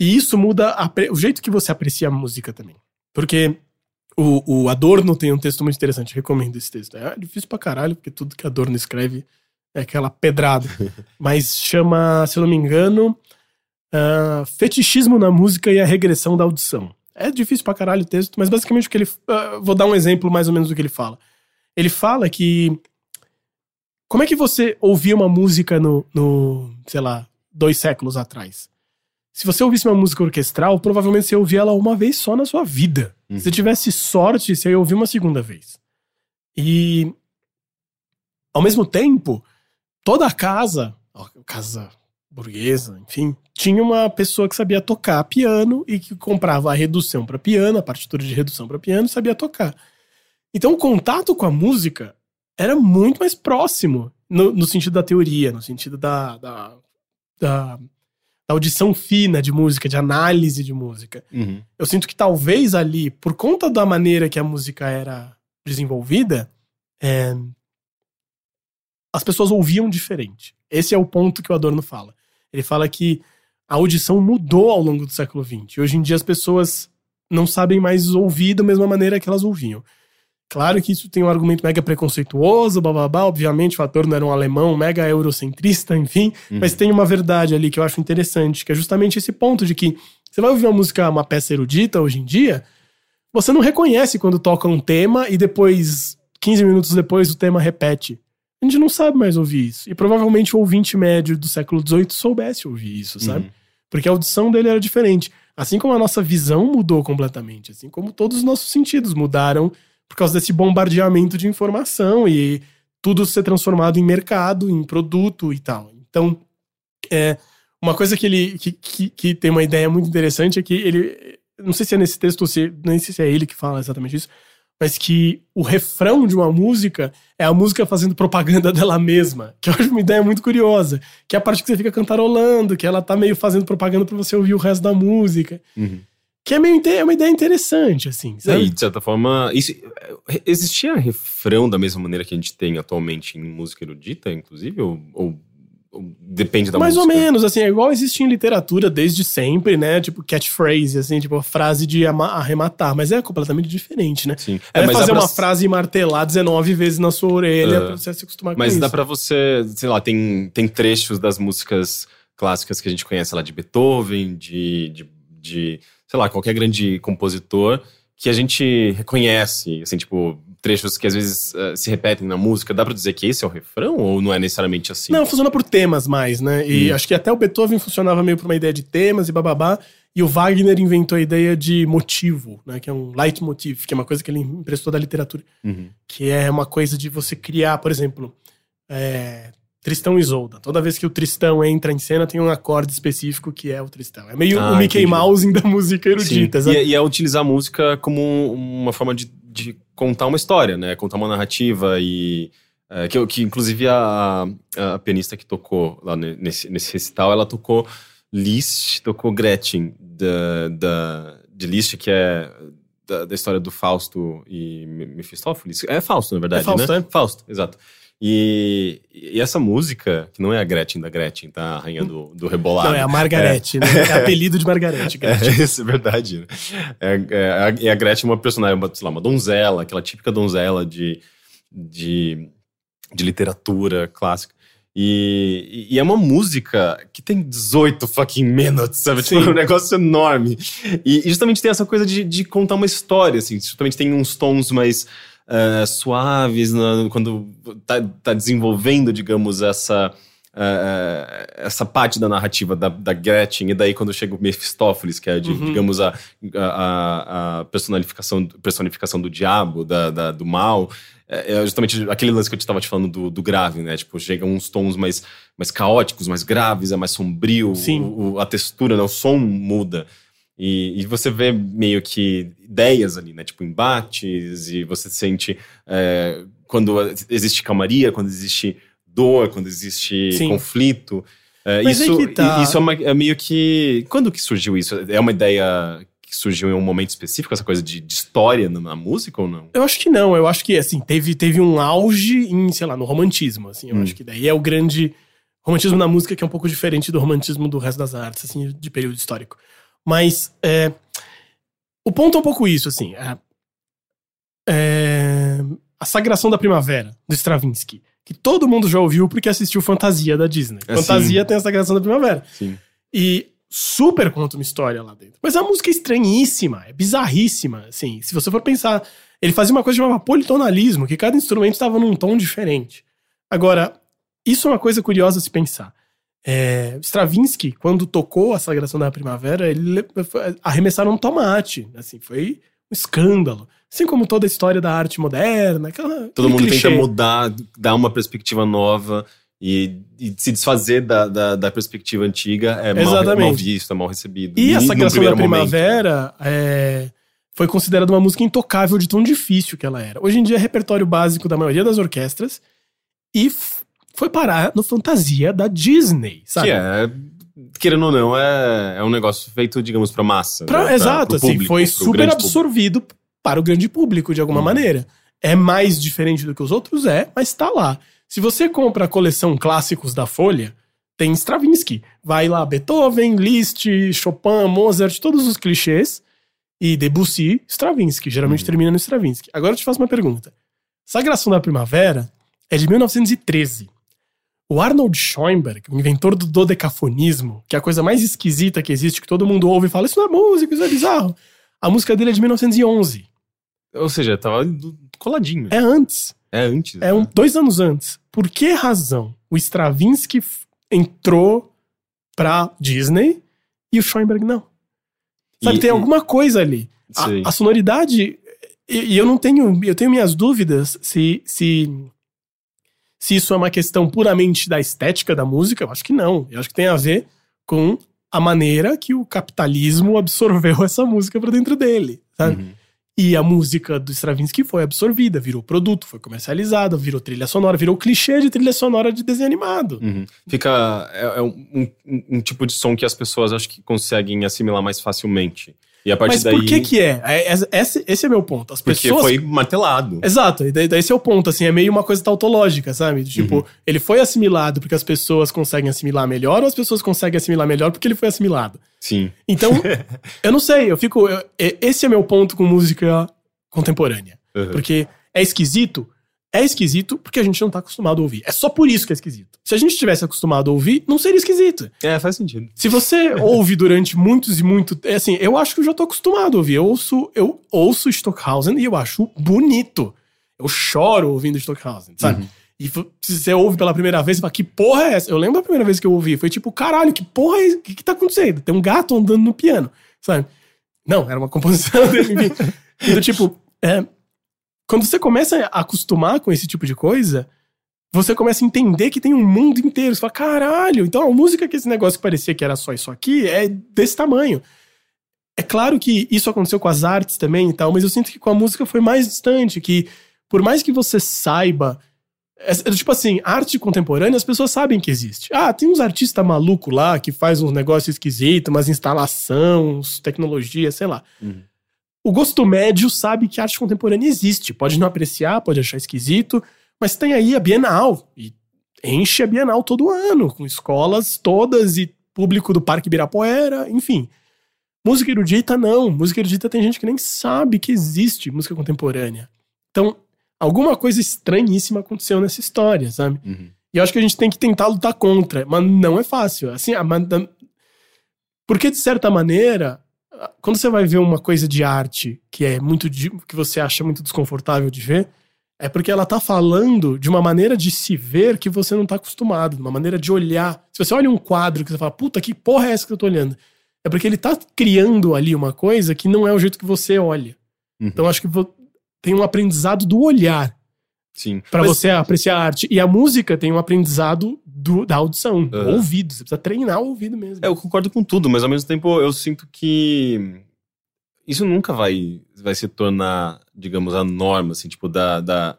Speaker 2: e isso muda a o jeito que você aprecia a música também. Porque o, o Adorno tem um texto muito interessante, recomendo esse texto. É difícil pra caralho, porque tudo que Adorno escreve é aquela pedrada. Mas chama, se eu não me engano, ah, Fetichismo na Música e a Regressão da Audição. É difícil pra caralho o texto, mas basicamente o que ele. ah, vou dar um exemplo mais ou menos do que ele fala. Ele fala que. Como é que você ouvia uma música no, no sei lá, dois séculos atrás? Se você ouvisse uma música orquestral, provavelmente você ouvia ela uma vez só na sua vida.
Speaker 1: Uhum.
Speaker 2: Se você tivesse sorte, você ia ouvir uma segunda vez. E. Ao mesmo tempo, toda a casa, ó, casa burguesa, enfim, tinha uma pessoa que sabia tocar piano e que comprava a redução para piano, a partitura de redução para piano, e sabia tocar. Então o contato com a música era muito mais próximo no, no sentido da teoria, no sentido da, da, da, da audição fina de música, de análise de música.
Speaker 1: Uhum.
Speaker 2: Eu sinto que talvez ali, por conta da maneira que a música era desenvolvida, é, as pessoas ouviam diferente. Esse é o ponto que o Adorno fala. Ele fala que a audição mudou ao longo do século XX. E hoje em dia as pessoas não sabem mais ouvir da mesma maneira que elas ouviam. Claro que isso tem um argumento mega preconceituoso, bababá, obviamente o Adorno era um alemão mega eurocentrista, enfim,
Speaker 1: Uhum.
Speaker 2: mas tem uma verdade ali que eu acho interessante, que é justamente esse ponto de que você vai ouvir uma música, uma peça erudita hoje em dia, você não reconhece quando toca um tema e depois, 15 minutos depois, o tema repete. A gente não sabe mais ouvir isso. E provavelmente o ouvinte médio do século XVIII soubesse ouvir isso, sabe?
Speaker 1: Uhum.
Speaker 2: Porque a audição dele era diferente. Assim como a nossa visão mudou completamente, assim como todos os nossos sentidos mudaram por causa desse bombardeamento de informação e tudo ser transformado em mercado, em produto e tal. Então, é, uma coisa que ele que, que, que tem uma ideia muito interessante é que ele. Não sei se é nesse texto ou se. Nem sei se é ele que fala exatamente isso, mas que o refrão de uma música é a música fazendo propaganda dela mesma. Que eu acho uma ideia muito curiosa. Que é a parte que você fica cantarolando, que ela tá meio fazendo propaganda pra você ouvir o resto da música.
Speaker 1: Uhum.
Speaker 2: Que é meio é uma ideia interessante, assim.
Speaker 1: E,
Speaker 2: Sabe?
Speaker 1: de certa forma, isso, eh, existia refrão da mesma maneira que a gente tem atualmente em música erudita, inclusive? Ou- ou depende da
Speaker 2: Mais
Speaker 1: música?
Speaker 2: ou menos, assim, é igual existe em literatura desde sempre, né? Tipo, catchphrase, assim, tipo, frase de arrematar. Mas é completamente diferente, né?
Speaker 1: Sim.
Speaker 2: É,
Speaker 1: mas dá
Speaker 2: fazer
Speaker 1: pra-
Speaker 2: uma frase e martelar 19 vezes na sua orelha
Speaker 1: É.
Speaker 2: pra você se acostumar com
Speaker 1: Mas
Speaker 2: isso.
Speaker 1: dá pra você, sei lá, tem, tem trechos das músicas clássicas que a gente conhece lá de Beethoven, de, de, de, sei lá, qualquer grande compositor que a gente reconhece, assim, tipo, trechos que às vezes eh, se repetem na música. Dá pra dizer que esse é o refrão ou não é necessariamente assim?
Speaker 2: Não, funciona por temas mais, né? E
Speaker 1: Hum.
Speaker 2: acho que até o Beethoven funcionava meio por uma ideia de temas e bababá. E o Wagner inventou a ideia de motivo, né? Que é um leitmotiv, que é uma coisa que ele emprestou da literatura.
Speaker 1: Uhum.
Speaker 2: Que é uma coisa de você criar, por exemplo, é, Tristão e Isolda. Toda vez que o Tristão entra em cena, tem um acorde específico que é o Tristão. É meio
Speaker 1: Ah,
Speaker 2: o Mickey
Speaker 1: entendi.
Speaker 2: Mouse da música erudita?
Speaker 1: E, é- e é utilizar a música como uma forma de, de contar uma história, né? Contar uma narrativa e. é, que, que inclusive a, a pianista que tocou lá ne- nesse, nesse recital, ela tocou Liszt, tocou Gretchen, da, da, de Liszt, que é da, da história do Fausto e Me- Mefistófeles. É Fausto, na verdade,
Speaker 2: É Fausto,
Speaker 1: né?
Speaker 2: é.
Speaker 1: Fausto, exato. E, e essa música, que não é a Gretchen da Gretchen, tá? A rainha do, do rebolado.
Speaker 2: Não, é a Margarete, né? É apelido de Margarete.
Speaker 1: É,
Speaker 2: Gretchen.
Speaker 1: isso é verdade. né? É, é, a- e a Gretchen é uma personagem, uma, sei lá, uma donzela, aquela típica donzela de, de, de literatura clássica. E, e é uma música que tem 18 fucking minutes, sabe? Tipo,
Speaker 2: Sim.
Speaker 1: é um negócio enorme. E, e justamente tem essa coisa de, de contar uma história, assim. Justamente tem uns tons mais eh, suaves na- quando tá, tá desenvolvendo, digamos, essa... eh, essa parte da narrativa da, da Gretchen, e daí quando chega o Mephistófeles, que é, de,
Speaker 2: Uhum.
Speaker 1: digamos, a, a, a personificação, personificação do diabo, da, da- do mal, é é justamente aquele lance que eu estava te falando do, do grave, né? Tipo, chegam uns tons mais, mais caóticos, mais graves, é mais sombrio,
Speaker 2: Sim.
Speaker 1: o- o- a textura, né? o som muda. E, e você vê meio que ideias ali, né? Tipo, embates, e você sente é, quando existe calmaria, quando existe dor, quando existe
Speaker 2: Sim.
Speaker 1: conflito. É,
Speaker 2: Mas aí
Speaker 1: isso
Speaker 2: que tá.
Speaker 1: isso é, uma- é meio que. Quando que surgiu isso? É uma ideia que surgiu em um momento específico, essa coisa de, de história na, na música ou não?
Speaker 2: Eu acho que não, eu acho que, assim, teve, teve um auge em, sei lá, no romantismo, assim, eu
Speaker 1: Hum.
Speaker 2: acho que daí é o grande romantismo na música que é um pouco diferente do romantismo do resto das artes, assim, de período histórico. Mas, é, o ponto é um pouco isso, assim, é, é, a Sagração da Primavera, do Stravinsky, que todo mundo já ouviu porque assistiu Fantasia da Disney.
Speaker 1: É,
Speaker 2: Fantasia tem a Sagração da Primavera.
Speaker 1: Sim.
Speaker 2: E super conta uma história lá dentro. Mas a música é estranhíssima, é bizarríssima. Assim, se você for pensar, ele fazia uma coisa chamada politonalismo, que cada instrumento estava num tom diferente. Agora, isso é uma coisa curiosa a se pensar. É, Stravinsky, quando tocou a Sagração da Primavera, ele arremessaram um tomate. Assim, foi um escândalo. Assim como toda a história da arte moderna. Aquela,
Speaker 1: Todo mundo
Speaker 2: clichê.
Speaker 1: tenta mudar, dar uma perspectiva nova e, e se desfazer da, da, da perspectiva antiga é mal,
Speaker 2: Exatamente.
Speaker 1: mal visto, é mal recebido.
Speaker 2: E a
Speaker 1: num
Speaker 2: Sagração da. Primavera é, foi considerada uma música intocável de tão difícil que ela era. Hoje em dia é repertório básico da maioria das orquestras e foi parar no Fantasia da Disney, sabe?
Speaker 1: Que é, querendo ou não, é, é um negócio feito, digamos, pra massa.
Speaker 2: Pra-
Speaker 1: né? Pra-
Speaker 2: exato,
Speaker 1: pro
Speaker 2: assim,
Speaker 1: público,
Speaker 2: foi
Speaker 1: pro
Speaker 2: super
Speaker 1: grande público.
Speaker 2: absorvido para o grande público de alguma
Speaker 1: Uhum.
Speaker 2: maneira. É mais diferente do que os outros? É, mas tá lá. Se você compra a coleção clássicos da Folha, tem Stravinsky. Vai lá Beethoven, Liszt, Chopin, Mozart, todos os clichês. E Debussy, Stravinsky. Geralmente
Speaker 1: Uhum.
Speaker 2: termina no Stravinsky. Agora eu te faço uma pergunta. Sagração da Primavera é de 1913. O Arnold Schoenberg, o inventor do dodecafonismo, que é a coisa mais esquisita que existe, que todo mundo ouve e fala, isso não é música, isso é bizarro. A música dele é de 1911.
Speaker 1: Ou seja, tava coladinho.
Speaker 2: É antes.
Speaker 1: É, antes.
Speaker 2: É um,
Speaker 1: né?
Speaker 2: dois anos antes. Por que razão o Stravinsky entrou pra Disney e o Schoenberg não? Sabe,
Speaker 1: E-
Speaker 2: tem
Speaker 1: e-
Speaker 2: alguma coisa ali. A, a sonoridade. E, e eu não tenho. Eu tenho minhas dúvidas se, se. Se isso é uma questão puramente da estética da música. Eu acho que não. Eu acho que tem a ver com a maneira que o capitalismo absorveu essa música pra dentro dele. Sabe?
Speaker 1: Uhum.
Speaker 2: E a música do Stravinsky foi absorvida, virou produto, foi comercializada, virou trilha sonora, virou clichê de trilha sonora de desenho animado.
Speaker 1: Uhum. Fica. É, é um, um- um tipo de som que as pessoas acho que conseguem assimilar mais facilmente. E a partir
Speaker 2: Mas
Speaker 1: daí.
Speaker 2: por que que é? É- é- Esse, esse é meu ponto. As
Speaker 1: Porque
Speaker 2: pessoas
Speaker 1: foi martelado.
Speaker 2: Exato, e daí, daí esse é o ponto, assim, é meio uma coisa tautológica, sabe? Tipo,
Speaker 1: Uhum.
Speaker 2: ele foi assimilado porque as pessoas conseguem assimilar melhor ou as pessoas conseguem assimilar melhor porque ele foi assimilado?
Speaker 1: Sim.
Speaker 2: Então, eu não sei, eu fico. eu- esse é meu ponto com música contemporânea.
Speaker 1: Uhum.
Speaker 2: Porque é esquisito? É esquisito porque a gente não tá acostumado a ouvir. É só por isso que é esquisito. Se a gente tivesse acostumado a ouvir, não seria esquisito.
Speaker 1: É, faz sentido.
Speaker 2: Se você ouve durante muitos e muito, é assim, eu acho que eu já tô acostumado a ouvir. Eu ouço, eu ouço Stockhausen e eu acho bonito. Eu choro ouvindo Stockhausen, sabe?
Speaker 1: Uhum.
Speaker 2: E se você ouve pela primeira vez, você fala, que porra é essa? Eu lembro a primeira vez que eu ouvi, foi tipo, caralho, que porra é isso? O que, que tá acontecendo? Tem um gato andando no piano, sabe? Não, era uma composição dele, enfim. Do tipo, é, quando você começa a acostumar com esse tipo de coisa, você começa a entender que tem um mundo inteiro. Você fala, caralho, então a música que esse negócio que parecia que era só isso aqui é desse tamanho. É claro que isso aconteceu com as artes também e tal, mas eu sinto que com a música foi mais distante, que por mais que você saiba. é- é tipo assim, arte contemporânea, as pessoas sabem que existe. Ah, tem uns artistas malucos lá que faz uns negócios esquisitos, umas instalações, tecnologia, sei lá.
Speaker 1: Uhum.
Speaker 2: O gosto médio sabe que arte contemporânea existe. Pode não apreciar, pode achar esquisito, mas tem aí a Bienal. E enche a Bienal todo ano, com escolas todas e público do Parque Ibirapuera, enfim. Música erudita, não. Música erudita tem gente que nem sabe que existe música contemporânea. Então, alguma coisa estranhíssima aconteceu nessa história, sabe?
Speaker 1: Uhum.
Speaker 2: E eu acho que a gente tem que tentar lutar contra, mas não é fácil. Assim, a, da- porque de certa maneira, quando você vai ver uma coisa de arte que é muito que você acha muito desconfortável de ver, é porque ela tá falando de uma maneira de se ver que você não tá acostumado, de uma maneira de olhar. Se você olha um quadro que você fala, puta, que porra é essa que eu tô olhando? É porque ele tá criando ali uma coisa que não é o jeito que você olha.
Speaker 1: Uhum.
Speaker 2: Então acho que tem um aprendizado do olhar
Speaker 1: Sim.
Speaker 2: Pra
Speaker 1: Mas-
Speaker 2: você apreciar a arte. E a música tem um aprendizado do- da audição, do
Speaker 1: Aham.
Speaker 2: ouvido. Você precisa treinar o ouvido mesmo.
Speaker 1: É, eu concordo com tudo, mas ao mesmo tempo eu sinto que isso nunca vai, vai se tornar, digamos, a norma, assim, tipo, da, da-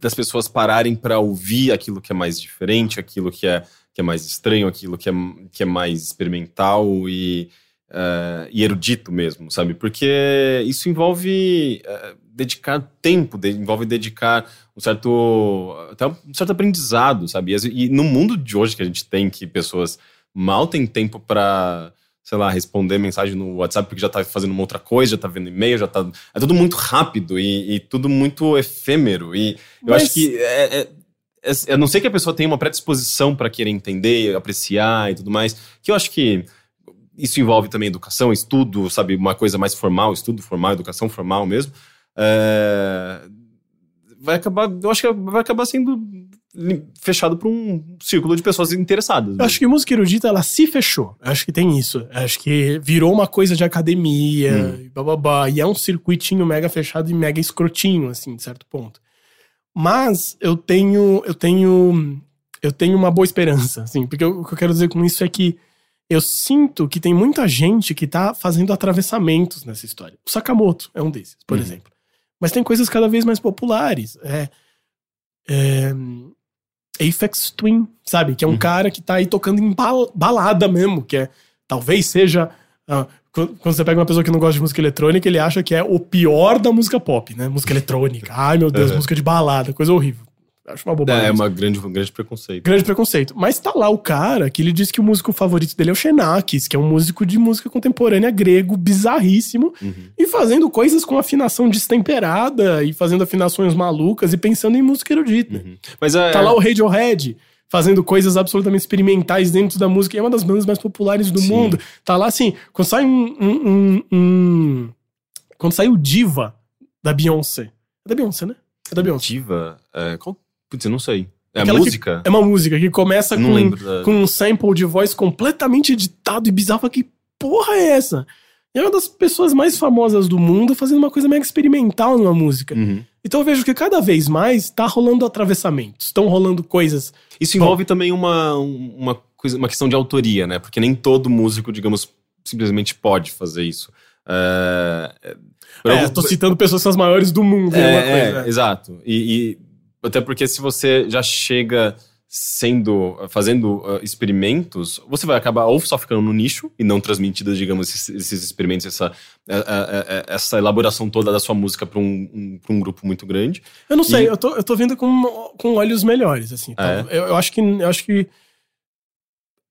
Speaker 1: das pessoas pararem pra ouvir aquilo que é mais diferente, aquilo que é, que é mais estranho, aquilo que é, que é mais experimental e, eh, e erudito mesmo, sabe? Porque isso envolve eh, dedicar tempo, de- envolve dedicar um certo, até um certo aprendizado, sabe? E E no mundo de hoje que a gente tem, que pessoas mal têm tempo pra, sei lá, responder mensagem no WhatsApp porque já tá fazendo uma outra coisa, já tá vendo e-mail, já tá. É tudo muito rápido e, e tudo muito efêmero. E eu
Speaker 2: Mas-
Speaker 1: acho que. É, é, é, eu não sei que a pessoa tenha uma predisposição pra querer entender, apreciar e tudo mais, que eu acho que. Isso envolve também educação, estudo, sabe? Uma coisa mais formal, estudo formal, educação formal mesmo. É, vai acabar, eu acho que vai acabar sendo fechado para um círculo de pessoas interessadas.
Speaker 2: Eu acho que música erudita, ela se fechou. Acho que tem isso. Acho que virou uma coisa de academia,
Speaker 1: Hum.
Speaker 2: e bababá. E é um circuitinho mega fechado e mega escrotinho, assim, de certo ponto. Mas eu tenho, eu tenho, eu tenho uma boa esperança, assim, porque o que eu quero dizer com isso é que eu sinto que tem muita gente que tá fazendo atravessamentos nessa história. O Sakamoto é um desses, por
Speaker 1: Uhum.
Speaker 2: exemplo. Mas tem coisas cada vez mais populares. É, é, Aphex Twin, sabe? Que é um
Speaker 1: Uhum.
Speaker 2: cara que tá aí tocando em bal- balada mesmo, que é talvez seja. ah, quando quando você pega uma pessoa que não gosta de música eletrônica, ele acha que é o pior da música pop, né? Música eletrônica. Ai, meu Deus,
Speaker 1: Uhum.
Speaker 2: música de balada, coisa horrível. Acho uma bobagem.
Speaker 1: É, é uma grande, um grande preconceito.
Speaker 2: Grande preconceito. Mas tá lá o cara que ele diz que o músico favorito dele é o Xenakis, que é um músico de música contemporânea grego, bizarríssimo,
Speaker 1: Uhum.
Speaker 2: e fazendo coisas com afinação destemperada, e fazendo afinações malucas, e pensando em música erudita.
Speaker 1: Uhum. Mas é,
Speaker 2: Tá lá o Radiohead fazendo coisas absolutamente experimentais dentro da música. E é uma das bandas mais populares do
Speaker 1: Sim.
Speaker 2: mundo. Tá lá assim, quando sai um, um- um- um- Quando sai o Diva da Beyoncé. É da Beyoncé, né? É da Beyoncé.
Speaker 1: Diva. É, qual, putz, eu não sei. É
Speaker 2: Aquela que-
Speaker 1: música?
Speaker 2: É uma música que começa
Speaker 1: Eu
Speaker 2: com,
Speaker 1: lembro.
Speaker 2: Com um sample de voz completamente editado e bizarro. Que porra é essa? E é uma das pessoas mais famosas do mundo fazendo uma coisa mega experimental numa música.
Speaker 1: Uhum.
Speaker 2: Então eu vejo que cada vez mais tá rolando atravessamentos. Estão rolando coisas
Speaker 1: Isso envolve também uma, uma, coisa, uma questão de autoria, né? Porque nem todo músico, digamos, simplesmente pode fazer isso. É, é, por
Speaker 2: É,
Speaker 1: algum-
Speaker 2: tô citando pessoas que são as maiores do mundo.
Speaker 1: É,
Speaker 2: É,
Speaker 1: é, exato. E, e até porque se você já chega sendo fazendo uh, experimentos, você vai acabar ou só ficando no nicho e não transmitindo, digamos, esses, esses experimentos, essa, a- a- essa elaboração toda da sua música para um, um, pra um grupo muito grande.
Speaker 2: Eu não sei,
Speaker 1: E-
Speaker 2: eu, tô, eu tô vendo com, com olhos melhores, assim.
Speaker 1: Ah, é?
Speaker 2: Eu, eu acho que. Eu acho que.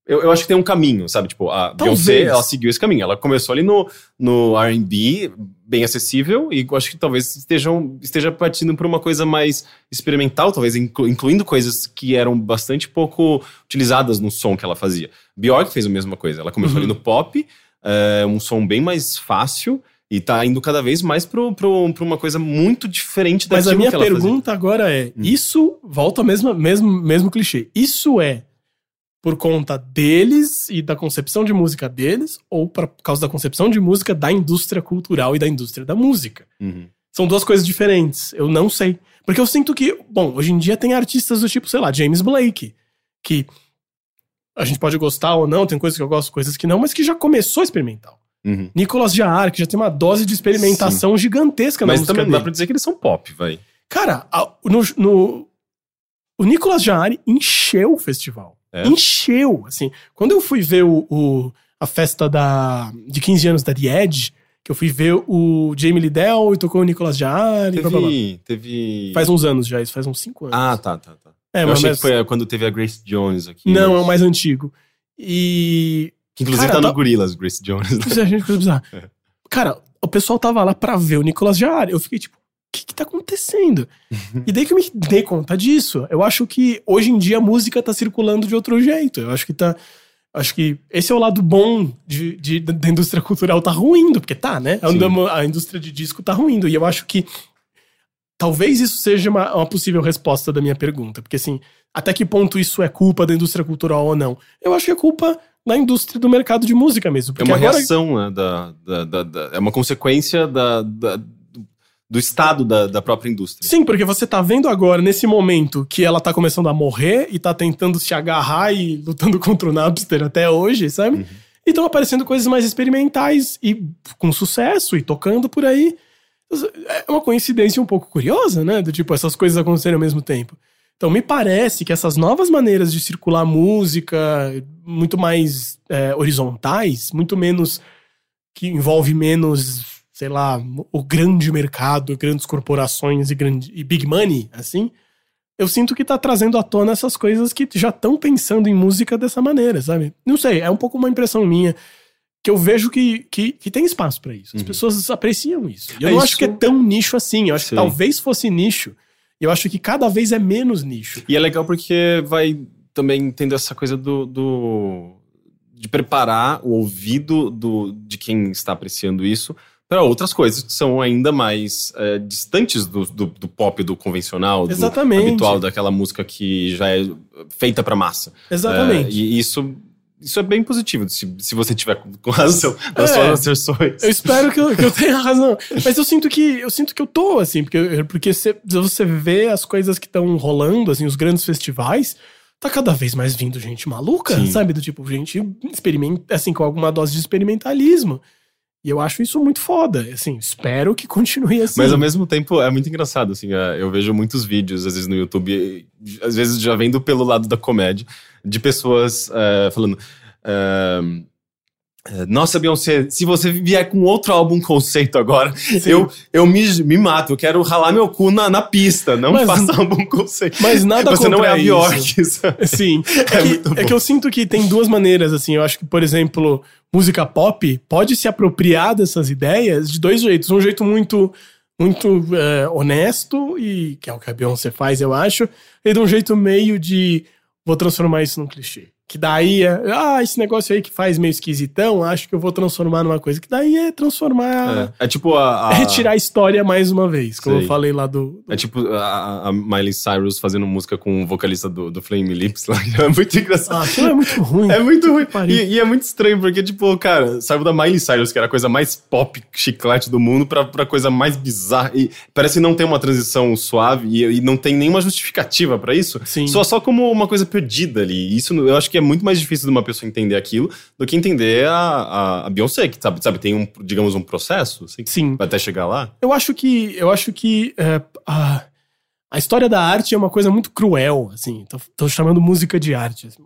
Speaker 1: Eu, eu acho que tem um caminho, sabe? Tipo, a
Speaker 2: Talvez.
Speaker 1: Beyoncé, ela seguiu esse caminho. Ela começou ali no, no R&B, bem acessível, e acho que talvez estejam, esteja partindo por uma coisa mais experimental, talvez inclu- incluindo coisas que eram bastante pouco utilizadas no som que ela fazia. Bjork fez a mesma coisa. Ela começou
Speaker 2: Uhum.
Speaker 1: ali no pop, é, um som bem mais fácil, e tá indo cada vez mais pra uma coisa muito diferente
Speaker 2: Mas
Speaker 1: daquilo
Speaker 2: a minha
Speaker 1: que ela fazia.
Speaker 2: pergunta agora é:
Speaker 1: Hum.
Speaker 2: isso, volta ao mesmo, mesmo, mesmo clichê. Isso é por conta deles e da concepção de música deles, ou por causa da concepção de música da indústria cultural e da indústria da música?
Speaker 1: Uhum.
Speaker 2: São duas coisas diferentes. Eu não sei. Porque eu sinto que, bom, hoje em dia tem artistas do tipo, sei lá, James Blake, que a gente pode gostar ou não, tem coisas que eu gosto, coisas que não, mas que já começou experimental.
Speaker 1: Uhum.
Speaker 2: Nicolas Jaar, que já tem uma dose de experimentação gigantesca na
Speaker 1: Mas
Speaker 2: música
Speaker 1: também não dá
Speaker 2: dele.
Speaker 1: pra dizer que eles são pop, vai.
Speaker 2: Cara, no, no- o Nicolas Jaar encheu o festival.
Speaker 1: É?
Speaker 2: Encheu, assim. Quando eu fui ver o, o- a festa da, de 15 anos da The Edge, que eu fui ver o Jamie Liddell e tocou o Nicolas Jaar e blá, blá, blá.
Speaker 1: Teve. teve...
Speaker 2: Faz uns anos já, isso faz uns 5 anos.
Speaker 1: Ah, tá, tá, tá.
Speaker 2: é,
Speaker 1: eu
Speaker 2: mas,
Speaker 1: achei
Speaker 2: mas-
Speaker 1: que foi quando teve a Grace Jones aqui.
Speaker 2: Não, é
Speaker 1: mas-
Speaker 2: o mais antigo. E.
Speaker 1: Que inclusive
Speaker 2: Cara,
Speaker 1: tá no
Speaker 2: tá-
Speaker 1: Gorillaz, Grace Jones. né?
Speaker 2: Isso é gente coisa bizarra. Cara, o pessoal tava lá pra ver o Nicolas Jaar. Eu fiquei tipo, que, que tá acontecendo? e daí que eu me dei conta disso. Eu acho que hoje em dia a música tá circulando de outro jeito. Eu acho que tá. Acho que esse é o lado bom de, de- da indústria cultural tá ruindo, porque tá, né? A,
Speaker 1: Sim.
Speaker 2: a indústria de disco tá ruindo. E eu acho que talvez isso seja uma, uma possível resposta da minha pergunta. Porque assim, até que ponto isso é culpa da indústria cultural ou não? Eu acho que é culpa da indústria do mercado de música mesmo.
Speaker 1: É uma
Speaker 2: agora,
Speaker 1: reação, né? Da, da- da- da- é uma consequência da- do- do estado da, da própria indústria.
Speaker 2: Sim, porque você tá vendo agora, nesse momento, que ela tá começando a morrer e tá tentando se agarrar e lutando contra o Napster até hoje, sabe?
Speaker 1: Uhum.
Speaker 2: E estão aparecendo coisas mais experimentais e com sucesso e tocando por aí. É uma coincidência um pouco curiosa, né? Do tipo, essas coisas acontecerem ao mesmo tempo. Então, me parece que essas novas maneiras de circular música, muito mais é, horizontais, muito menos. que envolve menos, sei lá, o grande mercado, grandes corporações e, grande, e big money, assim. Eu sinto que tá trazendo à tona essas coisas que já estão pensando em música dessa maneira, sabe? Não sei, é um pouco uma impressão minha que eu vejo que, que, que tem espaço pra isso. As
Speaker 1: Uhum.
Speaker 2: pessoas apreciam isso. E eu
Speaker 1: É
Speaker 2: não
Speaker 1: isso-
Speaker 2: acho que é tão nicho assim. Eu acho
Speaker 1: Sim.
Speaker 2: que talvez fosse nicho. E eu acho que cada vez é menos nicho.
Speaker 1: E é legal porque vai também tendo essa coisa do. do- de preparar o ouvido do, de quem está apreciando isso para outras coisas que são ainda mais é, distantes do, do, do pop, do convencional, do
Speaker 2: Exatamente.
Speaker 1: habitual, daquela música que já é feita para massa.
Speaker 2: Exatamente.
Speaker 1: É, e isso, isso é bem positivo, se, se você tiver com, razão nas
Speaker 2: É.
Speaker 1: suas asserções.
Speaker 2: Eu espero que eu, que eu tenha razão. Mas eu sinto que eu sinto que eu tô, assim, porque, porque se você vê as coisas que estão rolando, assim, os grandes festivais, tá cada vez mais vindo gente maluca,
Speaker 1: Sim.
Speaker 2: sabe? Do tipo, gente experimenta, assim, com alguma dose de experimentalismo. E eu acho isso muito foda. Assim, espero que continue assim.
Speaker 1: Mas ao mesmo tempo é muito engraçado, assim, é, eu vejo muitos vídeos, às vezes no YouTube, às vezes já vendo pelo lado da comédia, de pessoas é, falando. é, Nossa, Beyoncé, se você vier com outro álbum conceito agora, eu, eu me, me mato. Eu quero ralar meu cu na, na pista. Não
Speaker 2: Mas-
Speaker 1: faça álbum conceito.
Speaker 2: Mas nada
Speaker 1: Você não é a
Speaker 2: isso.
Speaker 1: Bjork.
Speaker 2: Sim. É,
Speaker 1: É
Speaker 2: que, é que eu sinto que tem duas maneiras, assim. Eu acho que, por exemplo, música pop pode se apropriar dessas ideias de dois jeitos. Um jeito muito, muito é, honesto, e que é o que a Beyoncé faz, eu acho, e de um jeito meio de vou transformar isso num clichê. Que daí é, ah, esse negócio aí que faz meio esquisitão, acho que eu vou transformar numa coisa. Que daí é transformar.
Speaker 1: É, é tipo a. a-
Speaker 2: É retirar a história mais uma vez, como
Speaker 1: Sei.
Speaker 2: eu falei lá do. do-
Speaker 1: É tipo a, a Miley Cyrus fazendo música com o vocalista do, do Flame Lips lá. É muito engraçado.
Speaker 2: Ah, aquilo é muito ruim.
Speaker 1: É muito ruim. E, e é muito estranho, porque, tipo, cara, saiu da Miley Cyrus, que era a coisa mais pop, chiclete do mundo, pra, pra coisa mais bizarra. E parece não ter uma transição suave e, e não tem nenhuma justificativa pra isso.
Speaker 2: Sim.
Speaker 1: Só, só como uma coisa perdida ali. Isso eu acho que é muito mais difícil de uma pessoa entender aquilo do que entender a, a, a Beyoncé, que sabe, sabe, tem um, digamos, um processo, assim,
Speaker 2: Sim.
Speaker 1: até chegar lá.
Speaker 2: Eu acho que. Eu acho que. é, a, a história da arte é uma coisa muito cruel, assim. Tô, tô chamando música de arte. assim,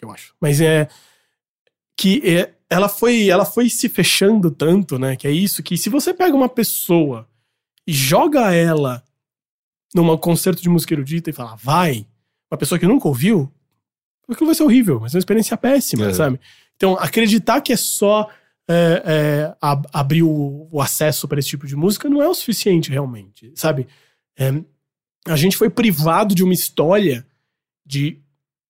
Speaker 2: eu acho. Mas é. Que é, ela, foi, ela foi se fechando tanto, né? Que é isso, que se você pega uma pessoa e joga ela num concerto de música erudita e fala, vai, uma pessoa que nunca ouviu, aquilo vai ser horrível, vai ser uma experiência péssima,
Speaker 1: É.
Speaker 2: sabe? Então, acreditar que é só é, é, ab- abrir o, o acesso para esse tipo de música não é o suficiente, realmente, sabe? É, a gente foi privado de uma história de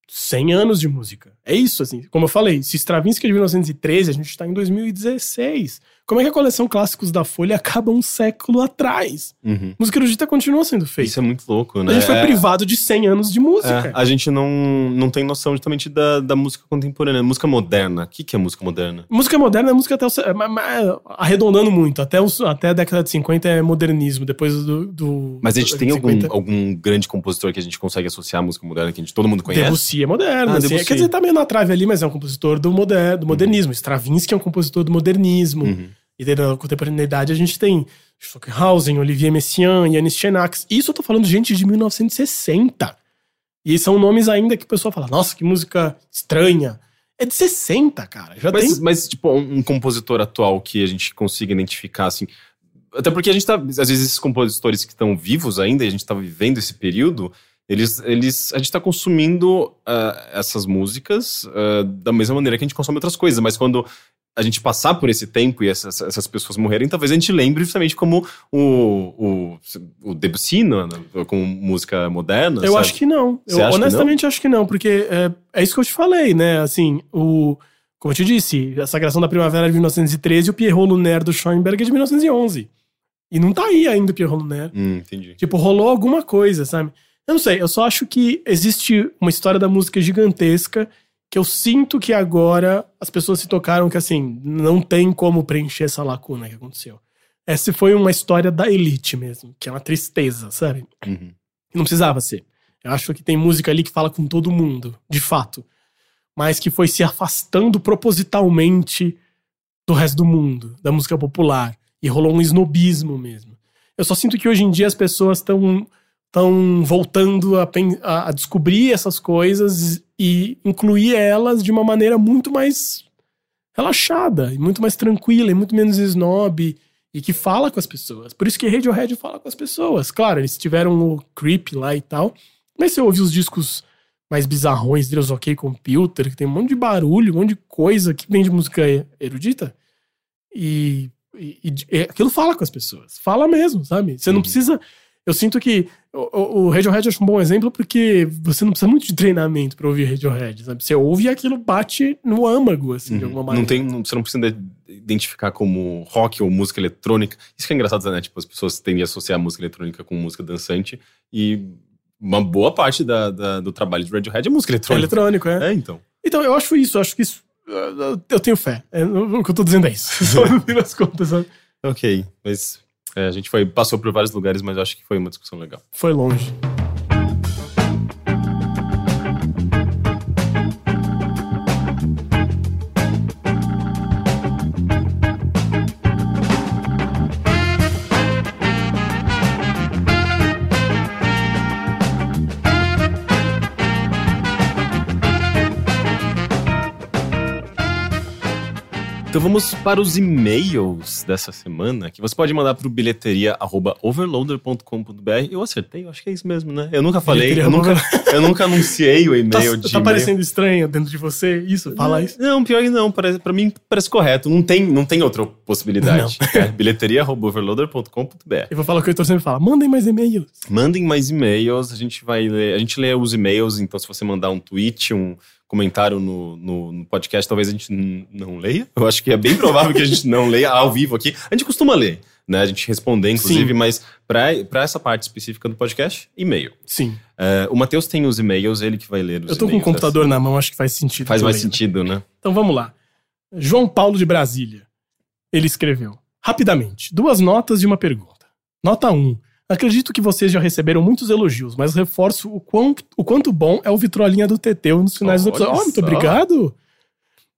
Speaker 2: 100 anos de música. É isso, assim. Como eu falei, se Stravinsky é de 1913, a gente está em 2016. Como é que a coleção Clássicos da Folha acaba um século atrás?
Speaker 1: Uhum.
Speaker 2: Música erudita continua sendo feita.
Speaker 1: Isso é muito louco, né?
Speaker 2: A gente foi
Speaker 1: É-
Speaker 2: privado de 100 anos de
Speaker 1: É,
Speaker 2: música.
Speaker 1: a gente não, não tem noção justamente da, da música contemporânea, música moderna. O que, que é música moderna?
Speaker 2: Música moderna é música até o, ma- arredondando muito, até, os, até a década de 50 é modernismo, depois do. do
Speaker 1: Mas a gente tem algum, algum grande compositor que a gente consegue associar à música moderna que a gente, todo mundo conhece?
Speaker 2: Debussy é moderno.
Speaker 1: Ah,
Speaker 2: assim.
Speaker 1: Debussy.
Speaker 2: Quer dizer, tá meio na trave ali, mas é um compositor do, moder, do modernismo. Stravinsky é um compositor do modernismo.
Speaker 1: Uhum.
Speaker 2: E daí na contemporaneidade a gente tem Stockhausen, Olivier Messiaen, Yanis Chenax. Isso eu tô falando de gente de 1960. E são nomes ainda que o pessoal fala, nossa, que música estranha. É de 60, cara. Já
Speaker 1: Mas,
Speaker 2: tem.
Speaker 1: mas, tipo, um, um compositor atual que a gente consiga identificar, assim. Até porque a gente tá. Às vezes, esses compositores que estão vivos ainda, e a gente tá vivendo esse período, eles. eles a gente tá consumindo ah, essas músicas ah, da mesma maneira que a gente consome outras coisas, mas quando a gente passar por esse tempo e essas, essas pessoas morrerem, talvez a gente lembre justamente como o, o, o Debussy, né, como música moderna.
Speaker 2: Eu
Speaker 1: sabe?
Speaker 2: acho que não.
Speaker 1: Você
Speaker 2: Eu
Speaker 1: acha que
Speaker 2: honestamente acho que não, porque é, é isso que eu te falei, né? Assim, o. Como eu te disse, a Sagração da Primavera é de 1913 e o Pierrot Lunaire do Schoenberg é de 1911. E não tá aí ainda o Pierrot Lunaire.
Speaker 1: Hum, entendi.
Speaker 2: Tipo, rolou alguma coisa, sabe? Eu não sei, eu só acho que existe uma história da música gigantesca que eu sinto que agora as pessoas se tocaram que, assim, não tem como preencher essa lacuna que aconteceu. Essa foi uma história da elite mesmo, que é uma tristeza, sabe?
Speaker 1: Uhum.
Speaker 2: Não precisava ser. Eu acho que tem música ali que fala com todo mundo, de fato. Mas que foi se afastando propositalmente do resto do mundo, da música popular. E rolou um snobismo mesmo. Eu só sinto que hoje em dia as pessoas estão estão voltando a, a- descobrir essas coisas e incluir elas de uma maneira muito mais relaxada, e muito mais tranquila, e muito menos snob, e que fala com as pessoas. Por isso que Radiohead fala com as pessoas. Claro, eles tiveram o Creep lá e tal, mas você ouve os discos mais bizarrões deles, OK Computer, que tem um monte de barulho, um monte de coisa que vem de música erudita, e, e- e- aquilo fala com as pessoas. Fala mesmo, sabe? Você não
Speaker 1: Uhum.
Speaker 2: precisa... Eu sinto que o, o- Radiohead eu acho um bom exemplo porque você não precisa muito de treinamento pra ouvir Radiohead, sabe? Você ouve e aquilo bate no âmago, assim, de alguma
Speaker 1: Uhum.
Speaker 2: maneira.
Speaker 1: Não tem, não- você não precisa de- identificar como rock ou música eletrônica. Isso que é engraçado, né? Tipo, as pessoas tendem a associar música eletrônica com música dançante e uma boa parte da, da- do trabalho de Radiohead é música
Speaker 2: É
Speaker 1: eletrônica.
Speaker 2: eletrônico, é.
Speaker 1: É, então.
Speaker 2: Então, eu acho isso, eu acho que isso. eu- Eu tenho fé. É, o que eu tô dizendo é isso. Só no fim das contas, sabe?
Speaker 1: Ok, mas é, a gente foi, passou por vários lugares, mas acho que foi uma discussão legal.
Speaker 2: Foi longe.
Speaker 1: Então vamos para os e-mails dessa semana, que você pode mandar para o bilheteria.overloader.com.br. Eu acertei, eu acho que é isso mesmo, né? Eu nunca falei, eu nunca, eu nunca anunciei o
Speaker 2: Tá,
Speaker 1: e-mail de
Speaker 2: tá parecendo estranho dentro de você isso? Fala isso.
Speaker 1: Não, pior que não, pra mim parece correto. Não tem, não tem outra possibilidade. É, bilheteria.overloader.com.br.
Speaker 2: Eu vou falar o que o Heitor sempre fala. Mandem mais e-mails.
Speaker 1: Mandem mais e-mails, a gente vai ler, a gente lê os e-mails, então se você mandar um tweet, um comentário no, no, no podcast, talvez a gente não leia. Eu acho que é bem provável que a gente não leia ao vivo aqui. A gente costuma ler, né? A gente responder, inclusive,
Speaker 2: Sim.
Speaker 1: mas pra essa parte específica do podcast, e-mail.
Speaker 2: Sim.
Speaker 1: É, o Matheus tem os e-mails, ele que vai ler os
Speaker 2: Eu tô com o
Speaker 1: e-mails
Speaker 2: computador na mão, acho que faz sentido.
Speaker 1: Faz mais
Speaker 2: lendo.
Speaker 1: sentido, né?
Speaker 2: Então vamos lá. João Paulo de Brasília. Ele escreveu. Rapidamente, duas notas e uma pergunta. Nota 1. Acredito que vocês já receberam muitos elogios, mas reforço o, quão, o quanto bom é o Vitrolinha do Teteu nos finais do
Speaker 1: Olha
Speaker 2: episódio. Oh, muito
Speaker 1: só.
Speaker 2: obrigado!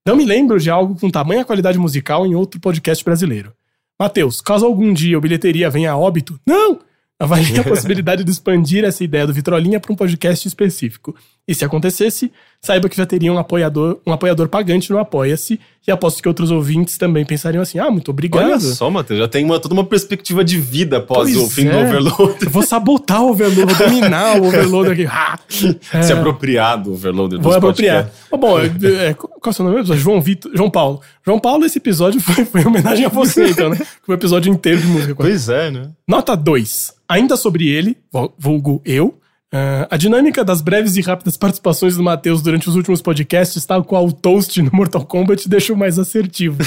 Speaker 2: Não me lembro de algo com tamanha qualidade musical em outro podcast brasileiro. Matheus, caso algum dia o bilheteria venha a óbito, não! Avalie a possibilidade de expandir essa ideia do Vitrolinha para um podcast específico. E se acontecesse, saiba que já teria um apoiador, um apoiador pagante no Apoia-se, e aposto que outros ouvintes também pensariam assim: ah, muito obrigado.
Speaker 1: Olha só, Matheus, já tem uma, toda uma perspectiva de vida após
Speaker 2: Pois
Speaker 1: o fim do
Speaker 2: é.
Speaker 1: Overloader.
Speaker 2: Eu vou sabotar o Overloader, vou dominar o Overloader aqui. Ah, é,
Speaker 1: Se apropriar do Overloader
Speaker 2: Vou apropriar. Bom, é, é, qual é o seu nome? João Vitor, João Paulo. João Paulo, esse episódio foi, foi em homenagem a você, então, né? Foi um episódio inteiro de música.
Speaker 1: Pois é, né?
Speaker 2: Nota 2. Ainda sobre ele, vul- vulgo eu, ah, a dinâmica das breves e rápidas participações do Matheus durante os últimos podcasts, tal qual o Toast no Mortal Kombat, deixa o mais assertivo.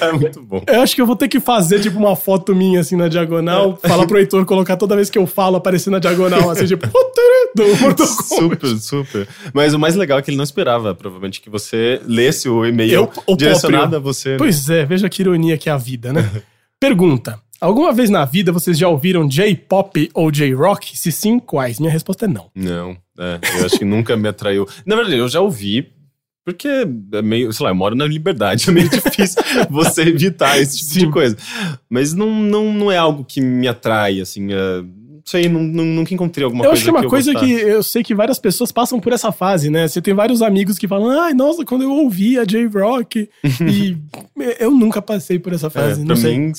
Speaker 1: É muito bom.
Speaker 2: Eu acho que eu vou ter que fazer, tipo, uma foto minha, assim, na diagonal, falar pro Heitor colocar toda vez que eu falo, aparecer na diagonal, assim, tipo, do Mortal Kombat.
Speaker 1: Super, super. Mas o mais legal é que ele não esperava, provavelmente, que você lesse o e-mail
Speaker 2: Eu- o
Speaker 1: direcionado
Speaker 2: próprio.
Speaker 1: a você. né?
Speaker 2: Pois é, veja que ironia que é a vida, né? Pergunta. Alguma vez na vida vocês já ouviram J-pop ou J-rock? Se sim, quais? Minha resposta é não.
Speaker 1: Não, é, eu acho que nunca me atraiu. Na verdade, eu já ouvi, porque é meio, sei lá, eu moro na liberdade, é meio difícil você evitar esse tipo
Speaker 2: Sim.
Speaker 1: de coisa. Mas não, não, não é algo que me atrai, assim, é, sei, não, não- nunca encontrei alguma
Speaker 2: eu
Speaker 1: coisa
Speaker 2: acho que é uma
Speaker 1: eu
Speaker 2: coisa que eu sei que várias pessoas passam por essa fase, né? Você tem vários amigos que falam, ai, nossa, quando eu ouvia J-rock. e eu nunca passei por essa
Speaker 1: É,
Speaker 2: fase,
Speaker 1: pra
Speaker 2: não sei.
Speaker 1: mim,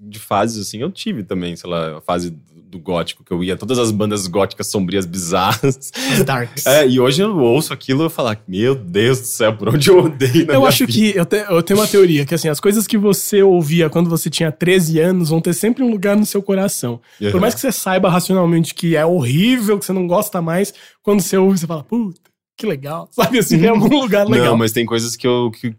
Speaker 1: de fases assim, eu tive também, sei lá, a fase do gótico, que eu ia todas as bandas góticas sombrias bizarras.
Speaker 2: Darks.
Speaker 1: É, e hoje eu ouço aquilo e eu falo, meu Deus do céu, por onde eu odeio na
Speaker 2: Eu acho
Speaker 1: vida.
Speaker 2: que eu, te- eu tenho uma teoria que assim, as coisas que você ouvia quando você tinha 13 anos vão ter sempre um lugar no seu coração. Por
Speaker 1: Uhum.
Speaker 2: mais que você saiba racionalmente que é horrível, que você não gosta mais, quando você ouve, você fala, puta, que legal. Sabe assim, tem algum lugar legal.
Speaker 1: Não, mas tem coisas que eu, que,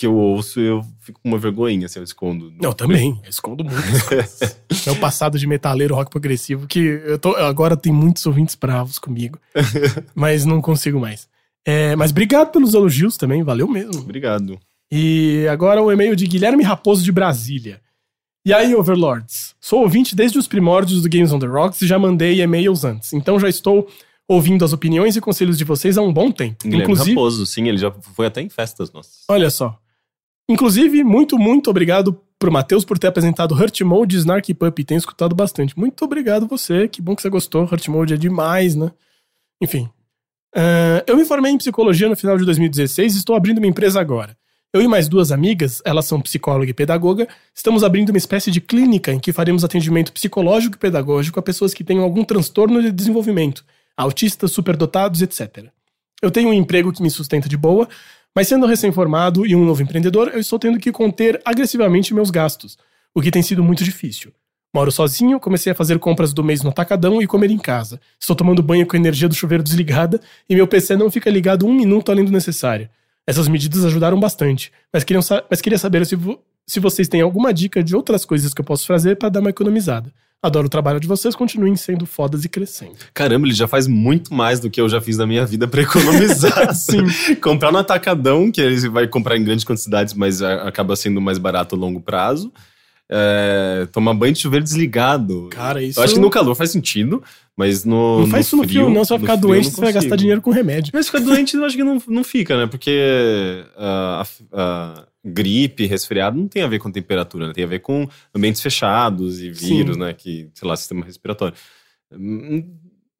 Speaker 1: que- eu ouço eu fico com uma vergonhinha, assim, eu escondo.
Speaker 2: Eu também, eu escondo muito. Meu passado de metaleiro rock progressivo, que eu tô, agora tem muitos ouvintes bravos comigo, mas não consigo mais. É, mas obrigado pelos elogios também, valeu mesmo.
Speaker 1: Obrigado.
Speaker 2: E agora o e-mail de Guilherme Raposo de Brasília. E aí, Overlords? Sou ouvinte desde os primórdios do Games on the Rocks e já mandei e-mails antes, então já estou ouvindo as opiniões e conselhos de vocês há um bom tempo.
Speaker 1: Guilherme
Speaker 2: Inclusive,
Speaker 1: Raposo, sim, ele já foi até em festas nossas.
Speaker 2: Olha só. Inclusive, muito, muito obrigado pro Matheus por ter apresentado Hurt Mode Snarky Puppy. Tenho escutado bastante. Muito obrigado você. Que bom que você gostou. Hurt Mode é demais, né? Enfim. Ah, eu me formei em psicologia no final de 2016 e estou abrindo uma empresa agora. Eu e mais duas amigas, elas são psicóloga e pedagoga, estamos abrindo uma espécie de clínica em que faremos atendimento psicológico e pedagógico a pessoas que tenham algum transtorno de desenvolvimento, autistas, superdotados, etc. Eu tenho um emprego que me sustenta de boa, mas sendo recém-formado e um novo empreendedor, eu estou tendo que conter agressivamente meus gastos, o que tem sido muito difícil. Moro sozinho, comecei a fazer compras do mês no atacadão e comer em casa. Estou tomando banho com a energia do chuveiro desligada e meu PC não fica ligado um minuto além do necessário. Essas medidas ajudaram bastante, mas, queriam mas queria saber se, vo- se vocês têm alguma dica de outras coisas que eu posso fazer para dar uma economizada. Adoro o trabalho de vocês, continuem sendo fodas e crescendo.
Speaker 1: Caramba, ele já faz muito mais do que eu já fiz na minha vida pra economizar.
Speaker 2: Sim.
Speaker 1: Comprar no atacadão, que ele vai comprar em grandes quantidades, mas acaba sendo mais barato a longo prazo. É, tomar banho de chuveiro desligado.
Speaker 2: Cara, isso-
Speaker 1: Eu acho que no calor faz sentido, mas no.
Speaker 2: Não faz isso no frio, não. Você vai
Speaker 1: no
Speaker 2: ficar
Speaker 1: frio
Speaker 2: doente, você vai gastar dinheiro com remédio.
Speaker 1: Mas ficar doente eu acho que não, não fica, né? Porque a, a gripe, resfriado não tem a ver com temperatura, né? Tem a ver com ambientes fechados e vírus,
Speaker 2: Sim.
Speaker 1: né? Que, sei lá, sistema respiratório. Hum,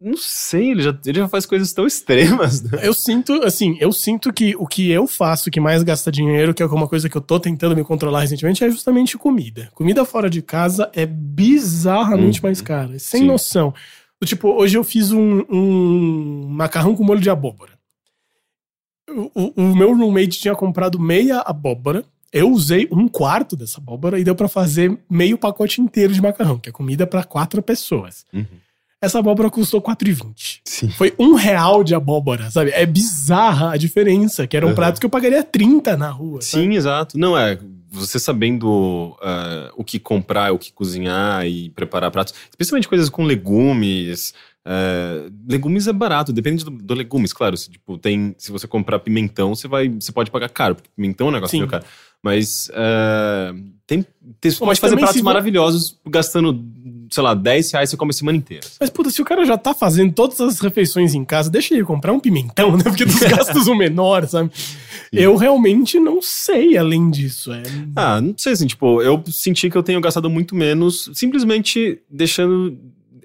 Speaker 1: Não sei, ele já, ele já faz coisas tão extremas, né?
Speaker 2: Eu sinto, assim, eu sinto que o que eu faço que mais gasta dinheiro, que é alguma coisa que eu tô tentando me controlar recentemente, é justamente comida. Comida fora de casa é bizarramente
Speaker 1: Uhum.
Speaker 2: mais cara. Sem
Speaker 1: Sim.
Speaker 2: noção. Tipo, hoje eu fiz um, um macarrão com molho de abóbora. O, o- meu roommate tinha comprado meia abóbora. Eu usei um quarto dessa abóbora e deu pra fazer meio pacote inteiro de macarrão, que é comida pra quatro pessoas.
Speaker 1: Uhum.
Speaker 2: Essa abóbora custou 4,20.
Speaker 1: Sim.
Speaker 2: Foi um real de abóbora, sabe? É bizarra a diferença, que era um
Speaker 1: Uhum.
Speaker 2: prato que eu pagaria 30 na rua. sabe?
Speaker 1: Sim, exato. Não, é. Você sabendo ah, o que comprar, o que cozinhar e preparar pratos, especialmente coisas com legumes. Ah, legumes é barato, depende do, do legumes, claro. Se, tipo, tem, se você comprar pimentão, você, vai, você pode pagar caro, porque pimentão é um negócio
Speaker 2: Sim.
Speaker 1: meio caro. Mas ah, tem, tem, você
Speaker 2: Pô,
Speaker 1: pode fazer pratos maravilhosos gastando, sei lá, 10 reais você come a semana inteira.
Speaker 2: Mas, puta, se o cara já tá fazendo todas as refeições em casa, deixa ele comprar um pimentão, né? Porque dos gastos o menor, sabe? Eu realmente não sei além disso. É...
Speaker 1: Ah, não sei assim, tipo, eu senti que eu tenho gastado muito menos, simplesmente deixando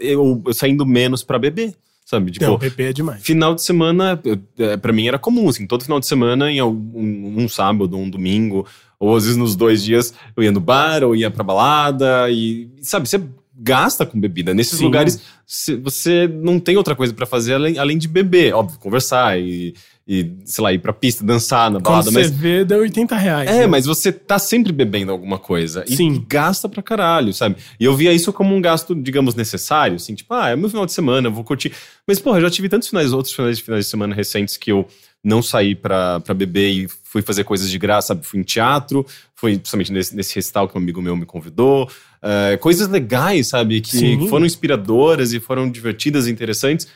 Speaker 1: eu, eu saindo menos pra beber, sabe? Tipo,
Speaker 2: não, bebê é demais.
Speaker 1: final de semana, é, pra mim era comum, assim, todo final de semana, em um, um sábado, um domingo, ou às vezes nos dois dias, eu ia no bar, ou ia pra balada, e, sabe, você gasta com bebida. Nesses
Speaker 2: Sim.
Speaker 1: lugares, cê- você não tem outra coisa pra fazer além, além de beber, óbvio, conversar e, e, sei lá, ir pra pista, dançar na
Speaker 2: Quando
Speaker 1: balada,
Speaker 2: você
Speaker 1: mas...
Speaker 2: vê, deu 80 reais.
Speaker 1: É,
Speaker 2: né?
Speaker 1: mas você tá sempre bebendo alguma coisa. E,
Speaker 2: Sim.
Speaker 1: gasta pra caralho, sabe? E eu via isso como um gasto, digamos, necessário, assim, tipo, ah, é meu final de semana, eu vou curtir. Mas, porra, eu já tive tantos finais, outros finais de, finais de semana recentes que eu não saí pra, pra beber e fui fazer coisas de graça, sabe? Fui em teatro, fui justamente nesse, nesse recital que um amigo meu me convidou. É, coisas legais, sabe? Que
Speaker 2: Sim.
Speaker 1: foram inspiradoras e foram divertidas e interessantes.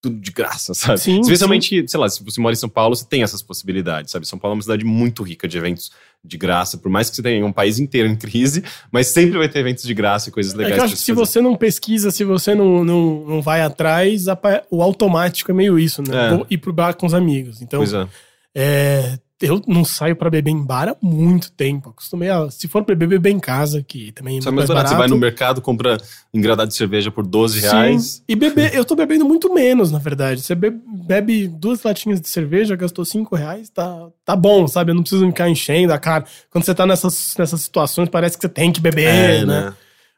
Speaker 1: Tudo de graça, sabe?
Speaker 2: Sim,
Speaker 1: Especialmente, sei lá, se você mora em São Paulo, você tem essas possibilidades, sabe? São Paulo é uma cidade muito rica de eventos de graça, por mais que você tenha um país inteiro em crise, mas sempre vai ter eventos de graça e coisas
Speaker 2: É
Speaker 1: legais.
Speaker 2: que eu acho que
Speaker 1: se fazer.
Speaker 2: você não pesquisa, se você não, não, não vai atrás, o automático é meio isso, né?
Speaker 1: É.
Speaker 2: Vou ir pro bar com os amigos. Então,
Speaker 1: Pois é.
Speaker 2: É, eu não saio pra beber em bar há muito tempo. Acostumei a. Se for pra beber, beber em casa, que também é
Speaker 1: Sabe,
Speaker 2: mais
Speaker 1: mais barato.
Speaker 2: barato.
Speaker 1: Você vai no mercado, compra engradado de cerveja por 12
Speaker 2: Sim.
Speaker 1: reais.
Speaker 2: E beber, eu tô bebendo muito menos, na verdade. Você be- bebe duas latinhas de cerveja, gastou cinco reais, tá, tá bom, sabe? Eu não preciso ficar enchendo a cara. Quando você tá nessas, nessas situações, parece que você tem que beber,
Speaker 1: É,
Speaker 2: né?
Speaker 1: né?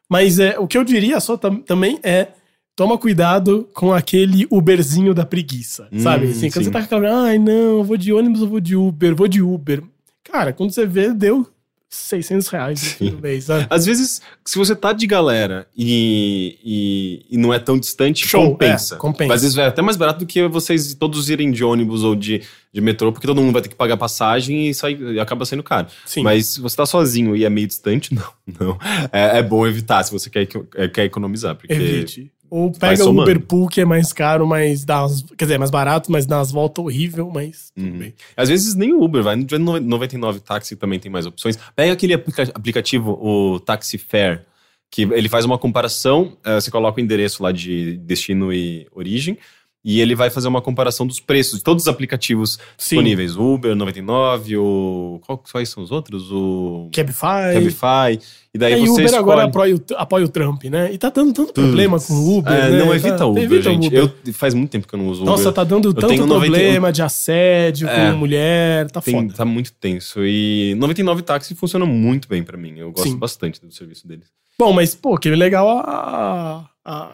Speaker 2: Mas é, o que eu diria só tam- também é toma cuidado com aquele Uberzinho da preguiça,
Speaker 1: Hum,
Speaker 2: sabe? Assim, quando
Speaker 1: sim.
Speaker 2: você tá com aquela, ai não, eu vou de ônibus, eu vou de Uber, vou de Uber. Cara, quando você vê, deu 600 reais no mês, sabe?
Speaker 1: Às vezes, se você tá de galera e, e, e não é tão distante,
Speaker 2: Show,
Speaker 1: compensa.
Speaker 2: é, compensa.
Speaker 1: Às vezes é até mais barato do que vocês todos irem de ônibus ou de, de metrô, porque todo mundo vai ter que pagar passagem e, sai, e acaba sendo caro.
Speaker 2: Sim.
Speaker 1: Mas se você tá sozinho e é meio distante, não. não. É, é bom evitar se você quer, é, quer economizar. Porque
Speaker 2: Evite. Ou pega o. Uber Pool, que é mais caro, mas dá umas, Quer dizer, é mais barato, mas dá umas voltas horrível, mas tudo
Speaker 1: Uhum.
Speaker 2: bem.
Speaker 1: Às vezes nem o Uber, vai no 99 Táxi também tem mais opções. Pega aquele aplica- aplicativo, o Taxi Fair, que ele faz uma comparação, eh, você coloca o endereço lá de destino e origem, e ele vai fazer uma comparação dos preços de todos os aplicativos
Speaker 2: Sim.
Speaker 1: disponíveis. O Uber, 99, o... Qual, quais são os outros? O
Speaker 2: Cabify.
Speaker 1: Cabify. E daí
Speaker 2: É,
Speaker 1: você
Speaker 2: o Uber
Speaker 1: escolhe...
Speaker 2: agora apoia o, apoia o Trump, né? E tá dando tanto problema com o Uber.
Speaker 1: É,
Speaker 2: né?
Speaker 1: não
Speaker 2: Tá-
Speaker 1: evita o Uber,
Speaker 2: evita
Speaker 1: gente.
Speaker 2: Uber.
Speaker 1: Eu, faz muito tempo que eu não uso Uber.
Speaker 2: Nossa, tá dando tanto
Speaker 1: tenho 90
Speaker 2: problema de assédio
Speaker 1: É.
Speaker 2: com mulher, tá
Speaker 1: Tem-
Speaker 2: foda.
Speaker 1: tá muito tenso. E 99 Táxi funciona muito bem pra mim. Eu gosto
Speaker 2: Sim.
Speaker 1: bastante do serviço deles.
Speaker 2: Bom, mas, pô, que legal a, a,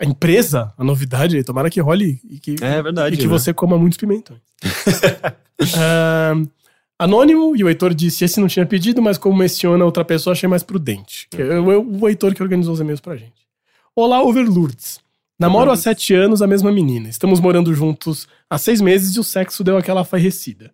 Speaker 2: a empresa, a novidade, tomara que role e que,
Speaker 1: É verdade.
Speaker 2: e que
Speaker 1: né?
Speaker 2: você coma muitos pimentões. Ahn, Anônimo, e o Heitor disse: esse não tinha pedido, mas como menciona outra pessoa, achei mais prudente. Que é o, o Heitor que organizou os e-mails pra gente. Olá, Overlords. Namoro há sete anos a mesma menina. Estamos morando juntos há seis meses e o sexo deu aquela farrecida.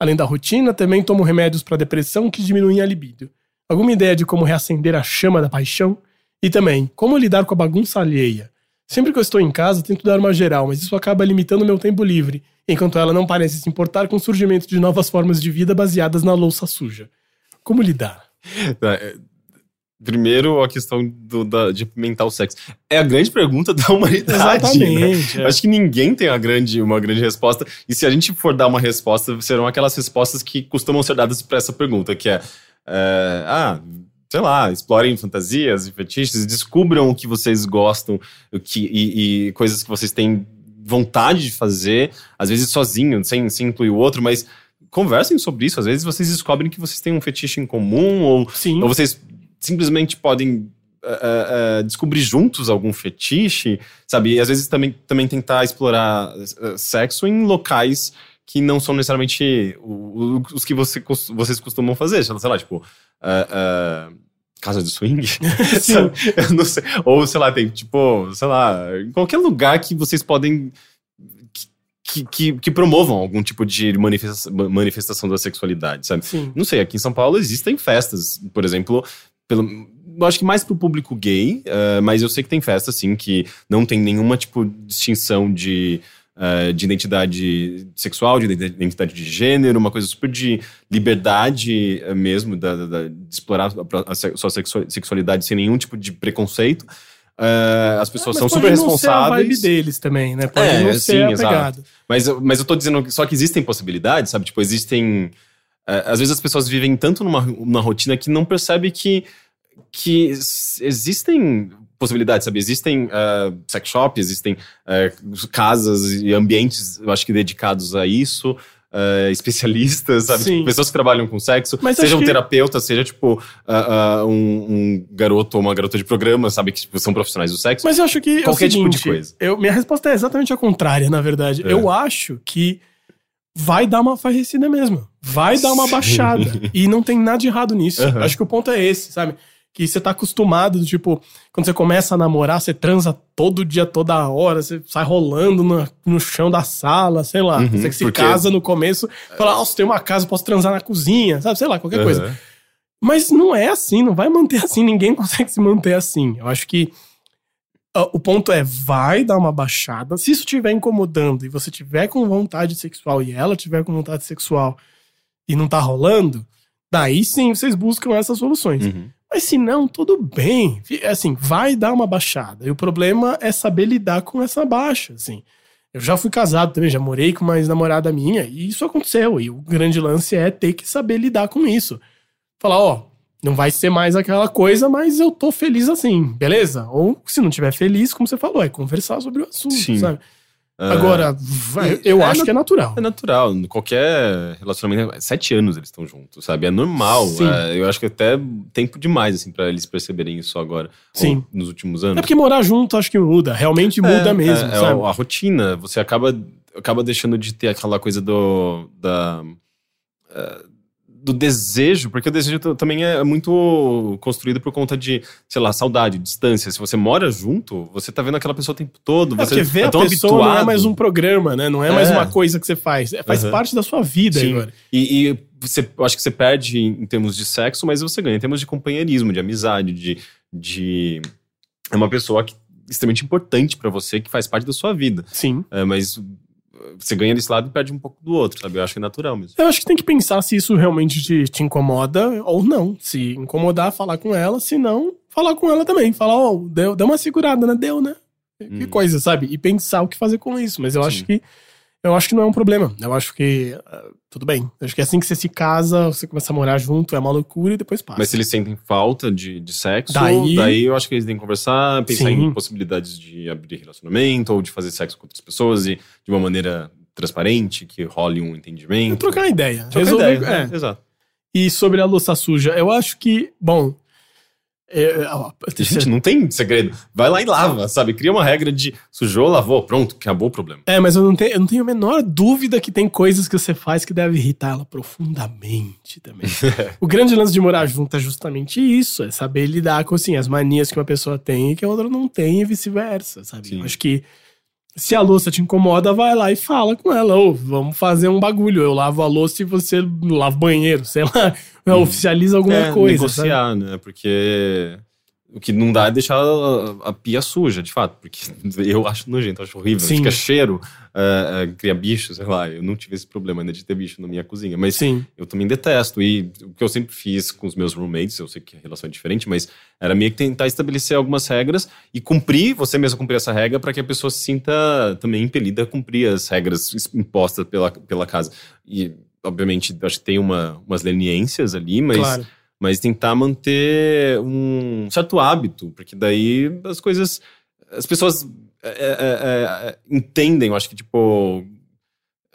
Speaker 2: Além da rotina, também tomo remédios para depressão que diminuem a libido. Alguma ideia de como reacender a chama da paixão? E também, como lidar com a bagunça alheia? Sempre que eu estou em casa, tento dar uma geral, mas isso acaba limitando meu tempo livre, enquanto ela não parece se importar com o surgimento de novas formas de vida baseadas na louça suja. Como lidar?
Speaker 1: Tá, é, Primeiro, a questão do, da- de apimentar o sexo. É a grande pergunta da humanidade. né?
Speaker 2: Exatamente. é.
Speaker 1: Acho que ninguém tem a grande, uma grande resposta. E se a gente for dar uma resposta, serão aquelas respostas que costumam ser dadas para essa pergunta, que é, é, ah, sei lá, explorem fantasias e fetiches, descubram o que vocês gostam o que, e, e coisas que vocês têm vontade de fazer, às vezes sozinho, sem, sem incluir o outro, mas conversem sobre isso. Às vezes vocês descobrem que vocês têm um fetiche em comum, ou
Speaker 2: Sim.
Speaker 1: ou vocês simplesmente podem eh, eh, descobrir juntos algum fetiche, sabe? E às vezes também, também tentar explorar eh, sexo em locais que não são necessariamente os que você, vocês costumam fazer. Sei lá, tipo. eh, eh, casa de swing? Não sei. Ou, sei lá, tem tipo, sei lá, em qualquer lugar que vocês podem. Que, que, que promovam algum tipo de manifesta- manifestação da sexualidade, sabe?
Speaker 2: Sim.
Speaker 1: Não sei, aqui em São Paulo existem festas, por exemplo, pelo, eu acho que mais pro público gay, eh, mas eu sei que tem festas, assim, que não tem nenhuma, tipo, distinção de, eh, de identidade sexual, de ident- identidade de gênero, uma coisa super de liberdade eh, mesmo, da, da- de explorar a, sua sexua- sexualidade sem nenhum tipo de preconceito. Eh, as pessoas
Speaker 2: Mas
Speaker 1: são super
Speaker 2: não ser a vibe
Speaker 1: responsáveis.
Speaker 2: deles também, né? Pode
Speaker 1: É,
Speaker 2: não
Speaker 1: sim, exato. Mas, eu- mas eu tô dizendo que- só que existem possibilidades, sabe? Tipo, existem. eh, às vezes as pessoas vivem tanto numa, numa rotina que não percebe que, que existem possibilidades, sabe? Existem eh, sex shops, existem eh, casas e ambientes, eu acho que dedicados a isso. eh, especialistas, sabe? Tipo, pessoas que trabalham com sexo,
Speaker 2: Mas
Speaker 1: seja um
Speaker 2: que-
Speaker 1: terapeuta, seja tipo ah, ah, um, um garoto ou uma garota de programa, sabe? Que tipo, são profissionais do sexo.
Speaker 2: Mas eu acho que
Speaker 1: Qualquer
Speaker 2: é o
Speaker 1: tipo de
Speaker 2: seguinte,
Speaker 1: coisa.
Speaker 2: Eu, minha resposta é exatamente a contrária, na verdade.
Speaker 1: É.
Speaker 2: Eu acho que vai dar uma farrecida mesmo. Vai dar uma
Speaker 1: Sim.
Speaker 2: baixada. E não tem nada de errado nisso.
Speaker 1: Aham.
Speaker 2: Acho que o ponto é esse, sabe? Que você tá acostumado, do tipo, quando você começa a namorar, você transa todo dia, toda hora, você sai rolando no, no chão da sala, sei lá.
Speaker 1: Uhum,
Speaker 2: você que se
Speaker 1: porque-
Speaker 2: casa no começo, fala, nossa, tem uma casa, posso transar na cozinha, sabe? Sei lá, qualquer coisa.
Speaker 1: Aham.
Speaker 2: Mas não é assim, não vai manter assim, ninguém consegue se manter assim. Eu acho que ah, o ponto é, vai dar uma baixada. Se isso estiver incomodando e você tiver com vontade sexual e ela tiver com vontade sexual e não tá rolando, daí sim vocês buscam essas soluções.
Speaker 1: Uhum.
Speaker 2: Mas se não, tudo bem. Assim, vai dar uma baixada. E o problema é saber lidar com essa baixa, assim. Eu já fui casado também, já morei com uma ex-namorada minha, e isso aconteceu. E o grande lance é ter que saber lidar com isso. Falar, ó, não vai ser mais aquela coisa, mas eu tô feliz assim, beleza? Ou se não tiver feliz, como você falou, é conversar sobre o assunto,
Speaker 1: Sim.
Speaker 2: sabe?
Speaker 1: Ah,
Speaker 2: Agora, vai- eu
Speaker 1: é
Speaker 2: acho que é natural.
Speaker 1: É natural, qualquer relacionamento. Sete anos eles estão juntos, sabe? É normal. É, eu acho que até tempo demais, assim, pra eles perceberem isso agora.
Speaker 2: Sim.
Speaker 1: Nos últimos anos.
Speaker 2: É porque morar junto acho que muda, realmente muda
Speaker 1: É,
Speaker 2: mesmo,
Speaker 1: é, é
Speaker 2: sabe?
Speaker 1: a rotina. Você acaba, acaba deixando de ter aquela coisa do. Da, é, do desejo, porque o desejo também é muito construído por conta de, sei lá, saudade, distância. Se você mora junto, você tá vendo aquela pessoa o tempo todo.
Speaker 2: É
Speaker 1: Você
Speaker 2: ver
Speaker 1: é
Speaker 2: a pessoa não é
Speaker 1: habituado.
Speaker 2: mais um programa, né? Não é, mais
Speaker 1: É.
Speaker 2: uma coisa que você faz. É, faz
Speaker 1: Aham.
Speaker 2: parte da sua vida
Speaker 1: Sim.
Speaker 2: agora.
Speaker 1: E, e você, eu acho que você perde em termos de sexo, mas você ganha em termos de companheirismo, de amizade, de. de... É uma pessoa que, extremamente importante pra você, que faz parte da sua vida.
Speaker 2: Sim.
Speaker 1: É, mas você ganha desse lado e perde um pouco do outro, sabe? Eu acho que é natural mesmo.
Speaker 2: Eu acho que tem que pensar se isso realmente te, te incomoda ou não. Se incomodar, falar com ela. Se não, falar com ela também. Falar, ó, deu, deu uma segurada, né? Deu, né? Que
Speaker 1: Hum.
Speaker 2: coisa, sabe? E pensar o que fazer com isso. Mas eu
Speaker 1: Sim.
Speaker 2: acho que eu acho que não é um problema. Eu acho que ah, tudo bem. Eu acho que assim que você se casa, você começa a morar junto, é uma loucura e depois passa.
Speaker 1: Mas se eles sentem falta de, de sexo,
Speaker 2: Daí-
Speaker 1: daí... eu acho que eles têm que conversar, pensar
Speaker 2: Sim.
Speaker 1: em possibilidades de abrir relacionamento ou de fazer sexo com outras pessoas e de uma maneira transparente, que role um
Speaker 2: É
Speaker 1: entendimento.
Speaker 2: trocar uma ideia.
Speaker 1: Trocar
Speaker 2: Resolver-
Speaker 1: ideia,
Speaker 2: é.
Speaker 1: né? Exato.
Speaker 2: E sobre a louça suja, eu acho que, bom. É, ó,
Speaker 1: Gente, não tem segredo. Vai lá e lava, sabe? Cria uma regra de sujou, lavou, pronto, acabou o problema.
Speaker 2: É, mas eu não, tenho, eu não tenho a menor dúvida que tem coisas que você faz que deve irritar ela profundamente também. o grande lance de morar junto é justamente isso: é saber lidar com assim, as manias que uma pessoa tem e que a outra não tem e vice-versa, sabe?
Speaker 1: Sim.
Speaker 2: Eu acho que se a louça te incomoda, vai lá e fala com ela: Ô, vamos fazer um bagulho. Eu lavo a louça e você lava o banheiro, sei lá. Oficializa alguma
Speaker 1: é,
Speaker 2: coisa. sabe?
Speaker 1: negociar, né? Porque o que não dá é deixar a, a pia suja, de fato. Porque eu acho nojento, acho horrível.
Speaker 2: Sim.
Speaker 1: Fica cheiro, é, é, cria bicho, sei lá. Eu não tive esse problema ainda de ter bicho na minha cozinha. Mas
Speaker 2: Sim.
Speaker 1: eu também detesto. E o que eu sempre fiz com os meus roommates, eu sei que a relação é diferente, mas era meio que tentar estabelecer algumas regras e cumprir, você mesmo cumprir essa regra, para que a pessoa se sinta também impelida a cumprir as regras impostas pela, pela casa. E, obviamente, acho que tem uma, umas leniências ali, mas,
Speaker 2: Claro.
Speaker 1: Mas tentar manter um certo hábito, porque daí as coisas. As pessoas é, é, é, entendem, eu acho que, tipo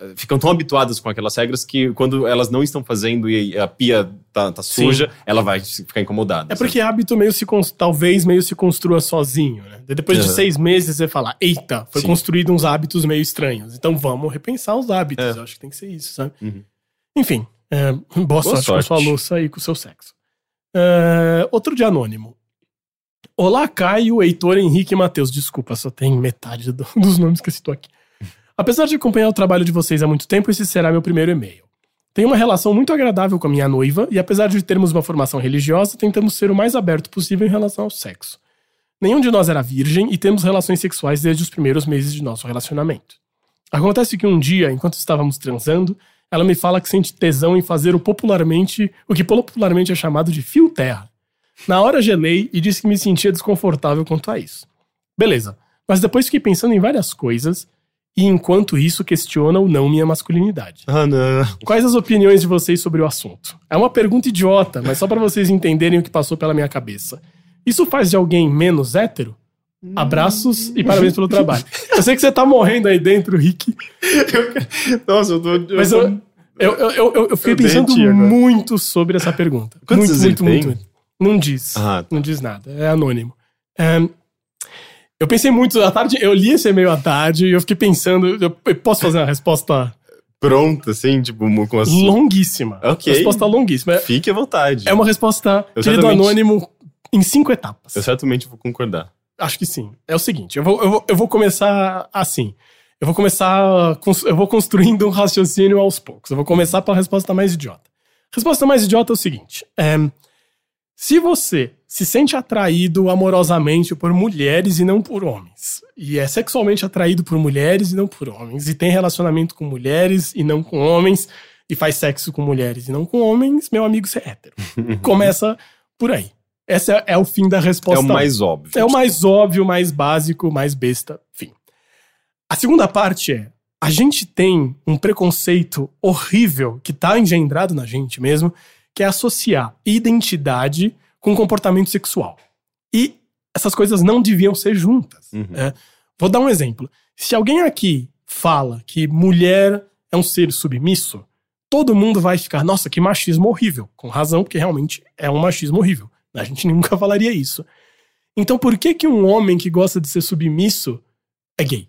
Speaker 1: eh, ficam tão habituadas com aquelas regras que quando elas não estão fazendo e a pia tá, tá
Speaker 2: Sim.
Speaker 1: suja, ela vai ficar incomodada.
Speaker 2: É porque hábito meio se talvez meio se construa sozinho, né? Depois de seis meses você fala, eita, foi
Speaker 1: Sim.
Speaker 2: construído uns hábitos meio estranhos. Então vamos repensar os hábitos.
Speaker 1: É.
Speaker 2: Eu acho que tem que ser isso, sabe?
Speaker 1: Uhum.
Speaker 2: Enfim, é, boa, sorte, com a
Speaker 1: sorte.
Speaker 2: sua louça e com o seu sexo. É, outro de anônimo. Olá, Caio, Heitor, Henrique e Matheus. Desculpa, só tem metade do- dos nomes que eu cito aqui. Apesar de acompanhar o trabalho de vocês há muito tempo, esse será meu primeiro e-mail. Tenho uma relação muito agradável com a minha noiva e, apesar de termos uma formação religiosa, tentamos ser o mais aberto possível em relação ao sexo. Nenhum de nós era virgem e temos relações sexuais desde os primeiros meses de nosso relacionamento. Acontece que um dia, enquanto estávamos transando, ela me fala que sente tesão em fazer o popularmente, o que popularmente é chamado de fio terra. Na hora gelei e disse que me sentia desconfortável quanto a isso. Beleza, mas depois fiquei pensando em várias coisas e enquanto isso questiona ou não minha masculinidade.
Speaker 1: Ah, não.
Speaker 2: Quais as opiniões de vocês sobre o assunto? É uma pergunta idiota, mas só pra vocês entenderem o que passou pela minha cabeça. Isso faz de alguém menos hétero? Abraços e parabéns pelo trabalho. Eu sei que você tá morrendo aí dentro, Rick,
Speaker 1: Nossa, eu tô. eu
Speaker 2: mas eu, eu, eu, eu, fiquei pensando muito sobre essa pergunta.
Speaker 1: Quantos
Speaker 2: muito, muito, muito, muito. Não diz.
Speaker 1: Ah, tá.
Speaker 2: Não diz nada. É anônimo. Eu pensei muito à tarde, eu li esse e-mail à tarde e eu fiquei pensando, eu, posso fazer uma resposta
Speaker 1: Pronto, assim, tipo, com as.
Speaker 2: longuíssima.
Speaker 1: Ok.
Speaker 2: Resposta longuíssima.
Speaker 1: Fique à vontade.
Speaker 2: É uma resposta,
Speaker 1: Eu
Speaker 2: querido
Speaker 1: certamente-
Speaker 2: anônimo, em cinco etapas.
Speaker 1: Eu certamente vou concordar.
Speaker 2: Acho que sim. É o seguinte, eu vou, eu vou, eu vou começar assim. Eu vou começar. Eu vou construindo um raciocínio aos poucos. Eu vou começar pela resposta mais idiota. A resposta mais idiota é o seguinte: é, se você se sente atraído amorosamente por mulheres e não por homens, e é sexualmente atraído por mulheres e não por homens, e tem relacionamento com mulheres e não com homens, e faz sexo com mulheres e não com homens, meu amigo, você é hétero. Começa por aí. Esse é, é o fim da
Speaker 1: É
Speaker 2: resposta.
Speaker 1: o mais óbvio.
Speaker 2: É o mais óbvio, mais básico, mais besta, enfim. A segunda parte é: a gente tem um preconceito horrível que tá engendrado na gente mesmo, que é associar identidade com comportamento sexual. E essas coisas não deviam ser juntas.
Speaker 1: Uhum.
Speaker 2: né? vou dar um exemplo. Se alguém aqui fala que mulher é um ser submisso, todo mundo vai ficar, nossa, que machismo horrível. Com razão, porque realmente é um machismo horrível. A gente nunca falaria isso. Então por que que um homem que gosta de ser submisso é gay?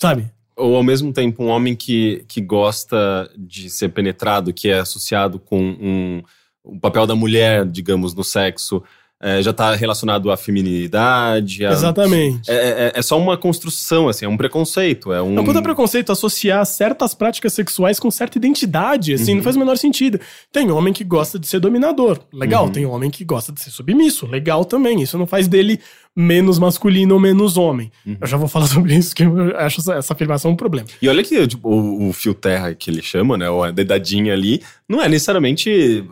Speaker 2: Sabe?
Speaker 1: Ou ao mesmo tempo, um homem que, que gosta de ser penetrado, que é associado com um, o papel da mulher, digamos, no sexo, é, já está relacionado à feminilidade. a-
Speaker 2: Exatamente.
Speaker 1: É, é- é só uma construção, assim, é um preconceito. É um.
Speaker 2: É um puta preconceito associar certas práticas sexuais com certa identidade, assim,
Speaker 1: Uhum.
Speaker 2: não faz o menor sentido. Tem homem que gosta de ser dominador, legal.
Speaker 1: Uhum.
Speaker 2: Tem homem que gosta de ser submisso, legal também. Isso não faz dele menos masculino ou menos homem.
Speaker 1: Uhum.
Speaker 2: Eu já vou falar sobre isso, que eu acho essa, essa afirmação um problema.
Speaker 1: E olha que tipo, o, o fio terra que ele chama, né? Ou a dedadinha ali, não é necessariamente.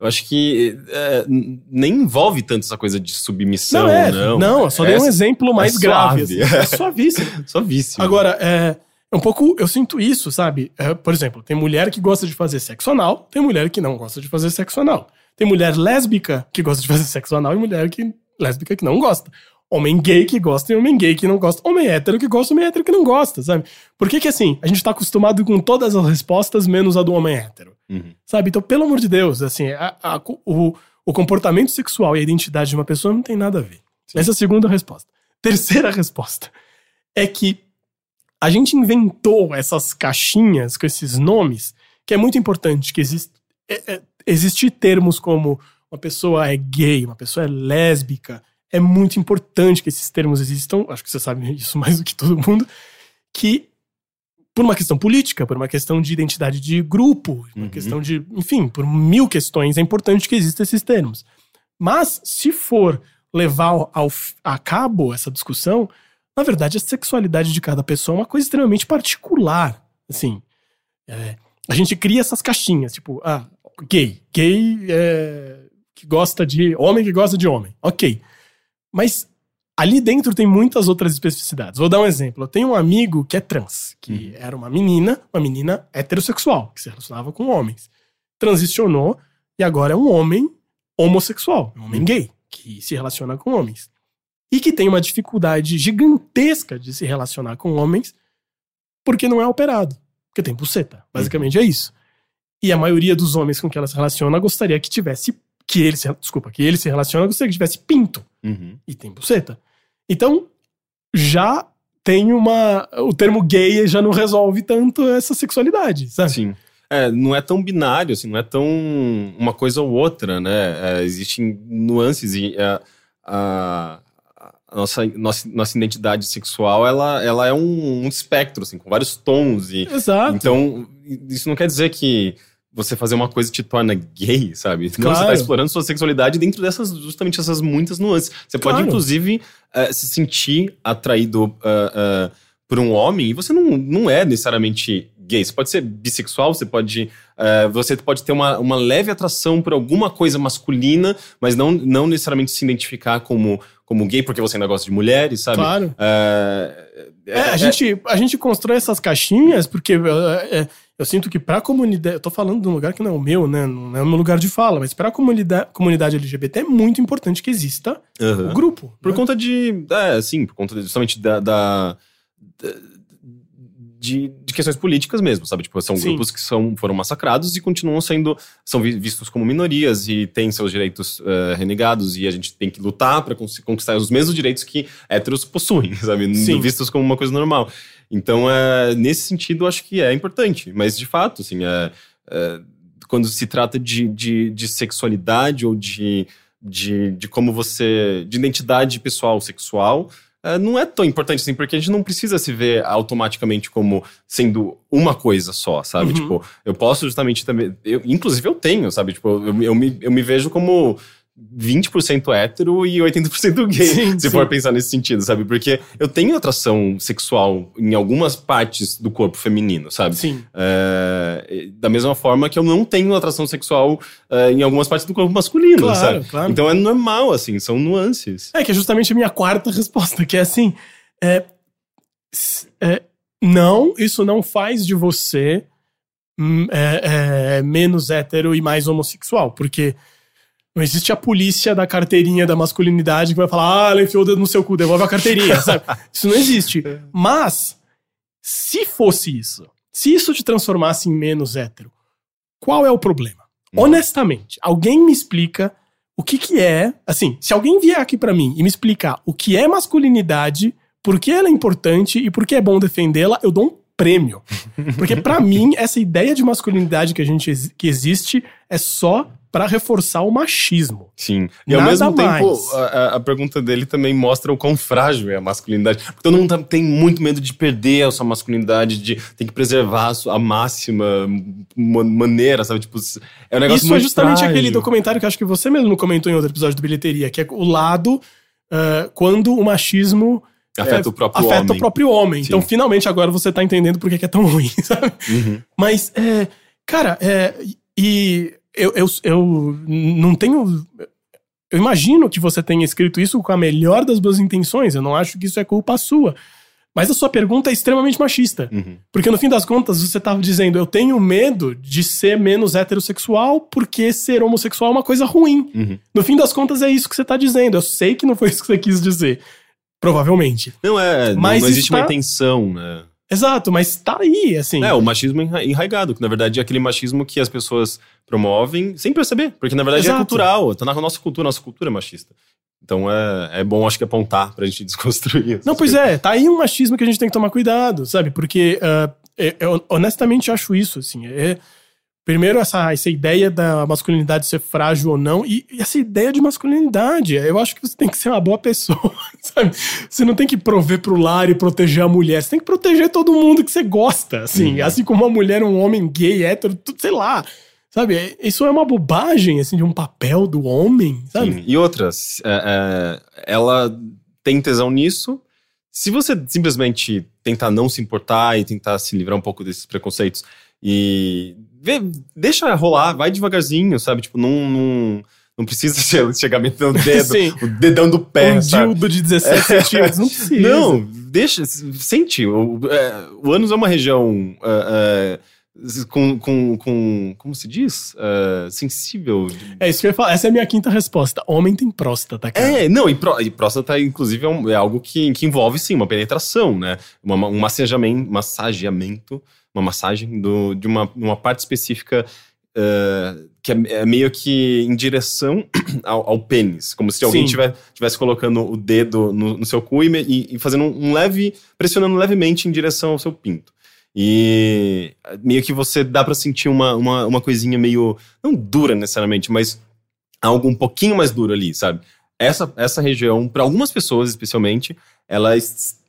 Speaker 1: Eu acho que é, nem envolve tanto essa coisa de submissão,
Speaker 2: Não, é,
Speaker 1: não.
Speaker 2: não, só dei um exemplo mais
Speaker 1: é
Speaker 2: grave.
Speaker 1: suave.
Speaker 2: assim. É suavíssimo.
Speaker 1: Só vício.
Speaker 2: Agora, é, é um pouco. Eu sinto isso, sabe? É, por exemplo, tem mulher que gosta de fazer sexo anal, tem mulher que não gosta de fazer sexo anal. Tem mulher lésbica que gosta de fazer sexo anal e mulher que, lésbica que não gosta. Homem gay que gosta e homem gay que não gosta. Homem hétero que gosta homem hétero que não gosta, sabe? Por que que assim, a gente tá acostumado com todas as respostas menos a do homem hétero?
Speaker 1: Uhum.
Speaker 2: Sabe? Então, pelo amor de Deus, assim, a- a- o, o comportamento sexual e a identidade de uma pessoa não tem nada a ver. Essa é a segunda resposta. Terceira resposta é que a gente inventou essas caixinhas com esses nomes, que é muito importante que exist, é, é, existir termos como uma pessoa é gay, uma pessoa é lésbica. É muito importante que esses termos existam, acho que você sabe isso mais do que todo mundo, que por uma questão política, por uma questão de identidade de grupo, por uma
Speaker 1: Uhum.
Speaker 2: questão de, enfim, por mil questões, é importante que existam esses termos. Mas se for levar ao, a cabo essa discussão, na verdade a sexualidade de cada pessoa é uma coisa extremamente particular. Assim, é, a gente cria essas caixinhas, tipo, ah, gay, gay é, que gosta de homem que gosta de homem, ok. Mas ali dentro tem muitas outras especificidades. Vou dar um exemplo. Eu tenho um amigo que é trans, que era uma menina, uma menina heterossexual, que se relacionava com homens. Transicionou e agora é um homem homossexual, um homem gay, que se relaciona com homens. E que tem uma dificuldade gigantesca de se relacionar com homens porque não é operado. Porque tem buceta. Basicamente é isso. E a maioria dos homens com que ela se relaciona gostaria que tivesse. Que ele se, desculpa, que ele se relaciona gostaria que tivesse pinto
Speaker 1: Uhum.
Speaker 2: e tem buceta. Então, já tem uma. O termo gay já não resolve tanto essa sexualidade, sabe?
Speaker 1: Sim. É, não é tão binário, assim, não é tão uma coisa ou outra, né? É, existem nuances e é, a, a nossa, nossa, nossa identidade sexual, ela, ela é um, um espectro, assim, com vários tons. E,
Speaker 2: Exato.
Speaker 1: então, isso não quer dizer que você fazer uma coisa te torna gay, sabe? Não, você
Speaker 2: Claro.
Speaker 1: tá explorando sua sexualidade dentro dessas, justamente essas muitas nuances. Você pode,
Speaker 2: Claro.
Speaker 1: inclusive, eh, se sentir atraído ah, ah, por um homem e você não, não é necessariamente gay. Você pode ser bissexual, você pode. você pode ter uma, uma leve atração por alguma coisa masculina, mas não, não necessariamente se identificar como, como gay porque você ainda gosta de mulheres, sabe?
Speaker 2: Claro.
Speaker 1: Eh,
Speaker 2: É, a, gente, a gente constrói essas caixinhas porque é, é, eu sinto que pra comunidade. Eu tô falando de um lugar que não é o meu, né? Não é o meu lugar de fala, mas pra comunidade, comunidade LGBT é muito importante que exista
Speaker 1: Aham.
Speaker 2: o grupo.
Speaker 1: Por
Speaker 2: né?
Speaker 1: conta de. É, sim, por conta justamente da. da- da- de, de questões políticas mesmo, sabe? Tipo, são
Speaker 2: Sim.
Speaker 1: grupos que são, foram massacrados e continuam sendo. são vi- vistos como minorias e têm seus direitos eh, renegados e a gente tem que lutar para conquistar os mesmos direitos que héteros possuem, sabe?
Speaker 2: Sim.
Speaker 1: Vistos como uma coisa normal. Então, é, nesse sentido, acho que é importante. Mas, de fato, assim, é, é, quando se trata de, de, de sexualidade ou de, de, de como você. de identidade pessoal sexual. é, não é tão importante assim, porque a gente não precisa se ver automaticamente como sendo uma coisa só, sabe?
Speaker 2: Uhum.
Speaker 1: Tipo, eu posso justamente também. Eu, inclusive, eu tenho, sabe? Tipo, eu, eu, me, eu me vejo como 20% hétero e 80% gay,
Speaker 2: Sim,
Speaker 1: se
Speaker 2: sim.
Speaker 1: for pensar nesse sentido, sabe? Porque eu tenho atração sexual em algumas partes do corpo feminino, sabe?
Speaker 2: Sim.
Speaker 1: É, da mesma forma que eu não tenho atração sexual é, em algumas partes do corpo masculino,
Speaker 2: Claro,
Speaker 1: sabe?
Speaker 2: claro.
Speaker 1: Então é normal, assim, são nuances.
Speaker 2: É que é justamente a minha quarta resposta, que é assim: é, é, não, isso não faz de você hum, é, é, menos hétero e mais homossexual, porque Não existe a polícia da carteirinha da masculinidade que vai falar, ah, ela enfiou o dedo no seu cu, devolve a carteirinha, sabe? Isso não existe. Mas, se fosse isso, se isso te transformasse em menos hétero, qual é o problema? Honestamente, alguém me explica o que que é, assim, se alguém vier aqui pra mim e me explicar o que é masculinidade, por que ela é importante e por que é bom defendê-la, eu dou um prêmio. Porque pra mim, essa ideia de masculinidade que a gente que existe é só pra reforçar o machismo.
Speaker 1: Sim. E ao
Speaker 2: Nada
Speaker 1: mesmo tempo,
Speaker 2: mais.
Speaker 1: a, a- a pergunta dele também mostra o quão frágil é a masculinidade. Porque todo mundo tá- tem muito medo de perder a sua masculinidade, de tem que preservar a, sua, máxima ma- maneira, sabe? Tipo, é um negócio
Speaker 2: Isso é justamente
Speaker 1: frágil.
Speaker 2: aquele documentário que acho que você mesmo comentou em outro episódio do Bilheteria, que é o lado ah, quando o machismo
Speaker 1: Afeta
Speaker 2: é,
Speaker 1: o próprio
Speaker 2: afeta
Speaker 1: homem.
Speaker 2: o próprio homem.
Speaker 1: Sim.
Speaker 2: Então, finalmente, agora você tá entendendo por que que é tão ruim, sabe?
Speaker 1: Uhum.
Speaker 2: Mas, é, cara, é, e eu, eu, eu não tenho. Eu imagino que você tenha escrito isso com a melhor das boas intenções. Eu não acho que isso é culpa sua. Mas a sua pergunta é extremamente machista.
Speaker 1: Uhum.
Speaker 2: Porque no fim das contas, você tava dizendo, eu tenho medo de ser menos heterossexual porque ser homossexual é uma coisa ruim.
Speaker 1: Uhum.
Speaker 2: No fim das contas, é isso que você tá dizendo. Eu sei que não foi isso que você quis dizer. Provavelmente.
Speaker 1: Não é,
Speaker 2: Mas
Speaker 1: não, existe
Speaker 2: isso
Speaker 1: uma intenção, né?
Speaker 2: Exato, mas tá aí, assim.
Speaker 1: É, o machismo enra- enraigado, que na verdade é aquele machismo que as pessoas promovem sem perceber, porque na verdade é
Speaker 2: Exato.
Speaker 1: cultural, tá na nossa cultura, nossa cultura é machista. Então é, é bom, acho que apontar pra gente desconstruir. essas
Speaker 2: Não, pois
Speaker 1: coisas.
Speaker 2: é, tá aí um machismo que a gente tem que tomar cuidado, sabe? Porque eu, eu honestamente acho isso, assim. É, primeiro, essa, essa ideia da masculinidade ser frágil ou não, e, e essa ideia de masculinidade. Eu acho que você tem que ser uma boa pessoa, sabe? Você não tem que prover pro lar e proteger a mulher, você tem que proteger todo mundo que você gosta, assim.
Speaker 1: Uhum.
Speaker 2: Assim como uma mulher, um homem gay, hétero, tudo, sei lá. Sabe? Isso é uma bobagem, assim, de um papel do homem, sabe?
Speaker 1: Sim. E outras, é, é, ela tem tesão nisso. Se você simplesmente tentar não se importar e tentar se livrar um pouco desses preconceitos e vê- deixa rolar, vai devagarzinho, sabe? Tipo, não, não, não precisa che- chegar metendo o dedo,
Speaker 2: Sim.
Speaker 1: o dedão do pé,
Speaker 2: um
Speaker 1: sabe?
Speaker 2: dildo de 17 centímetros, não precisa.
Speaker 1: Não, deixa, sente. O, é, o ânus é uma região é, é, com, com, com, como se diz? É, sensível.
Speaker 2: É isso que eu ia falar. Essa é a minha quinta resposta. Homem tem próstata, cara.
Speaker 1: É, não, e, pró, e próstata, inclusive, é, um- é algo que, que envolve, sim, uma penetração, né? Uma- um massageamento, massageamento uma massagem do, de uma, uma parte específica é, que é, é meio que em direção ao, ao pênis. Como se alguém
Speaker 2: Sim.
Speaker 1: tiver, tivesse colocando o dedo no, no seu cu e, e- fazendo um leve... pressionando levemente em direção ao seu pinto. E meio que você dá pra sentir uma, uma, uma coisinha meio... Não dura necessariamente, mas algo um pouquinho mais duro ali, sabe? Essa, essa região, para algumas pessoas especialmente, ela é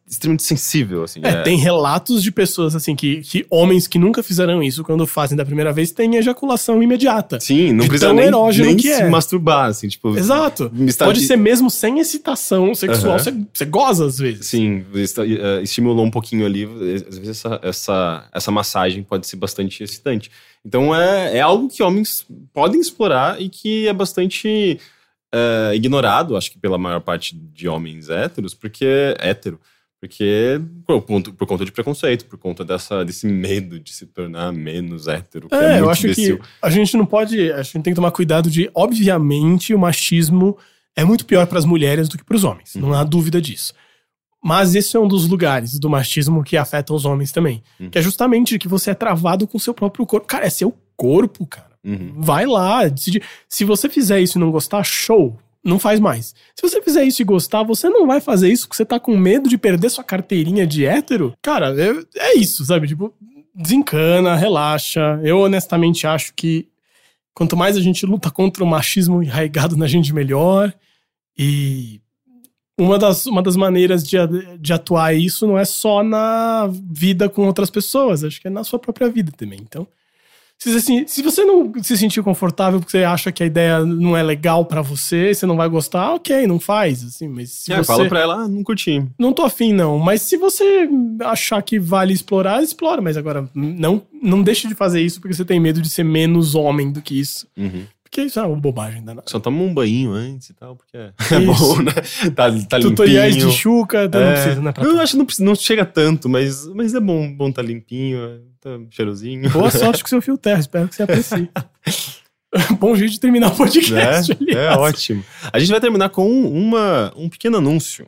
Speaker 1: extremamente sensível, assim.
Speaker 2: É, tem relatos de pessoas, assim, que, que homens que nunca fizeram isso, quando fazem da primeira vez, têm ejaculação imediata.
Speaker 1: Sim, não
Speaker 2: de
Speaker 1: precisa nem, nem
Speaker 2: que
Speaker 1: se
Speaker 2: é.
Speaker 1: masturbar, assim, tipo...
Speaker 2: Exato. Pode ser mesmo sem excitação sexual, você você goza às vezes.
Speaker 1: Sim, eh, estimulou um pouquinho ali. Às vezes essa, essa, essa massagem pode ser bastante excitante. Então é, é algo que homens podem explorar e que é bastante eh, ignorado, acho que pela maior parte de homens héteros, porque hétero. Porque por conta, por conta de preconceito, por conta dessa, desse medo de se tornar menos hétero. que
Speaker 2: É, eu acho
Speaker 1: imbecil.
Speaker 2: que a gente não pode. A gente tem que tomar cuidado de. Obviamente, o machismo é muito pior para as mulheres do que para os homens. Não há dúvida disso. Mas esse é um dos lugares do machismo que afeta os homens também.
Speaker 1: Uhum.
Speaker 2: Que é justamente que você é travado com o seu próprio corpo. Cara, é seu corpo, cara.
Speaker 1: Uhum.
Speaker 2: Vai lá, decide. Se você fizer isso e não gostar, show. Não faz mais. Se você fizer isso e gostar, você não vai fazer isso porque você tá com medo de perder sua carteirinha de hétero. Cara, é, isso, sabe? Tipo, desencana, relaxa. Eu honestamente acho que quanto mais a gente luta contra o machismo enraigado na gente, melhor. E uma das, uma das maneiras de, de atuar isso não é só na vida com outras pessoas, acho que é na sua própria vida também. Então, se você, se- você não se sentir confortável porque você acha que a ideia não é legal pra você, você não vai gostar, ok, não faz, assim, mas se
Speaker 1: É,
Speaker 2: você...
Speaker 1: fala pra ela, ah, não curti.
Speaker 2: Não tô afim, não. Mas se você achar que vale explorar, explora. Mas agora, não, não deixe de fazer isso porque você tem medo de ser menos homem do que isso.
Speaker 1: Uhum.
Speaker 2: Porque isso é uma bobagem danada.
Speaker 1: Só toma um banho antes e tal, porque é, é bom, né? Tá, tá
Speaker 2: Tutoriais
Speaker 1: limpinho.
Speaker 2: de chuca, então não precisa, né?
Speaker 1: Eu acho que não, não chega tanto, mas, mas é bom, bom tá limpinho, tá cheirosinho.
Speaker 2: Boa sorte com seu fio terra, espero que você aprecie. Bom jeito de terminar o podcast.
Speaker 1: É
Speaker 2: aliás.
Speaker 1: ótimo. A gente vai terminar com uma, um pequeno anúncio.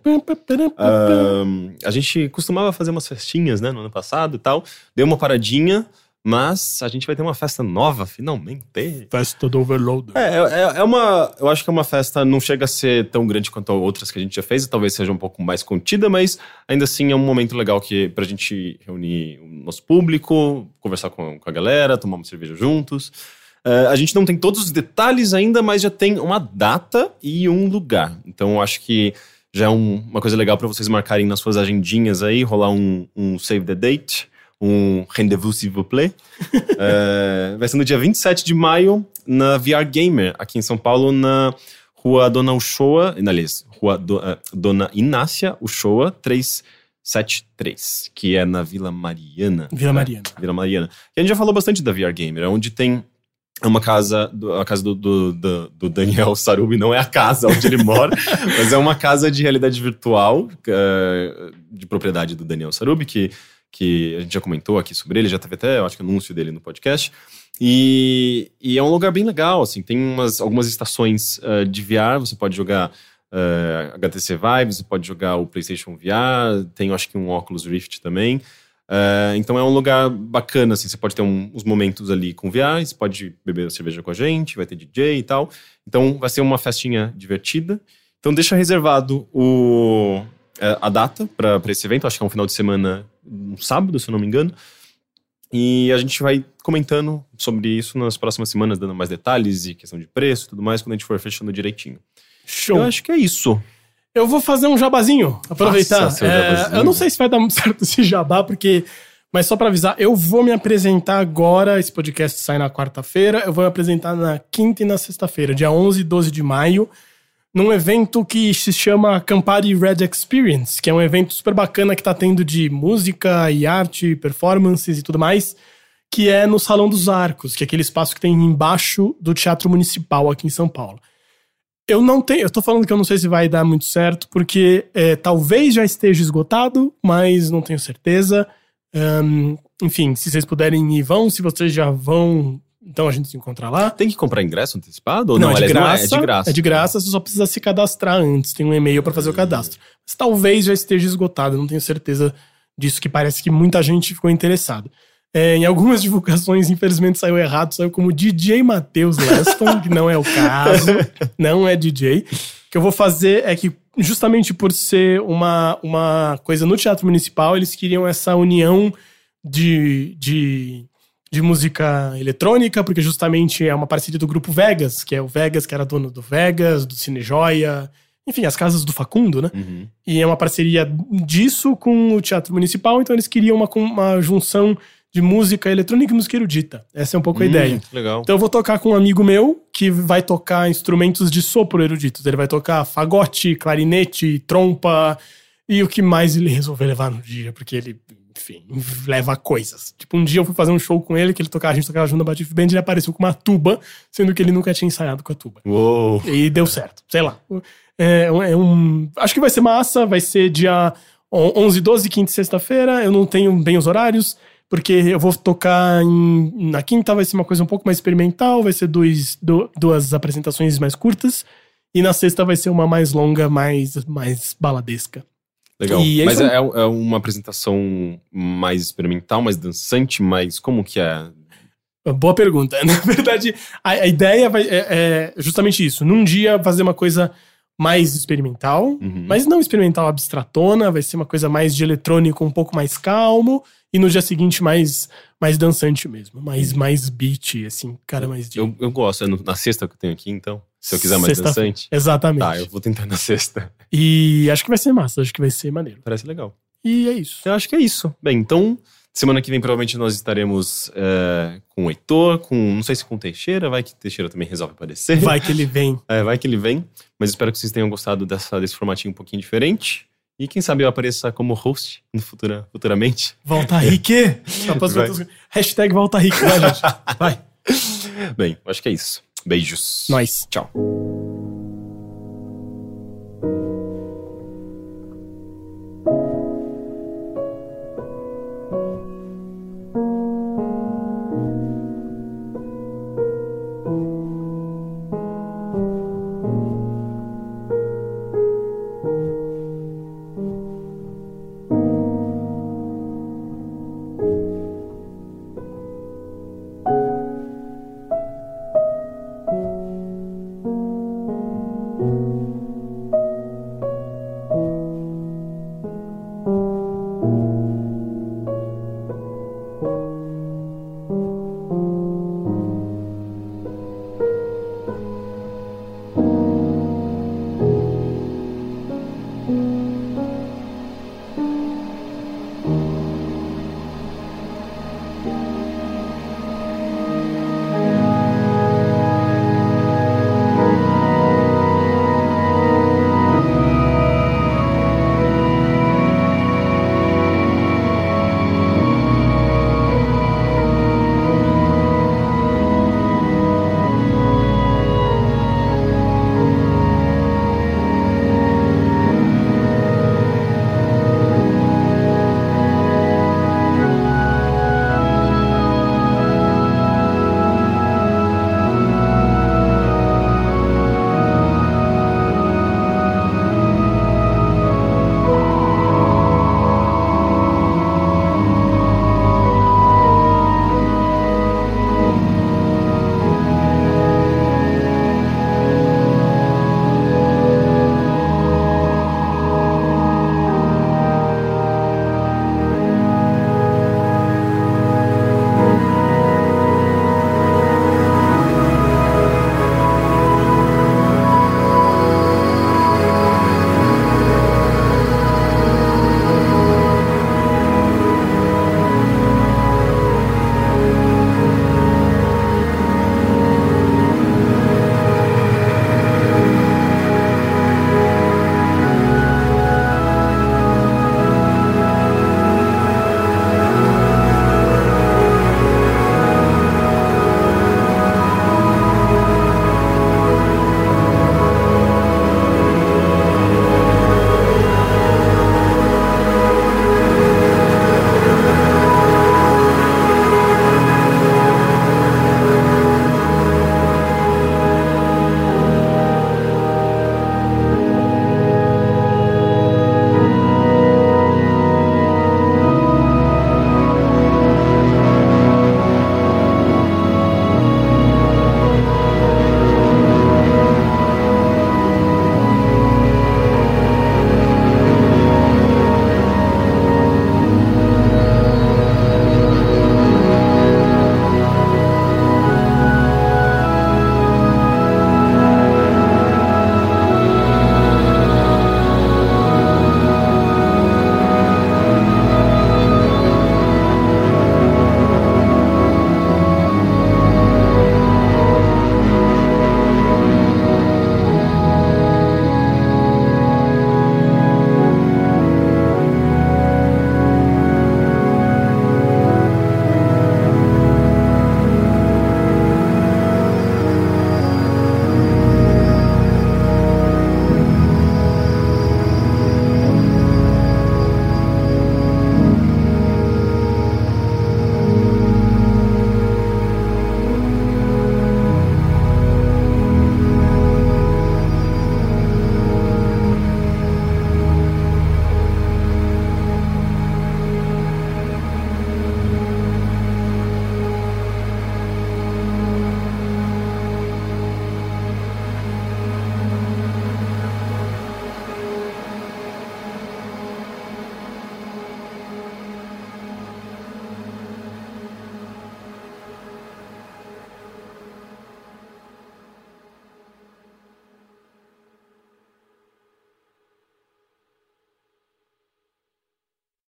Speaker 1: Ahn, a gente costumava fazer umas festinhas, né, no ano passado e tal. Deu uma paradinha, mas a gente vai ter uma festa nova, finalmente.
Speaker 2: Festa do Overloader.
Speaker 1: É, é, é uma. Eu acho que é uma festa, não chega a ser tão grande quanto outras que a gente já fez, e talvez seja um pouco mais contida, mas ainda assim é um momento legal que, pra gente reunir o nosso público, conversar com, com a galera, tomar uma cerveja juntos. É, a gente não tem todos os detalhes ainda, mas já tem uma data e um lugar. Então eu acho que já é um- uma coisa legal pra vocês marcarem nas suas agendinhas aí, rolar um, um save the date, um rendezvous s'il vous plaît. É, vai ser no dia 27 de maio, na VR Gamer, aqui em São Paulo, na Rua Dona Uchoa, aliás, Rua Do- eh, Dona Inácia Uchoa, 373, que é na Vila Mariana.
Speaker 2: Vila
Speaker 1: né?
Speaker 2: Mariana.
Speaker 1: Vila Mariana. E a gente já falou bastante da VR Gamer, é onde tem uma casa, do- a casa do, do, do- Daniel Sarubi, não é a casa onde ele mora, mas é uma casa de realidade virtual, eh, de propriedade do Daniel Sarubi, que, que a gente já comentou aqui sobre ele, já teve até, eu acho que anúncio dele no podcast. E, e é um lugar bem legal, assim, tem umas, algumas estações eh, de VR, você pode jogar eh, HTC Vive, você pode jogar o PlayStation VR, tem acho que um Oculus Rift também. Eh, então é um lugar bacana, assim, você pode ter um- uns momentos ali com VR, você pode beber cerveja com a gente, vai ter DJ e tal. Então vai ser uma festinha divertida. Então deixa reservado o, a data para esse evento, acho que é um final de semana, um sábado, se eu não me engano. E a gente vai comentando sobre isso nas próximas semanas, dando mais detalhes e questão de preço e tudo mais, quando a gente for fechando direitinho.
Speaker 2: Show.
Speaker 1: Eu acho que é isso.
Speaker 2: Eu vou fazer um jabazinho, aproveitar.
Speaker 1: Seu
Speaker 2: É,
Speaker 1: jabazinho.
Speaker 2: eu não sei se vai dar muito certo esse jabá, porque. Mas só pra avisar, eu vou me apresentar agora. Esse podcast sai na quarta-feira. Eu vou me apresentar na quinta e na sexta-feira, dia 11 e 12 de maio, num evento que se chama Campari Red Experience, que é um evento super bacana que tá tendo de música e arte, performances e tudo mais, que é no Salão dos Arcos, que é aquele espaço que tem embaixo do Teatro Municipal aqui em São Paulo. Eu não tenho, eu tô falando que eu não sei se vai dar muito certo, porque é, talvez já esteja esgotado, mas não tenho certeza. Ahn, enfim, se vocês puderem ir, vão. Se vocês já vão, então a gente se encontra lá.
Speaker 1: Tem que comprar ingresso antecipado? Ou
Speaker 2: Não,
Speaker 1: não,
Speaker 2: é, de graça,
Speaker 1: é de graça.
Speaker 2: É de graça, você só precisa se cadastrar antes. Tem um e-mail pra fazer o cadastro. Mas talvez já esteja esgotado, não tenho certeza disso, que parece que muita gente ficou interessada. É, em algumas divulgações, infelizmente, saiu errado, saiu como DJ Matheus Leston, que não é o caso, não é DJ. O que eu vou fazer é que, justamente por ser uma, uma coisa no Teatro Municipal, eles queriam essa união de, de, de música eletrônica, porque justamente é uma parceria do grupo Vegas, que é o Vegas, que era dono do Vegas, do Cine Joia, enfim, as casas do Facundo, né?
Speaker 1: Uhum.
Speaker 2: E é uma parceria disso com o Teatro Municipal, então eles queriam uma, uma junção de música eletrônica e música erudita. Essa é um pouco a
Speaker 1: Hum,
Speaker 2: ideia.
Speaker 1: Legal.
Speaker 2: Então eu vou tocar com um amigo meu que vai tocar instrumentos de sopro eruditos. Ele vai tocar fagote, clarinete, trompa e o que mais ele resolver levar no dia, porque ele, enfim, leva coisas. Tipo, um dia eu fui fazer um show com ele, que ele tocava, a gente tocava junto na Batif Band, e ele apareceu com uma tuba, sendo que ele nunca tinha ensaiado com a tuba.
Speaker 1: Uou.
Speaker 2: E deu certo, sei lá. É, é um, acho que vai ser massa, vai ser dia on- 11, 12, quinta e sexta-feira. Eu não tenho bem os horários, porque eu vou tocar em- na quinta, vai ser uma coisa um pouco mais experimental, vai ser dois, du- duas apresentações mais curtas. E na sexta vai ser uma mais longa, mais, mais baladesca.
Speaker 1: Legal.
Speaker 2: E é
Speaker 1: Mas
Speaker 2: isso
Speaker 1: é, é uma apresentação mais experimental, mais dançante, mais. Como que é?
Speaker 2: Boa pergunta. Na verdade, a, a ideia vai, é, é justamente isso. Num dia fazer uma coisa mais experimental,
Speaker 1: Uhum.
Speaker 2: mas não experimental abstratona, vai ser uma coisa mais de eletrônico, um pouco mais calmo, e no dia seguinte mais, mais dançante mesmo, mais, mais beat, assim, cara mais de...
Speaker 1: Eu, eu gosto. É no- na sexta que eu tenho aqui, então. Se eu quiser mais dançante.
Speaker 2: Exatamente.
Speaker 1: Tá, eu vou tentar na sexta.
Speaker 2: E acho que vai ser massa, acho que vai ser maneiro.
Speaker 1: Parece legal.
Speaker 2: E é isso.
Speaker 1: Eu acho que é isso. Bem, então, semana que vem provavelmente nós estaremos é, com o Heitor, com. Não sei se com o Teixeira, vai que o Teixeira também resolve aparecer.
Speaker 2: Vai que ele vem.
Speaker 1: É, vai que ele vem. Mas espero que vocês tenham gostado dessa, desse formatinho um pouquinho diferente. E quem sabe eu apareça como host no futura, futuramente.
Speaker 2: Volta Rick! Botar- Hashtag Volta Rick, vai, gente. Vai.
Speaker 1: Bem, acho que é isso. Beijos.
Speaker 2: Nós.
Speaker 1: Tchau.